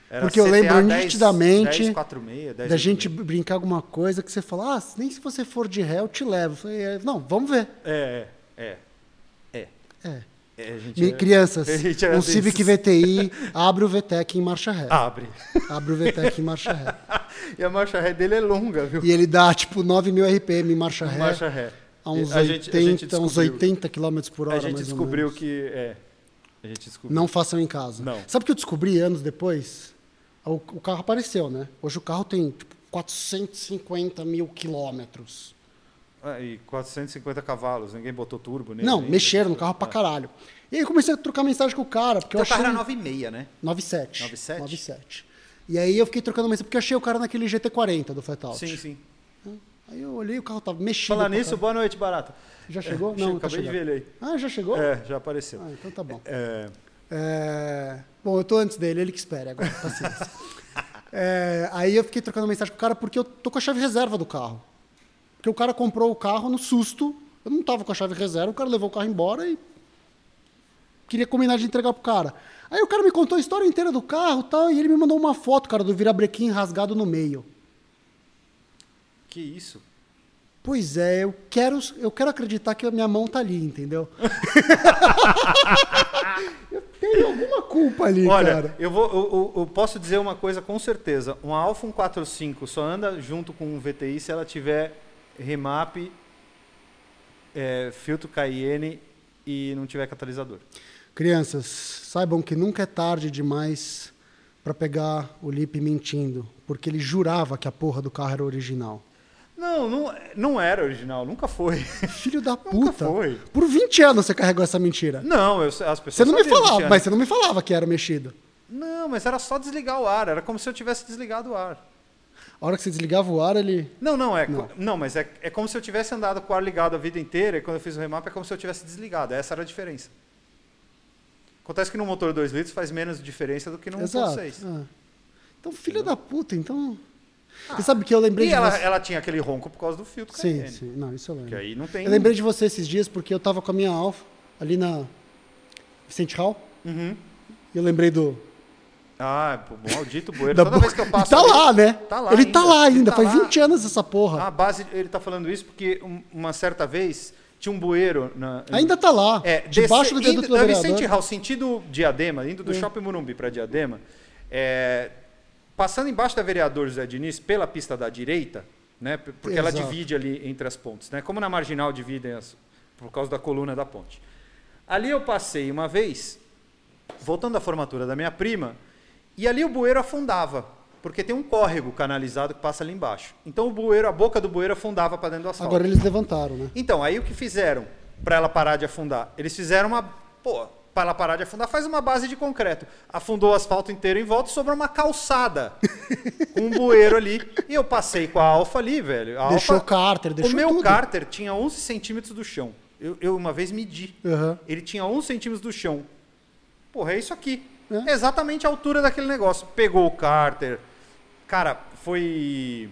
Era Porque eu lembro 10, nitidamente 10, 46, 10, Da gente brincar alguma coisa que você fala, ah, nem se você for de ré, eu te levo. Eu falei, "É, não, vamos ver. É, é, é. É. é. É, a gente Mi- era- Crianças, um Civic. VTI, abre o VTEC em marcha ré. Abre. Abre o VTEC em marcha ré. E a marcha ré dele é longa, viu? E ele dá tipo 9 mil RPM em marcha ré. Marcha ré. A uns, A gente- a 80, gente uns descobriu- 80 km por hora. A gente descobriu que. É. A gente descobriu. Não façam em casa. Não. Sabe o que eu descobri anos depois? O, o carro apareceu, né? Hoje o carro tem tipo, 450 mil quilômetros. Ah, e 450 cavalos, ninguém botou turbo nele. Não, ainda. mexeram no carro pra caralho. E aí eu comecei a trocar mensagem com o cara, porque Teu eu achei... carro era 9,6, né? 97. 97? 97. E aí eu fiquei trocando mensagem, porque eu achei o cara naquele GT40 do Out. Sim, sim. Aí eu olhei, o carro tava mexido. Falar nisso, boa noite, Barata. Já chegou? É, Não, tá acabei de ver ele aí. Ah, já chegou? É, já apareceu. Ah, então tá bom. É, É, Bom, eu tô antes dele, ele que espere agora, paciência. É, Aí eu fiquei trocando mensagem com o cara porque eu tô com a chave reserva do carro. Porque o cara comprou o carro no susto, eu não tava com a chave reserva, o cara levou o carro embora e queria combinar de entregar pro cara. Aí o cara me contou a história inteira do carro e tal, e ele me mandou uma foto, cara, do virabrequim rasgado no meio. Que isso? Pois é, eu quero, eu quero acreditar que a minha mão tá ali, entendeu? eu tenho alguma culpa ali, Olha, cara. eu, vou, eu, eu- posso dizer uma coisa com certeza. Um Alfa 145 só anda junto com um VTI se ela tiver remap, é, filtro Cayenne e não tiver catalisador. Crianças, saibam que nunca é tarde demais pra pegar o Lipe mentindo, porque ele jurava que a porra do carro era original. Não, não, não era original, nunca foi. Filho da Nunca puta. foi. Por 20 anos você carregou essa mentira. Não, eu, as pessoas Você não me falava, mas você não me falava que era mexido. Não, mas era só desligar o ar. Era como se eu tivesse desligado o ar. A hora que você desligava o ar, ele. Não, não, é. Não. Não, mas é, é como se eu tivesse andado com o ar ligado a vida inteira e quando eu fiz o remap é como se eu tivesse desligado. Essa era a diferença. Acontece que no motor 2 litros faz menos diferença do que no Exato. 1.6. Ah. Então, filha da puta, então. Você sabe que eu lembrei E de ela, você. ela tinha aquele ronco por causa do filtro Sim, Cayenne. sim. Não, isso eu lembro. Que aí não tem. Eu lembrei de você esses dias porque eu tava com a minha Alfa ali na Vicente Hall. Uhum. E eu lembrei do. Ah, pô, maldito bueiro. da Toda vez que eu passo. tá ali- lá, né? Tá lá ele tá ainda, lá ele ainda. tá Faz lá. 20 anos essa porra. A base, ele tá falando isso porque um- uma certa vez tinha um bueiro na. Ainda tá lá. É, debaixo do desce- viaduto indo, do na. Vicente Hall, sentido Diadema, indo do. Shopping Morumbi para Diadema, é, passando embaixo da Vereador José Diniz, pela pista da direita, né, porque ela Exato. divide ali entre as pontes, né, como na Marginal dividem as, por causa da coluna da ponte. Ali eu passei uma vez, voltando da formatura da minha prima, e ali o bueiro afundava, porque tem um córrego canalizado que passa ali embaixo. Então o bueiro, a boca do bueiro afundava para dentro do asfalto. Agora eles levantaram, né? Então, aí o que fizeram para ela parar de afundar? Eles fizeram uma. Pô, para ela parar de afundar, faz uma base de concreto. Afundou o asfalto inteiro em volta e sobrou uma calçada com um bueiro ali. E eu passei com a Alfa ali, velho. A Deixou Alfa, cárter, deixou O meu tudo. cárter tinha 11 centímetros do chão. Eu, eu uma vez medi. Aham. Ele tinha 11 centímetros do chão. Porra, é isso aqui. É. Exatamente a altura daquele negócio. Pegou o cárter. Cara, foi.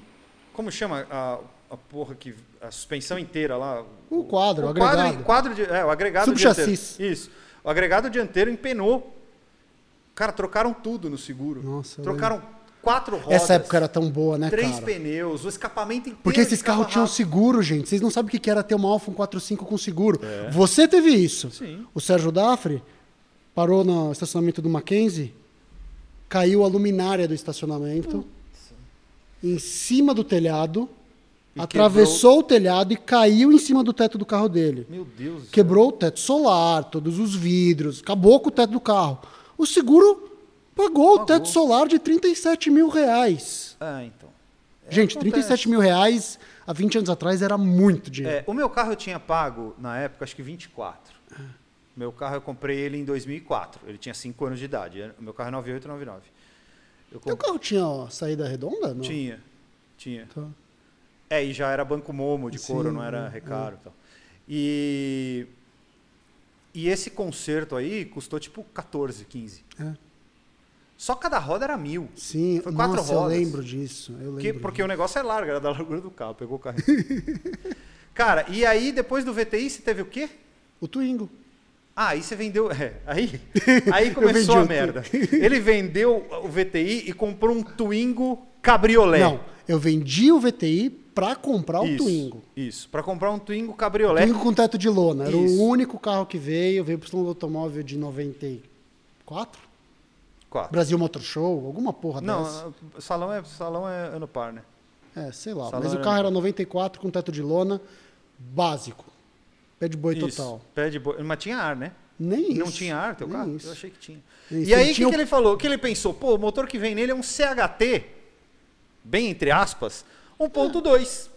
Como chama a, a porra que. A suspensão inteira lá? O quadro, o quadro, agregado. quadro de, é, o agregado Subchassis. Isso. O agregado dianteiro empenou. Cara, trocaram tudo no seguro. Nossa, trocaram quatro rodas. Essa época era tão boa, né, Três cara? pneus, o escapamento inteiro. Porque esses carros tinham seguro, gente. Vocês não sabem o que era ter uma Alfa 145 com seguro. Você teve isso. É. Sim. O Sérgio Dafre parou no estacionamento do Mackenzie, caiu a luminária do estacionamento, em cima do telhado, E atravessou o telhado e caiu em cima do teto do carro dele. Meu Deus. Quebrou o teto solar, todos os vidros, acabou com o teto do carro. O seguro pagou o Pagou. teto solar de 37 mil reais. Ah, então. Gente, acontece. 37 mil reais há 20 anos atrás era muito dinheiro. É, o meu carro eu tinha pago, na época, acho que 24. Meu carro eu comprei ele em 2004. Ele tinha 5 anos de idade. O meu carro é 9899. Eu Teu comprei... carro tinha ó, saída redonda? Não? Tinha, tinha. Tá. É, e já era banco momo de couro, Sim, não era é, recaro e tal. E... E esse conserto aí custou tipo 14, 15. É. Só cada roda era mil. Sim, Foi quatro nossa, rodas. eu lembro disso. Eu lembro Que- porque disso. o negócio é largo, era da largura do carro, pegou o carro. Cara, e aí depois do VTI você teve o quê? O Twingo. Ah, aí você vendeu. É, aí, aí começou a merda. Ele vendeu o VTI e comprou um Twingo cabriolé. Não, eu vendi o VTI pra comprar isso, o Twingo. Isso, para comprar um Twingo cabriolé. Twingo com teto de lona. Era Isso. o único carro que veio. Veio Salão do Automóvel de 94? Quatro. Brasil Motor Show, alguma porra dessa. Não, salão é, salão é ano par, né? É, sei lá. Salão Mas o era- carro era 94 com teto de lona, básico. Pé de boi Isso, total. Pé de boi. Mas tinha ar, né? Nem isso. Não tinha ar teu nem carro? Isso. Eu achei que tinha. Nem E isso. aí, o que, que ele falou? O que ele pensou? Pô, o motor que vem nele é um CHT, bem entre aspas, 1.2.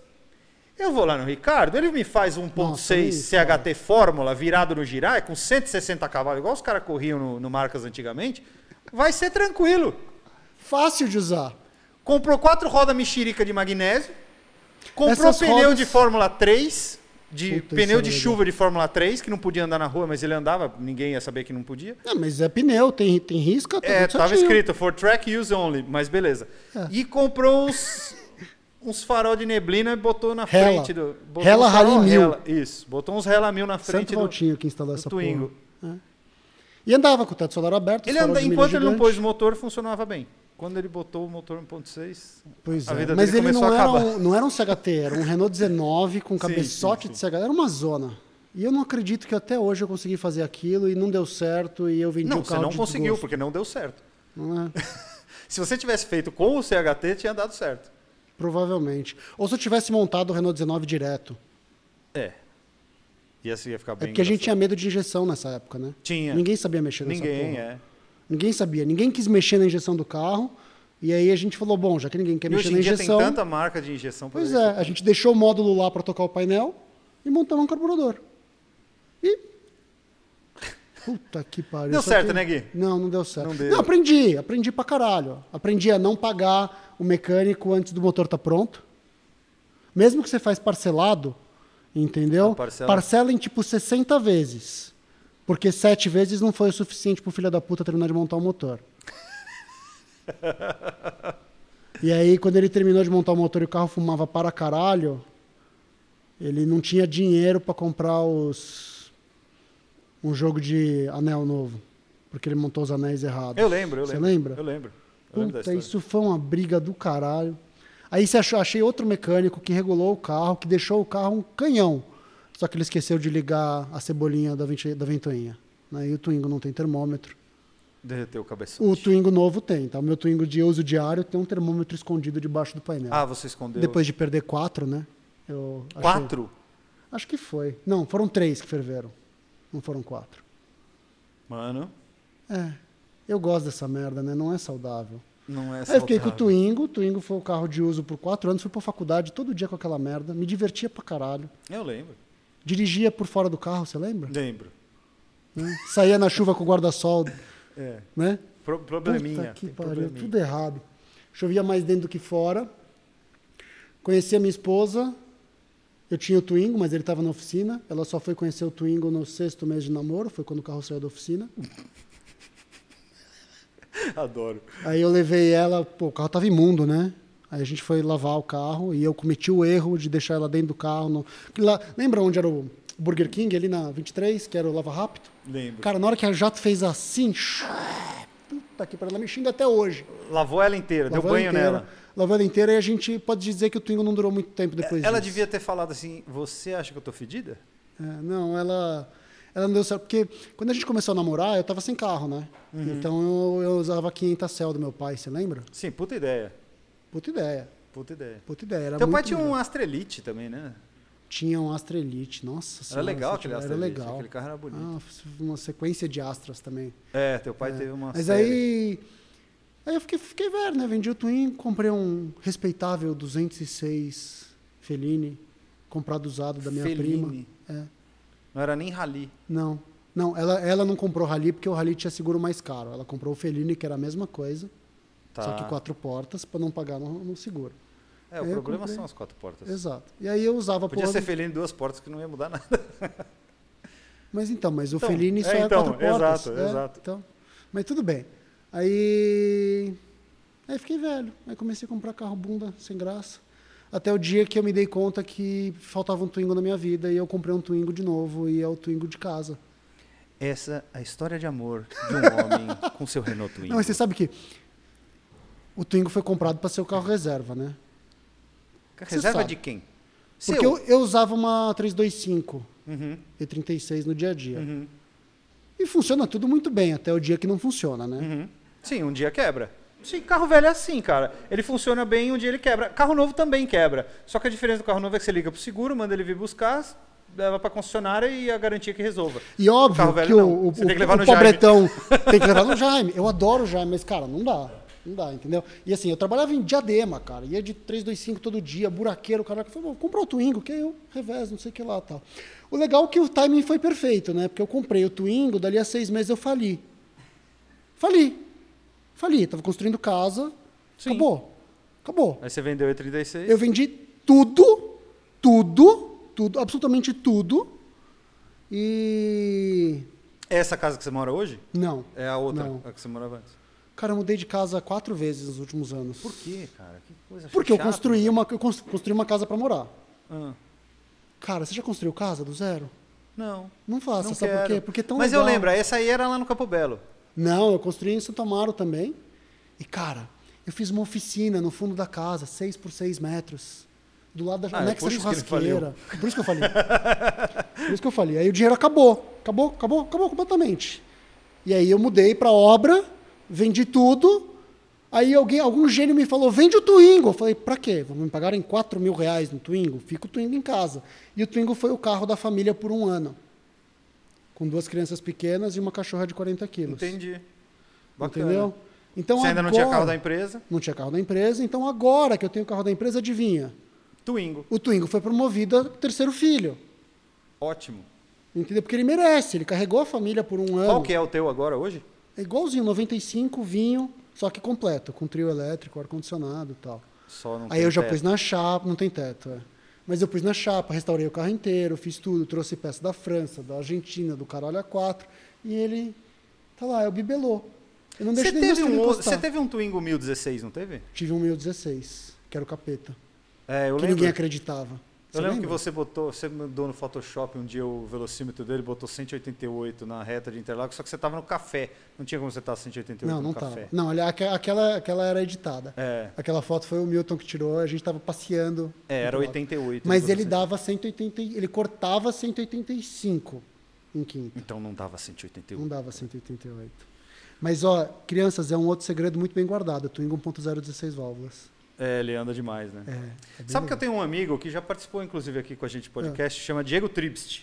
Eu vou lá no Ricardo, ele me faz 1.6 Nossa, isso, CHT Fórmula virado no girar, com 160 cavalos, igual os caras corriam no, no Marcas antigamente. Vai ser tranquilo. Fácil de usar. Comprou quatro rodas mexerica de magnésio, comprou Essas pneu rodas- de Fórmula 3, de Puta, pneu de é legal. chuva de Fórmula 3, que não podia andar na rua, mas ele andava, ninguém ia saber que não podia. É, mas é pneu, tem, tem risca, tá É, tudo tava certinho. escrito for track use only, mas beleza. É. E comprou uns, uns farol de neblina e botou na Rela. frente do. Botou Rela uns farol Rally mil. Rela, Isso, botou uns Rela mil na frente Santo do, Valtinho que instalou essa Twingo. porra. E andava com o teto solar aberto. Ele anda, enquanto ele não gigante. pôs o motor, funcionava bem. Quando ele botou o motor 1.6, Pois a é. vida Mas dele ele começou não a era, um, não era um CHT, era um Renault 19 com cabeçote sim, de CHT. Era uma zona. E eu não acredito que até hoje eu consegui fazer aquilo e não deu certo e eu vendi Não, o você carro não de conseguiu, desgosto. porque não deu certo. Não é? Se você tivesse feito com o CHT, tinha dado certo. Provavelmente. Ou se eu tivesse montado o Renault 19 direto. É. Ia, ia ficar É bem. porque a gente engraçado. tinha medo de injeção nessa época, né? Tinha. Ninguém sabia mexer nessa Ninguém, porra. é. Ninguém sabia. Ninguém quis mexer na injeção do carro. E aí a gente falou, bom, já que ninguém quer E mexer na dia tem injeção... tanta marca de injeção. Pois é, a gente deixou o módulo lá para tocar o painel e montamos um carburador. E. Puta que pariu. Deu certo, que- né, Gui? Não, não deu certo. Não Não, deu. aprendi, aprendi pra caralho. Aprendi a não pagar o mecânico antes do motor estar pronto. Mesmo que você faz parcelado, entendeu? Parcela- Parcela em tipo 60 vezes. Porque sete vezes não foi o suficiente pro filho da puta terminar de montar o motor. E aí, quando ele terminou de montar o motor e o carro fumava para caralho, ele não tinha dinheiro para comprar os um jogo de anel novo, porque ele montou os anéis errados. Eu lembro, eu Você lembro. lembra? Eu lembro. Eu lembro Puta, isso foi uma briga do caralho. Aí você achou, achei outro mecânico que regulou o carro, que deixou o carro um canhão. Só que ele esqueceu de ligar a cebolinha da, da ventoinha. Aí o Twingo não tem termômetro. Derreteu o cabeçote. O Twingo novo tem, tá? O meu Twingo de uso diário tem um termômetro escondido debaixo do painel. Ah, você escondeu. Depois de perder quatro, né? Eu achei- Quatro? Acho que foi. Não, foram três que ferveram. Não foram quatro. Mano, É. Eu gosto dessa merda, né? Não é saudável. não é Aí eu fiquei com o saudável. Twingo. O Twingo foi o carro de uso por quatro anos. Fui pra faculdade todo dia com aquela merda. Me divertia pra caralho. Eu lembro. Dirigia por fora do carro, você lembra? Lembro. Né? Saía na chuva com o guarda-sol, É. né? Pro- probleminha. Puta que pariu, probleminha. tudo errado. Chovia mais dentro do que fora. Conheci a minha esposa. Eu tinha o Twingo, mas ele estava na oficina. Ela só foi conhecer o Twingo no sexto mês de namoro, foi quando o carro saiu da oficina. Adoro. Aí eu levei ela, pô, o carro tava imundo, né? Aí a gente foi lavar o carro e eu cometi o erro de deixar ela dentro do carro. No... Lá, lembra onde era o Burger King, ali na 23, que era o Lava Rápido? Lembro. Cara, na hora que a jato fez assim, puta que pariu, ela me xinga até hoje. Lavou ela inteira, deu Lavou banho ela inteira, nela. Lavou ela inteira e a gente pode dizer que o Twingo não durou muito tempo depois Ela disso. devia ter falado assim: Você acha que eu tô fedida? É, não, ela, ela não deu certo. Porque quando a gente começou a namorar, eu tava sem carro, né? Uhum. Então eu, eu usava a 500 Cell do meu pai, você lembra? Sim, puta ideia. Puta ideia. Puta ideia. Puta ideia. Era Teu pai tinha um legal. Astra Elite também, né? Tinha um Astra Elite, nossa Era senhora, legal aquele era Astra Elite. legal. Aquele carro era bonito. Ah, uma sequência de Astras também. É, teu pai teve uma Mas série. aí, aí eu fiquei, fiquei velho, né? Vendi o Twin, comprei um respeitável 206 Fellini, comprado usado da minha Fellini. prima. É. Não era nem rally. Não, não, ela, ela não comprou o Rally porque o Rally tinha seguro mais caro. Ela comprou o Fellini, que era a mesma coisa, Tá. só que quatro portas, para não pagar no, no seguro. É, o Aí eu problema comprei. são as quatro portas. Exato. E aí eu usava Podia ser do- Fellini duas portas que não ia mudar nada. Mas então, mas o Então, Fellini só é, é, então, quatro portas. exato, é, exato. Então, mas tudo bem. Aí. Aí fiquei velho. Aí comecei a comprar carro bunda, sem graça. Até o dia que eu me dei conta que faltava um Twingo na minha vida e eu comprei um Twingo de novo e é o Twingo de casa. Essa é a história de amor de um homem com seu Renault Twingo. Não, mas você sabe que o Twingo foi comprado para ser o carro reserva, né? Reserva de quem? Porque eu, eu usava uma 325 Uhum, E36 no dia a dia. uhum, E funciona tudo muito bem, até o dia que não funciona, né? uhum. Sim, um dia quebra. Sim, carro velho é assim, cara. Ele funciona bem, um dia ele quebra. Carro novo também quebra. Só que a diferença do carro novo é que você liga pro seguro, manda ele vir buscar, leva pra concessionária e a garantia que resolva. E óbvio carro velho que não. o, o, tem que o- levar o no Jaime. pobretão tem que levar no Jaime. Eu adoro o Jaime, mas, cara, não dá. Não dá, entendeu? E assim, eu trabalhava em Diadema, cara. Ia de 325 todo dia, buraqueiro, o cara falou, comprou o Twingo, que eu revés, não sei o que lá tal. O legal é que o timing foi perfeito, né? Porque eu comprei o Twingo, dali a seis meses eu fali. Fali. Fali. Tava construindo casa. Sim. Acabou. Acabou. Aí você vendeu o E36. Eu vendi tudo, tudo, tudo, absolutamente tudo. E. Essa casa que você mora hoje? Não. É a outra, Não. a que você morava antes. Cara, eu mudei de casa quatro vezes nos últimos anos. Por quê, cara? Que coisa Porque eu chata. construí uma, eu cons- construí uma casa pra morar. Ah, Cara, você já construiu casa do zero? não. Não faça, não sabe quero. por quê? Porque é tão Mas legal. eu lembro, essa aí era lá no Campo Belo. Não, eu construí em Santo Amaro também. E, cara, eu fiz uma oficina no fundo da casa, 6 por 6 metros. Do lado da Ah, é anexa ele churrasqueira. Por isso que eu falei. por isso que eu falei. Aí o dinheiro acabou. Acabou, acabou, acabou completamente. E aí eu mudei pra obra, vendi tudo. Aí alguém, algum gênio me falou, vende o Twingo. Eu falei, pra quê? Vão me pagarem 4 mil reais no Twingo? Fica o Twingo em casa. E o Twingo foi o carro da família por um ano. Com duas crianças pequenas e uma cachorra de 40 quilos. Entendi. Bacana. Entendeu? Então Você ainda não tinha agora- carro da empresa? Não tinha carro da empresa, então agora que eu tenho o carro da empresa, adivinha? Twingo. O Twingo foi promovido a terceiro filho. Ótimo. Entendeu? Porque ele merece, ele carregou a família por um ano. Qual que é o teu agora hoje? É igualzinho, 95, vinho, só que completo, com trio elétrico, ar-condicionado e tal. Só não Aí eu já teto. pus na chapa, não tem teto, é. Mas eu pus na chapa, restaurei o carro inteiro, fiz tudo, trouxe peça da França, da Argentina, do caralho A4, e ele tá lá, é o bibelô. Eu não Você deixo meus teve, um, você teve um Twingo 1016, não teve? Tive um 1016, que era o capeta. É, eu que lembro. ninguém acreditava. Eu lembro que lembra? você botou, você mandou no Photoshop um dia o velocímetro dele, botou 188 na reta de Interlagos, só que você tava no café. Não tinha como você estar 188 Não, no não café. tava. Não, ali- aque- aquela, aquela era editada. É, Aquela foto foi o Milton que tirou, a gente tava passeando. é, era no 88. Mas ele dava 180, e- ele cortava 185 em quinta. Então não dava 188. Não dava 188. Mas, ó, crianças, é um outro segredo muito bem guardado. Twingo 1.0 16 válvulas. É, ele anda demais, né? É, é Sabe que eu legal. tenho um amigo que já participou, inclusive, aqui com a gente no podcast, chama Diego Tribst.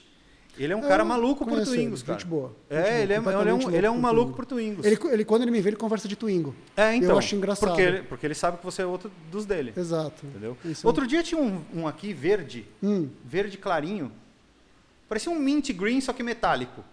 Ele é um cara Eu maluco por Twingos, ele, cara. Gente boa. É, gente boa, ele é, ele é um, ele é um por maluco por Twingos. Ele, ele, quando ele me vê, ele conversa de Twingo. é, então. eu acho engraçado. Porque ele, porque ele sabe que você é outro dos dele. Exato. Entendeu? Isso. Outro dia tinha um, um aqui verde, Hum, verde clarinho. Parecia um mint green, só que metálico.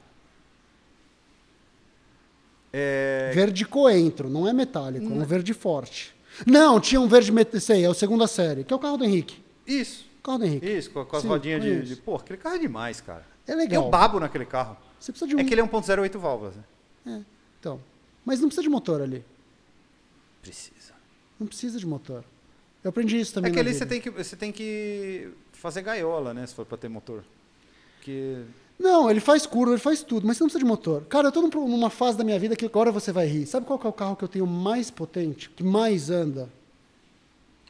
É, Verde coentro, não é metálico, Hum. é um verde forte. Não, tinha um verde, sei, é o segunda série, que é o carro do Henrique. Isso, O carro do Henrique. isso, com, com as Sim, rodinhas de, de. Pô, aquele carro é demais, cara. É legal. Eu babo naquele carro. Você precisa de um. É que ele é 1.08 válvulas. Né? É, então. Mas não precisa de motor ali. Precisa. Não precisa de motor. Eu aprendi isso também. É que ali vida. você tem que, você tem que fazer gaiola, né? Se for pra ter motor. Porque. Não, ele faz curva, ele faz tudo, mas você não precisa de motor. Cara, eu tô num- numa fase da minha vida que agora você vai rir. Sabe qual que é o carro que eu tenho mais potente, que mais anda?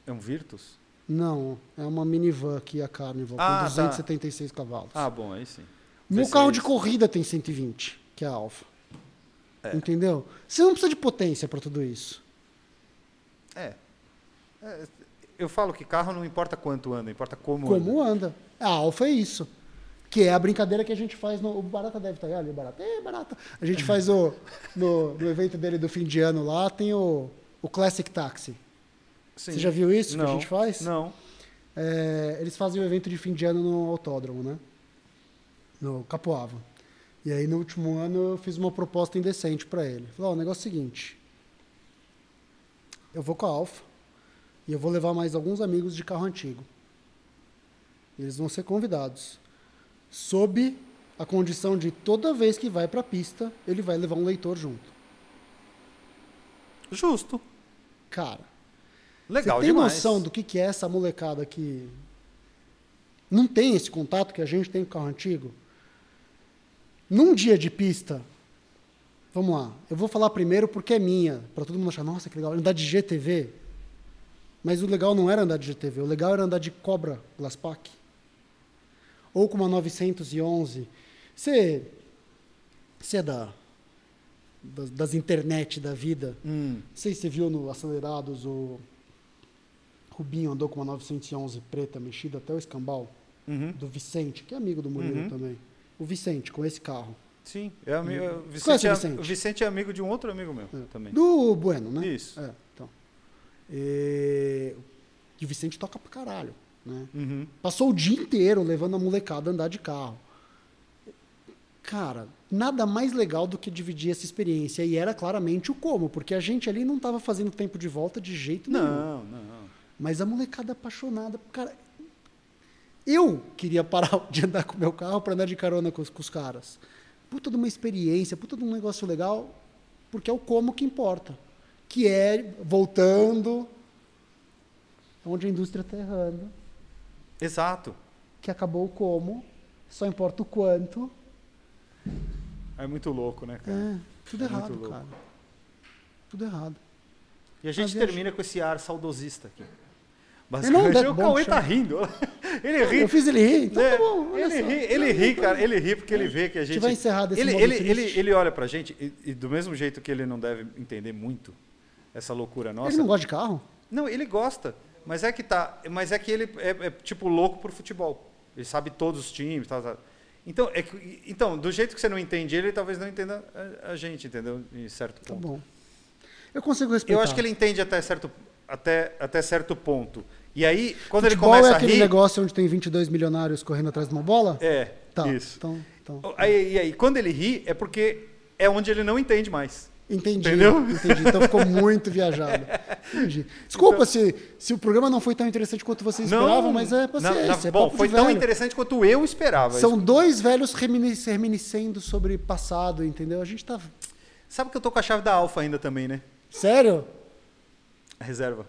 É um Virtus? Não, é uma minivan aqui, a Carnival, Ah, com tá. 276 cavalos. Ah, bom, aí sim. Meu V6. carro de corrida tem 120, que é a Alfa. É. Entendeu? Você não precisa de potência para tudo isso. É. É, Eu falo que carro não importa quanto anda, importa como, Como anda. anda. A Alfa é isso. Que é a brincadeira que a gente faz no. O Barata deve estar ali, o Barata. É, Barata. A gente faz o. No, no evento dele do fim de ano lá, tem o, o Classic Taxi. Sim. Você já viu isso não. que a gente faz? Não. É, eles fazem o evento de fim de ano no autódromo, né? No Capoava. E aí, no último ano, eu fiz uma proposta indecente para ele. Falei, ó, o negócio é o seguinte. Eu vou com a Alfa e eu vou levar mais alguns amigos de carro antigo. Eles vão ser convidados. Sob a condição de toda vez que vai para a pista, ele vai levar um leitor junto. Justo. Cara, Legal você tem demais. noção do que, que é essa molecada que não tem esse contato que a gente tem com carro antigo? Num dia de pista, vamos lá, eu vou falar primeiro porque é minha, para todo mundo achar, nossa, que legal, andar de GTV. Mas o legal não era andar de GTV, o legal era andar de Cobra Glasspack. Ou com uma 911. Você, você é da, das, das internet da vida, Hum, não sei se você viu no Acelerados o Rubinho andou com uma 911 preta mexida até o escambau uhum. do Vicente, que é amigo do Murilo Uhum. também. O Vicente com esse carro. Sim. É amigo, o, Conhece Vicente o é, Vicente? o Vicente é amigo de um outro amigo meu É. também. Do Bueno, né? Isso. É, então. E, e o Vicente toca pra caralho, né? Uhum. Passou o dia inteiro levando a molecada a andar de carro. Cara, nada mais legal do que dividir essa experiência. E era claramente o como, porque a gente ali não estava fazendo tempo de volta de jeito nenhum. Não, não. Mas a molecada apaixonada. Cara, eu queria parar de andar com o meu carro para andar de carona com os, com os caras. Puta de uma experiência, puta de um negócio legal, porque é o como que importa. Que é, voltando, onde a indústria está errando, Exato. que acabou o como, só importa o quanto. É muito louco, né, cara? É, tudo É errado, cara. Tudo errado. E a gente Mas termina com esse ar saudosista aqui. não, Basicamente, é o bom, Cauê tá rindo. Ele ri. Eu fiz ele rir, então né? tá bom. olha ele ri, ele ri, cara. Ele ri porque ele vê que a gente. vai encerrar desse ele, ele, ele, ele olha pra gente e, e do mesmo jeito que ele não deve entender muito essa loucura nossa. Ele não gosta de carro? Não, ele gosta. Mas é que tá. Mas é que ele é, é, tipo louco por futebol. Ele sabe todos os times, tal. Então, é que- então, do jeito que você não entende ele, talvez não entenda a, a gente, entendeu? Em certo Tá ponto. bom. Eu consigo respeitar. Eu acho que ele entende até certo, até, até certo ponto. E aí, quando Futebol ele começa é aquele a rir. negócio onde tem 22 milionários correndo atrás de uma bola? É, Tá, isso. Então, então. Aí, e aí, quando ele ri, é porque é onde ele não entende mais. Entendi. Entendeu? Entendi. Então ficou muito viajado. Entendi. Desculpa se, se o programa não foi tão interessante quanto você esperava, mas é paciência. não, não, é bom, foi tão interessante quanto eu esperava. São dois velhos remini- reminiscendo sobre passado, entendeu? A gente tá. Sabe que eu tô com a chave da Alfa ainda também, né? Sério? A reserva.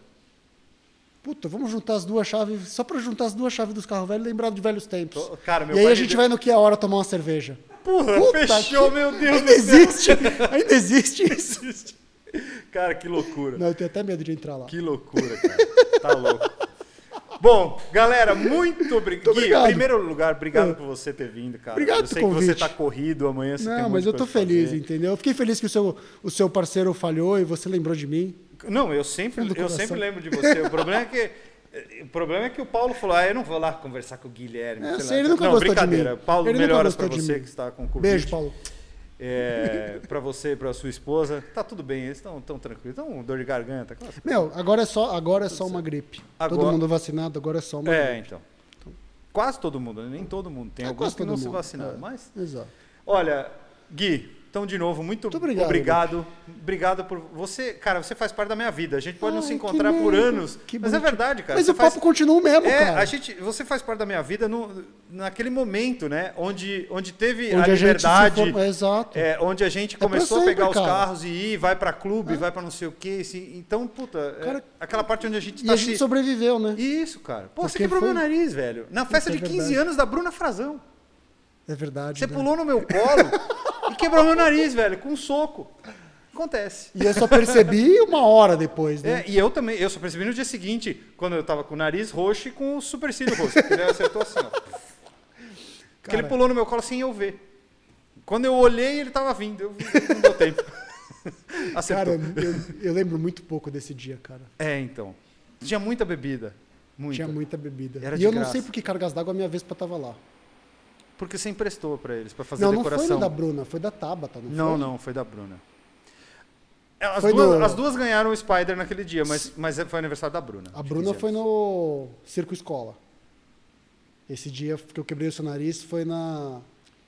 Puta, vamos juntar as duas chaves, só pra juntar as duas chaves dos carros velhos e lembrar de velhos tempos. Cara, meu e aí a gente deu- vai no que a hora tomar uma cerveja. Porra, Puta fechou, que- meu Deus Ainda do céu. existe? Ainda existe isso? Cara, que loucura. Não, eu tenho até medo de entrar lá. Que loucura, cara. Tá louco. Bom, galera, muito obrigado. Obrigado. Em primeiro lugar, obrigado É. por você ter vindo, cara. Obrigado eu sei pelo que você convite. tá corrido amanhã. Você tem Não, monte mas eu tô feliz, entendeu? Eu fiquei feliz que o seu, o seu parceiro falhou e você lembrou de mim. Não, eu sempre, eu sempre lembro de você. O problema é que o problema é que o Paulo falou: "Ah, eu não vou lá conversar com o Guilherme". É, sei ele nunca não, gostou de brincadeira. mim. Paulo, Ele melhoras de você que está com Covid. Beijo, Paulo. É, para você, para sua esposa, tá tudo bem, eles estão tão tranquilos. Estão dor de garganta, aquelas Meu, agora é só, agora é só uma gripe. Todo Agora- mundo vacinado, agora é só uma É, gripe. então. Quase todo mundo, né? nem todo mundo. Tem É, alguns que não todo se mundo, vacinaram, é. mas Exato. Olha, Gui, então de novo, muito, Muito obrigado, obrigado. Obrigado por você, cara, você faz parte da minha vida. A gente pode não Ai, se que encontrar por anos, mas é verdade, cara. Mas você o papo continua o mesmo, é, cara. a gente, você faz parte da minha vida no, naquele momento, né, onde, onde teve Onde a a gente se liberdade, informa- Exato. é, onde a gente pra começou sempre, a pegar os cara. carros e ir, vai pra clube, vai pra não sei o quê, assim, então, puta, é, Cara, aquela parte onde a gente E tá a gente se... sobreviveu, né? Isso, cara. Pô, você Porque quebrou foi- meu nariz, velho. Na festa é de 15 verdade. anos da Bruna Frazão. É verdade. Você né? pulou no meu colo e quebrou meu nariz, velho, com um soco. Acontece. E eu só percebi uma hora depois, né? É, e eu também, eu só percebi no dia seguinte, quando eu tava com o nariz roxo e com o supercílio roxo. Ele acertou assim, ó. Porque ele pulou no meu colo sem eu ver. Quando eu olhei, ele tava vindo. Eu não deu tempo. Acertou. Cara, eu, eu lembro muito pouco desse dia, cara. É, então. Tinha muita bebida. Muita. Tinha muita bebida. Era e eu não graça. sei por que cargas d'água a minha Vespa tava lá. Porque você emprestou pra eles, pra fazer não, não decoração. foi no da Bruna, foi da Tabata, não, Não, foi? não, foi da Bruna. É, As, duas, no- as duas ganharam o Spider naquele dia, mas, mas foi aniversário da Bruna. A Bruna 15 foi no Circo Escola. Esse dia que eu quebrei o seu nariz foi na,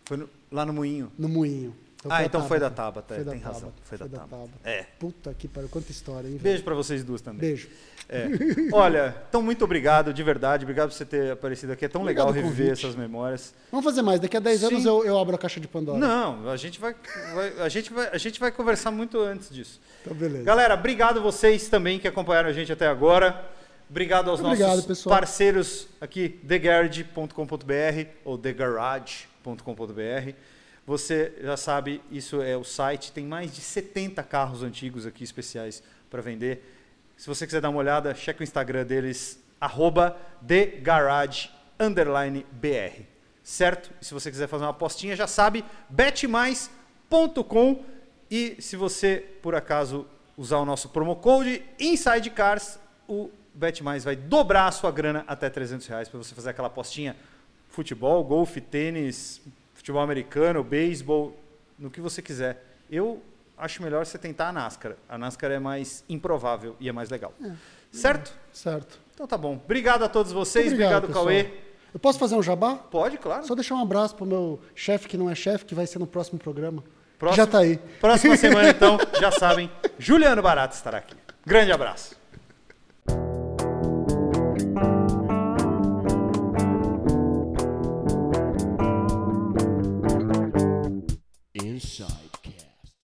Foi no- lá no Moinho. no Moinho. Ah, a então foi da Tabata. É, Foi da tem razão, Tabata, foi da Tabata. Tabata. É. Puta que pariu, quanta história, hein? velho? Beijo pra vocês duas também. Beijo. É. Olha, então muito obrigado, de verdade. Obrigado por você ter aparecido aqui. É tão Obrigado legal reviver convite. essas memórias. Vamos fazer mais. Daqui a 10 anos eu, eu abro a caixa de Pandora. Não, a gente vai, vai- a gente vai, a gente vai conversar muito antes disso. Então, beleza. Galera, obrigado vocês também que acompanharam a gente até agora. Obrigado aos Obrigado, nossos pessoal. parceiros aqui, thegarage.com.br ou thegarage.com.br. Você já sabe, isso é o site, tem mais de 70 carros antigos aqui especiais para vender. Se você quiser dar uma olhada, checa o Instagram deles, thegarage_br. Certo? E se você quiser fazer uma apostinha, já sabe, betmais.com e se você, por acaso, usar o nosso promo code INSIDECARS, o BetMais vai dobrar a sua grana até 300 reais para você fazer aquela apostinha futebol, golfe, tênis, futebol americano, beisebol, no que você quiser. Eu acho melhor você tentar a NASCAR. A NASCAR é mais improvável e é mais legal. Certo? Certo. Então tá bom. Obrigado a todos vocês. Muito obrigado, Obrigado, Cauê. Eu posso fazer um jabá? Pode, claro. Só deixar um abraço pro meu chefe, que não é chefe, que vai ser no próximo programa. Próximo- Já tá aí. Próxima semana, então, já sabem, Juliano Barato estará aqui. Grande abraço.